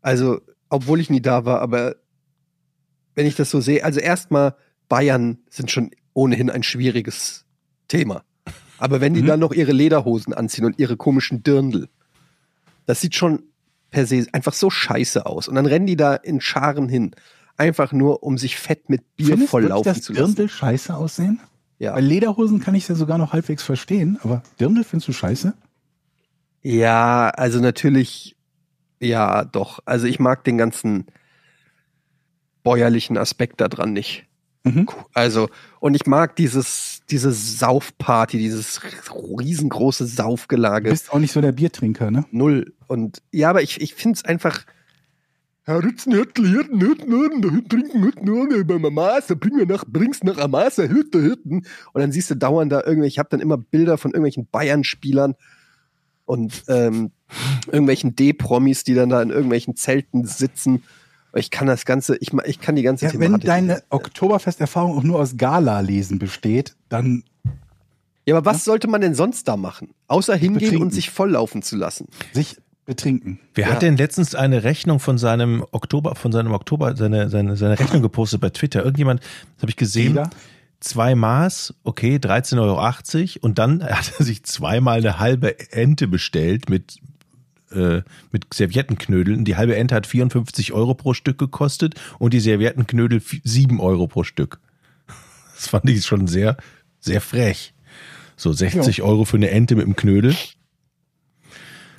Also, obwohl ich nie da war, aber wenn ich das so sehe, also erstmal, Bayern sind schon ohnehin ein schwieriges Thema. Aber wenn die Mhm. dann noch ihre Lederhosen anziehen und ihre komischen Dirndl, das sieht schon per se einfach so scheiße aus. Und dann rennen die da in Scharen hin. Einfach nur, um sich fett mit Bier Findest volllaufen zu lassen. Dirndl scheiße aussehen? Ja. Bei Lederhosen kann ich es ja sogar noch halbwegs verstehen, aber Dirndl findest du scheiße? Ja, also natürlich, ja, doch. Also ich mag den ganzen bäuerlichen Aspekt da dran nicht. Mhm. Also, und ich mag dieses, diese Saufparty, dieses riesengroße Du Saufgelage. bist auch nicht so der Biertrinker, ne? Null. Und ja, aber ich, ich finde es einfach. Herr Ritzen, Hüttel, Hirten, Hütten, trinken, Hütten, Hütten, beim Amasa, bring mir nach, bringst nach Amasa, Hütte, Hütten. Und dann siehst du dauernd da irgendwelche, ich habe dann immer Bilder von irgendwelchen Bayern-Spielern und ähm, irgendwelchen D-Promis, die dann da in irgendwelchen Zelten sitzen. Ich kann das Ganze, ich, ma- ich kann die ganze Ja, wenn Thematik deine nicht. Oktoberfesterfahrung auch nur aus Gala-Lesen besteht, dann Ja, aber was sollte man denn sonst da machen? Außer hingehen Betrinken. und sich volllaufen zu lassen. sich betrinken. Wer Ja. hat denn letztens eine Rechnung von seinem Oktober, von seinem Oktober, seine, seine, seine Rechnung gepostet bei Twitter? Irgendjemand, das habe ich gesehen, Jeder? Zwei Maß, okay, 13,80 Euro und dann *laughs* hat er sich zweimal eine halbe Ente bestellt mit, äh, mit Serviettenknödeln. Die halbe Ente hat 54 Euro pro Stück gekostet und die Serviettenknödel vi- 7 Euro pro Stück. *laughs* Das fand ich schon sehr, sehr frech. So 60 Euro für eine Ente mit einem Knödel.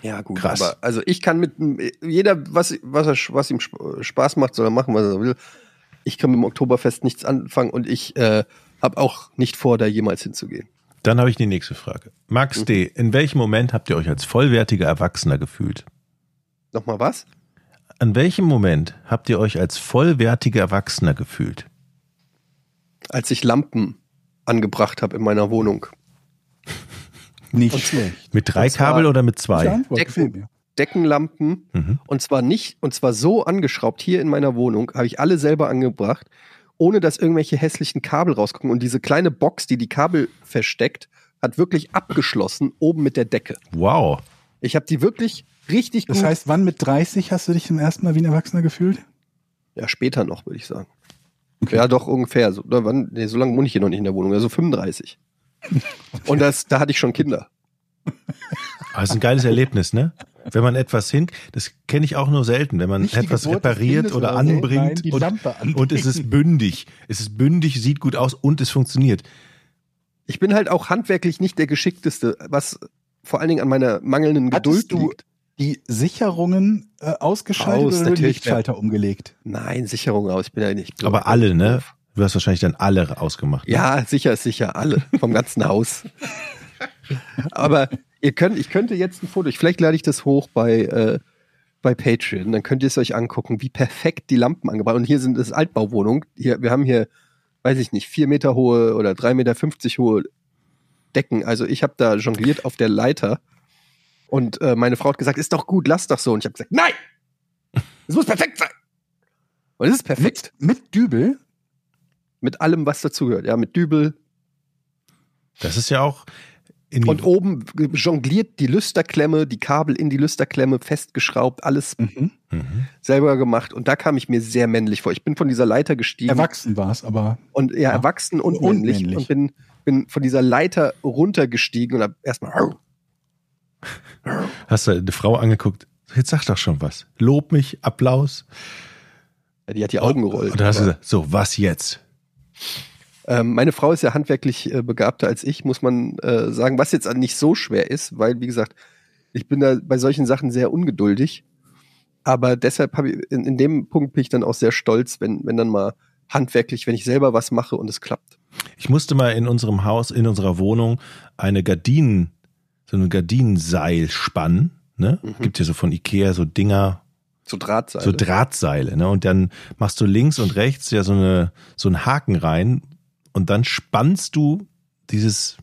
Ja, gut. Krass. Aber also ich kann mit jeder, was, was, er, was ihm Sp- Spaß macht, soll er machen, was er will. Ich kann mit dem Oktoberfest nichts anfangen und ich äh, habe auch nicht vor, da jemals hinzugehen. Dann habe ich die nächste Frage. Max D., in welchem Moment habt ihr euch als vollwertiger Erwachsener gefühlt? Nochmal was? An welchem Moment habt ihr euch als vollwertiger Erwachsener gefühlt? Als ich Lampen angebracht habe in meiner Wohnung. *laughs* Nicht schlecht. Mit drei Kabel oder mit zwei? Decken. Deckenlampen Mhm. und zwar nicht, und zwar so angeschraubt hier in meiner Wohnung, habe ich alle selber angebracht, ohne dass irgendwelche hässlichen Kabel rausgucken. Und diese kleine Box, die die Kabel versteckt, hat wirklich abgeschlossen, oben mit der Decke. Wow. Ich habe die wirklich richtig Das gut. heißt, wann mit 30 hast du dich zum ersten Mal wie ein Erwachsener gefühlt? ja, später noch, würde ich sagen. Okay. Ja, doch ungefähr. So, oder wann, nee, so lange wohne ich hier noch nicht in der Wohnung, also 35. *laughs* Und das, da hatte ich schon Kinder. *laughs* Aber es ist ein geiles Erlebnis, ne? Wenn man etwas hin, das kenne ich auch nur selten, wenn man Nicht etwas Geburt repariert oder oder so, anbringt nein, die und, und es ist bündig. Es ist bündig, sieht gut aus und es funktioniert. Ich bin halt auch handwerklich nicht der Geschickteste, was vor allen Dingen an meiner mangelnden Geduld Hattest du- liegt. Die Sicherungen äh, ausgeschaltet Aus, oder den. Lichtschalter umgelegt? Nein, Sicherung aus. Ich bin ja nicht. Aber alle, ne? Du hast wahrscheinlich dann alle ausgemacht. Ne? Ja, sicher ist sicher. Alle. Vom ganzen Haus. Aber ihr könnt, ich könnte jetzt ein Foto, ich- vielleicht lade ich das hoch bei, äh, bei Patreon, dann könnt ihr es euch angucken, wie perfekt die Lampen angebracht Und hier sind es Altbauwohnungen. Hier, wir haben hier, weiß ich nicht, vier Meter hohe oder drei Meter fünfzig hohe Decken. Also ich habe da jongliert auf der Leiter. Und äh, meine Frau hat gesagt, ist doch gut, lass doch so. Und ich habe gesagt, nein! Es muss perfekt sein! Und es ist perfekt. Mit, mit Dübel? Mit allem, was dazugehört. Ja, mit Dübel. Das ist ja auch, Und oben jongliert die Lüsterklemme, die Kabel in die Lüsterklemme festgeschraubt, alles Mhm. Selber gemacht. Und da kam ich mir sehr männlich vor. Ich bin von dieser Leiter gestiegen Erwachsen war es, aber und ja, Ja. erwachsen und, Und männlich, männlich. und bin, bin von dieser Leiter runtergestiegen und hab erstmal Hast du eine Frau angeguckt? Jetzt sag doch schon was. Lob mich, Applaus. Ja, die hat die Augen gerollt. Und da hast du gesagt, so, was jetzt? Ähm, meine Frau ist ja handwerklich äh, begabter als ich, muss man äh, sagen, was jetzt nicht so schwer ist, weil, wie gesagt, ich bin da bei solchen Sachen sehr ungeduldig. Aber deshalb habe ich, in, in dem Punkt bin ich dann auch sehr stolz, wenn, wenn dann mal handwerklich, wenn ich selber was mache und es klappt. Ich musste mal in unserem Haus, in unserer Wohnung eine Gardinen, so ein Gardinenseil spannen. Ne? Mhm. Gibt ja so von Ikea so Dinger, So Drahtseile. so Drahtseile, ne? Und dann machst du links und rechts ja so eine so einen Haken rein und dann spannst du dieses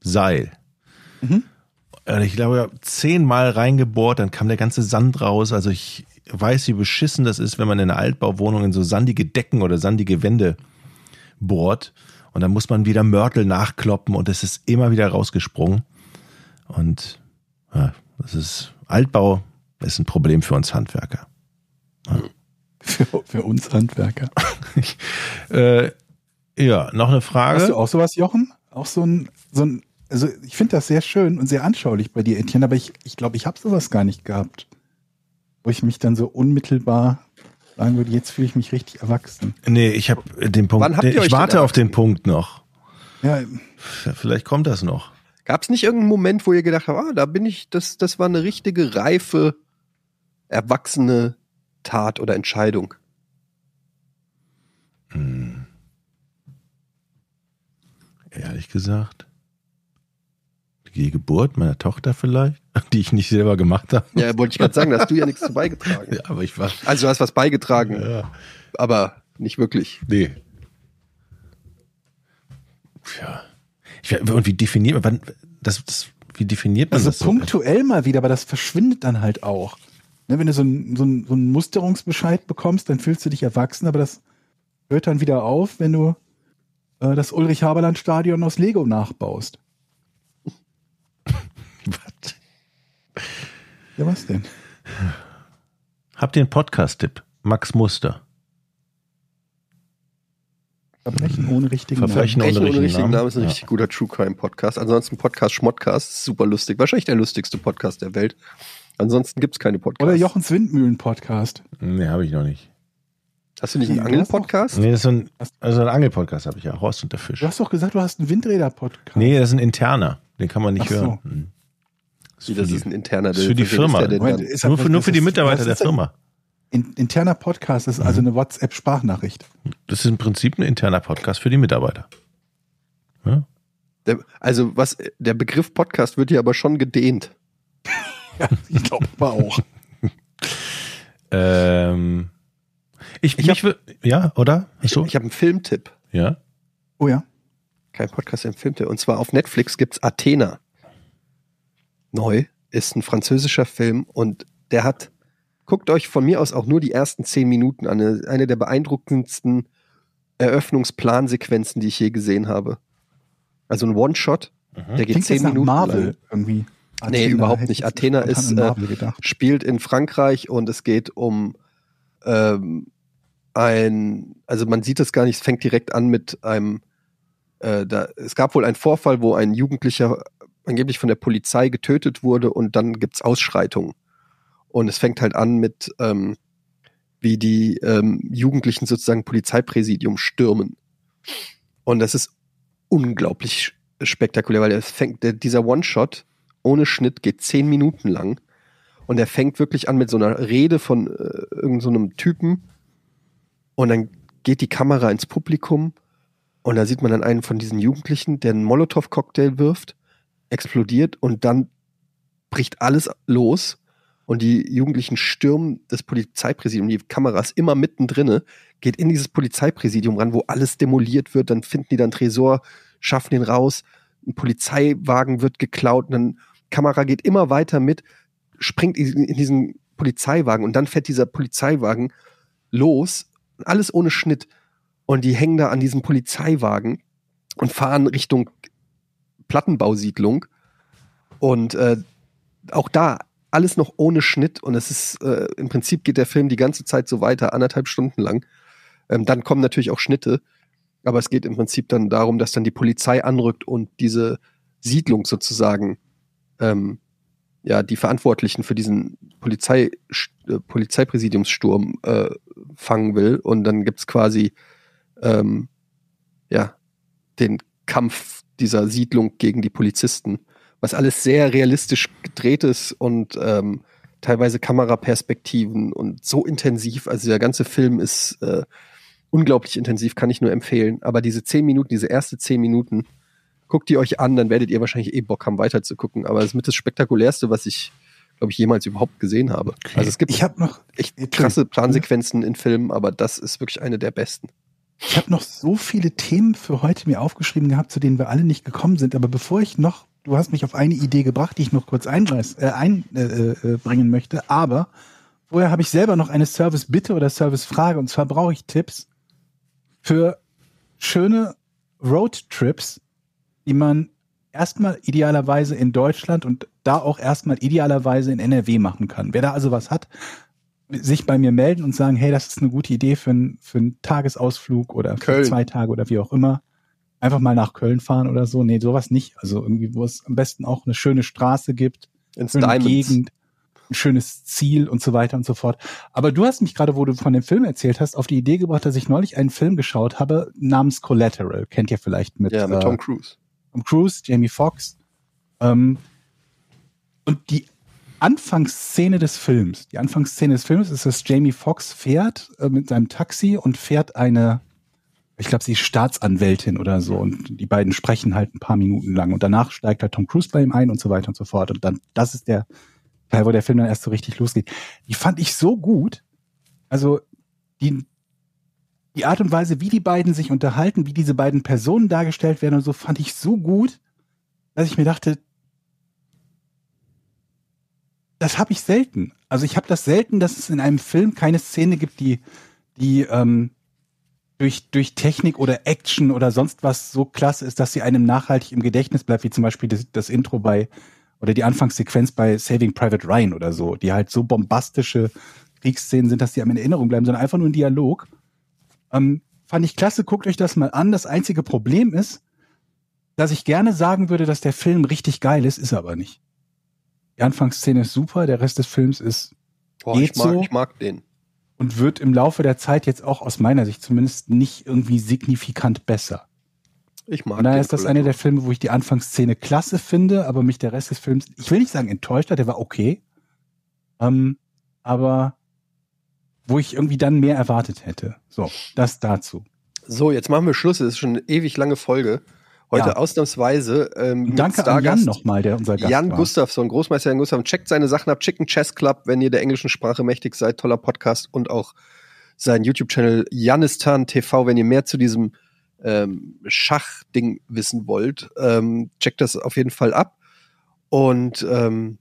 Seil. Mhm. Und Ich glaube, ich habe zehnmal reingebohrt, dann kam der ganze Sand raus. Also ich weiß, wie beschissen das ist, wenn man in einer Altbauwohnung in so sandige Decken oder sandige Wände bohrt. Und dann muss man wieder Mörtel nachkloppen und es ist immer wieder rausgesprungen. Und ja, das ist Altbau ist ein Problem für uns Handwerker. für, für uns Handwerker. *laughs* Äh, ja, noch eine Frage. Hast du auch sowas, Jochen? Auch so ein, so ein also ich finde das sehr schön und sehr anschaulich bei dir, Etienne, aber ich ich, glaube, ich habe sowas gar nicht gehabt. Wo ich mich dann so unmittelbar sagen würde, jetzt fühle ich mich richtig erwachsen. Nee, ich habe den Punkt. Wann habt ihr ich euch warte auf den Punkt noch. Ja, Vielleicht kommt das noch. Gab es nicht irgendeinen Moment, wo ihr gedacht habt, ah, da bin ich, das, das war eine richtige reife, erwachsene Tat oder Entscheidung? Ehrlich gesagt. Die Geburt meiner Tochter vielleicht, *laughs* die ich nicht selber gemacht habe. Ja, wollte ich gerade sagen, da hast du ja nichts zu beigetragen. *laughs* Ja, aber ich war. Also du hast was beigetragen, Ja. aber nicht wirklich. Nee. Ja. Ich, und wie definiert man, das, das, wie definiert man also das so? punktuell mal wieder, aber das verschwindet dann halt auch. Ne, wenn du so einen so ein, so ein Musterungsbescheid bekommst, dann fühlst du dich erwachsen, aber das hört dann wieder auf, wenn du äh, das Ulrich-Haberland-Stadion aus Lego nachbaust. Was? Ja, was denn? Habt ihr einen Podcast-Tipp? Max Muster. Verbrechen ohne richtigen Verbrechen Namen. ohne Brechen ohne richtigen Namen. Ist ein Ja. richtig guter True Crime Podcast. Ansonsten Podcast Schmottcast, super lustig. Wahrscheinlich der lustigste Podcast der Welt. Ansonsten gibt's keine Podcasts. Oder Jochens Windmühlen-Podcast. Nee, habe ich noch nicht. Hast du nicht einen Angel-Podcast? Nee, das ist ein, also ein Angelpodcast habe ich ja, Horst und der Fisch. Du hast doch gesagt, du hast einen Windräder-Podcast. Nee, das ist ein interner. Den kann man nicht Ach so. hören. Hm. Wie, das ist ein interner. Das ist für die Firma. der denn Moment, ist Nur das- für, nur das für die ist- Mitarbeiter der ist Firma. In, interner Podcast ist also eine WhatsApp-Sprachnachricht. Das ist im Prinzip ein interner Podcast für die Mitarbeiter. Ja? Der, also was, der Begriff Podcast wird hier aber schon gedehnt. *laughs* Ja, ich glaube aber auch. *laughs* Ähm, ich, Ich mich, wür- ja, oder? Ich, So? ich habe einen Filmtipp. ja. Oh ja. Kein Podcast, ein Filmtipp. Und zwar auf Netflix gibt's Athena. Neu. Ist ein französischer Film und der hat, guckt euch von mir aus auch nur die ersten zehn Minuten an. Eine, eine der beeindruckendsten Eröffnungsplansequenzen, die ich je gesehen habe. Also ein One-Shot, der geht Klingt zehn jetzt nach Minuten Marvel lang. irgendwie. Nee, überhaupt nicht. Athena ist, äh, spielt in Frankreich und es geht um ähm, ein, also man sieht es gar nicht, es fängt direkt an mit einem, äh, da, es gab wohl einen Vorfall, wo ein Jugendlicher angeblich von der Polizei getötet wurde und dann gibt's Ausschreitungen. Und es fängt halt an mit, ähm, wie die ähm, Jugendlichen sozusagen Polizeipräsidium stürmen. Und das ist unglaublich spektakulär, weil es fängt, der, dieser One-Shot ohne Schnitt geht zehn Minuten lang. Und er fängt wirklich an mit so einer Rede von äh, irgendeinem so Typen. Und dann geht die Kamera ins Publikum. Und da sieht man dann einen von diesen Jugendlichen, der einen Molotow-Cocktail wirft, explodiert und dann bricht alles los. Und die Jugendlichen stürmen das Polizeipräsidium. Die Kamera ist immer mittendrin, geht in dieses Polizeipräsidium ran, wo alles demoliert wird. Dann finden die dann Tresor, schaffen den raus. Ein Polizeiwagen wird geklaut. Und dann Kamera geht immer weiter mit, springt in in diesen Polizeiwagen und dann fährt dieser Polizeiwagen los, alles ohne Schnitt. Und die hängen da an diesem Polizeiwagen und fahren Richtung Plattenbausiedlung. Und äh, auch da alles noch ohne Schnitt und es ist äh, im Prinzip geht der Film die ganze Zeit so weiter, anderthalb Stunden lang. Ähm, dann kommen natürlich auch Schnitte, aber es geht im Prinzip dann darum, dass dann die Polizei anrückt und diese Siedlung sozusagen ähm, ja die Verantwortlichen für diesen Polizei, äh, Polizeipräsidiumssturm äh, fangen will und dann gibt's quasi ähm, ja den Kampf dieser Siedlung gegen die Polizisten was alles sehr realistisch gedreht ist und ähm, teilweise Kameraperspektiven und so intensiv. Also der ganze Film ist äh, unglaublich intensiv, kann ich nur empfehlen. Aber diese zehn Minuten, diese erste zehn Minuten, guckt die euch an, dann werdet ihr wahrscheinlich eh Bock haben, weiter zu gucken. Aber das ist mit das Spektakulärste, was ich, glaube ich, jemals überhaupt gesehen habe. Okay. Also es gibt ich noch echt krasse Plansequenzen in Filmen, aber das ist wirklich eine der besten. Ich habe noch so viele Themen für heute mir aufgeschrieben gehabt, zu denen wir alle nicht gekommen sind. Aber bevor ich noch du hast mich auf eine Idee gebracht, die ich noch kurz einbringen äh, ein, äh, äh, möchte. Aber vorher habe ich selber noch eine Service-Bitte oder Service-Frage. Und zwar brauche ich Tipps für schöne Roadtrips, die man erstmal idealerweise in Deutschland und da auch erstmal idealerweise in NRW machen kann. Wer da also was hat, sich bei mir melden und sagen, hey, das ist eine gute Idee für, ein, für einen Tagesausflug oder für zwei Tage oder wie auch immer einfach mal nach Köln fahren oder so. Nee, sowas nicht. Also irgendwie, wo es am besten auch eine schöne Straße gibt, Ins eine Gegend, ein schönes Ziel und so weiter und so fort. Aber du hast mich gerade, wo du von dem Film erzählt hast, auf die Idee gebracht, dass ich neulich einen Film geschaut habe namens Collateral. Kennt ihr vielleicht mit, ja, mit Tom äh, Cruise. Tom Cruise, Jamie Foxx. Ähm, und die Anfangsszene des Films, die Anfangsszene des Films ist, dass Jamie Foxx fährt äh, mit seinem Taxi und fährt eine ich glaube, sie ist Staatsanwältin oder so und die beiden sprechen halt ein paar Minuten lang und danach steigt halt Tom Cruise bei ihm ein und so weiter und so fort und dann, das ist der Teil, wo der Film dann erst so richtig losgeht. Die fand ich so gut, also die, die Art und Weise, wie die beiden sich unterhalten, wie diese beiden Personen dargestellt werden und so, fand ich so gut, dass ich mir dachte, das habe ich selten. Also ich habe das selten, dass es in einem Film keine Szene gibt, die, die ähm, durch, durch Technik oder Action oder sonst was so klasse ist, dass sie einem nachhaltig im Gedächtnis bleibt, wie zum Beispiel das, das Intro bei oder die Anfangssequenz bei Saving Private Ryan oder so, die halt so bombastische Kriegsszenen sind, dass die einem in Erinnerung bleiben, sondern einfach nur ein Dialog. Ähm, fand ich klasse, guckt euch das mal an. Das einzige Problem ist, dass ich gerne sagen würde, dass der Film richtig geil ist, ist er aber nicht. Die Anfangsszene ist super, der Rest des Films ist Boah, ich mag, so. ich mag den und wird im Laufe der Zeit jetzt auch aus meiner Sicht zumindest nicht irgendwie signifikant besser. Ich mag. Und daher ist das einer der Filme, wo ich die Anfangsszene klasse finde, aber mich der Rest des Films, ich will nicht sagen enttäuscht hat, der war okay, ähm, aber wo ich irgendwie dann mehr erwartet hätte. So, das dazu. So, jetzt machen wir Schluss. Es ist schon eine ewig lange Folge. Heute ja. ausnahmsweise. Ähm, Danke an Jan nochmal, der unser Gast Jan war. Gustafsson, Großmeister Jan Gustafsson. Checkt seine Sachen ab. Chicken Chess Club, wenn ihr der englischen Sprache mächtig seid. Toller Podcast und auch sein YouTube-Channel Janistan TV, wenn ihr mehr zu diesem ähm, Schachding wissen wollt. Ähm, checkt das auf jeden Fall ab. Und ähm,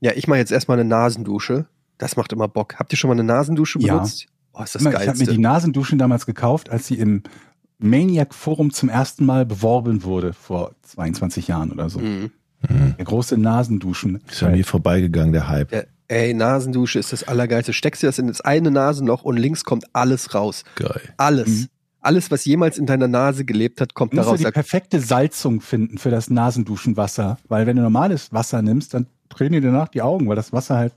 ja, ich mache jetzt erstmal eine Nasendusche. Das macht immer Bock. Habt ihr schon mal eine Nasendusche benutzt? Ja. Oh, ist das geil. Ich habe mir die Nasenduschen damals gekauft, als sie im Maniac Forum zum ersten Mal beworben wurde, vor 22 Jahren oder so. Mhm. Der große Nasenduschen. Ist an mir vorbeigegangen, der Hype. Ja, ey, Nasendusche ist das Allergeilste. Steckst du das in das eine Nasenloch und links kommt alles raus. Geil. Alles. Mhm. Alles, was jemals in deiner Nase gelebt hat, kommt du musst daraus. Du die perfekte Salzung finden für das Nasenduschenwasser. Weil wenn du normales Wasser nimmst, dann drehen dir danach die Augen, weil das Wasser halt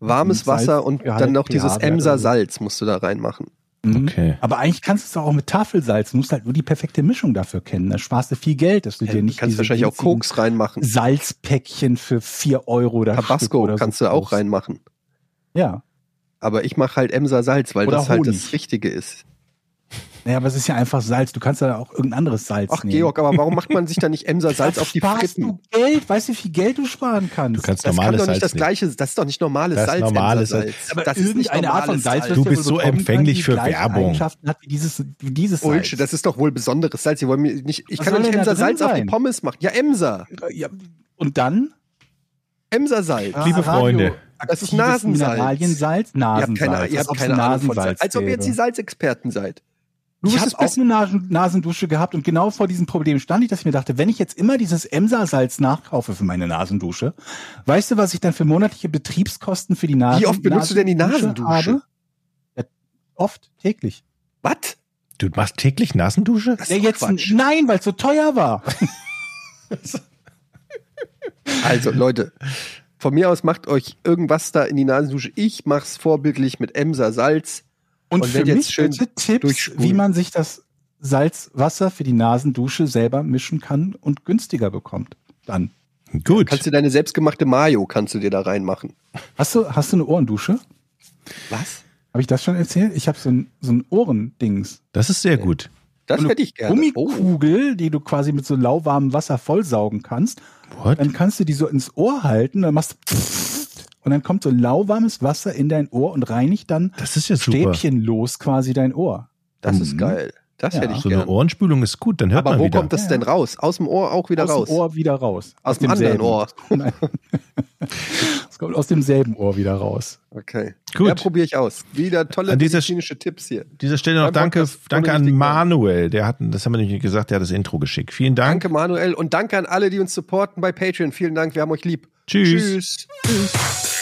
warmes Wasser und dann noch dieses Emser Salz musst du da reinmachen. Mhm. Okay. Aber eigentlich kannst du es auch mit Tafelsalz. Du musst halt nur die perfekte Mischung dafür kennen. Da sparst du viel Geld, dass du ja, dir nicht. Du kannst wahrscheinlich auch Koks reinmachen. Salzpäckchen für vier Euro oder Tabasco oder kannst so du auch reinmachen. Ja. Aber ich mache halt Emser Salz, weil oder das Honig. halt das Richtige ist. Naja, aber es ist ja einfach Salz. Du kannst da auch irgendein anderes Salz Ach, nehmen. Georg, aber warum macht man sich da nicht *laughs* Emser Salz auf die Fritten? du Geld? Weißt du, wie viel Geld du sparen kannst? Du kannst das normales kann doch nicht das gleiche, das ist doch nicht normales das Salz. Normales Salz. Aber das ist nicht eine Art von Salz. Salz. Du bist so empfänglich für Werbung. Hat wie dieses, wie dieses Bullshit, das ist doch wohl besonderes Salz. Ich, nicht, ich kann doch nicht Emser Salz sein? auf die Pommes machen. Ja, Emser. Ja, und dann? Emser Salz. Liebe Freunde. Das ist Nasensalz. Mineraliensalz, Nasensalz. Ihr habt keine, ihr habt keine Ahnung von Salz. Als ob ihr jetzt die Salzexperten seid. Du Ich hast auch eine Nasen Nasendusche gehabt und genau vor diesem Problem stand ich, dass ich mir dachte, wenn ich jetzt immer dieses Emsa-Salz nachkaufe für meine Nasendusche, weißt du, was ich dann für monatliche Betriebskosten für die Nasen Wie oft benutzt du denn die Nasendusche? habe? Ja, oft, täglich. Was? Du machst täglich Nasendusche? Das Ja, jetzt, Quatsch. nein, weil es so teuer war. *laughs* Also, Leute, von mir aus macht euch irgendwas da in die Nasendusche. Ich mach's vorbildlich mit Emser Salz. Und, Und für mich schön bitte Tipps, durchspulen. wie man sich das Salzwasser für die Nasendusche selber mischen kann und günstiger bekommt. Dann. Gut. Kannst du deine selbstgemachte Mayo, kannst du dir da reinmachen. Hast du, hast du eine Ohrendusche? Was? Habe ich das schon erzählt? Ich habe so ein, so ein Ohrendings. Das ist sehr gut. Das hätte ich gerne. Oh. Gummikugel, die du quasi mit so lauwarmem Wasser vollsaugen kannst. What? Dann kannst du die so ins Ohr halten, dann machst du und dann kommt so lauwarmes Wasser in dein Ohr und reinigt dann Das ist ja stäbchenlos quasi dein Ohr. Das ist Mhm. geil. Das Ja. hätte ich So eine gerne. Ohrenspülung ist gut, dann hört Aber man wo wieder. kommt das Ja. denn raus? Aus dem Ohr auch wieder aus raus. dem Ohr wieder raus. Aus dem anderen Ohr. *laughs* Nein. Es kommt aus demselben Ohr wieder raus. Okay. Gut. Ja, probiere ich aus. Wieder tolle An dieser medizinische Tipps hier. An dieser Stelle noch Beim danke, Podcast danke an Manuel. Der hat, das haben wir nicht gesagt, der hat das Intro geschickt. Vielen Dank. Danke, Manuel. Und danke an alle, die uns supporten bei Patreon. Vielen Dank. Wir haben euch lieb. Tschüss. Tschüss.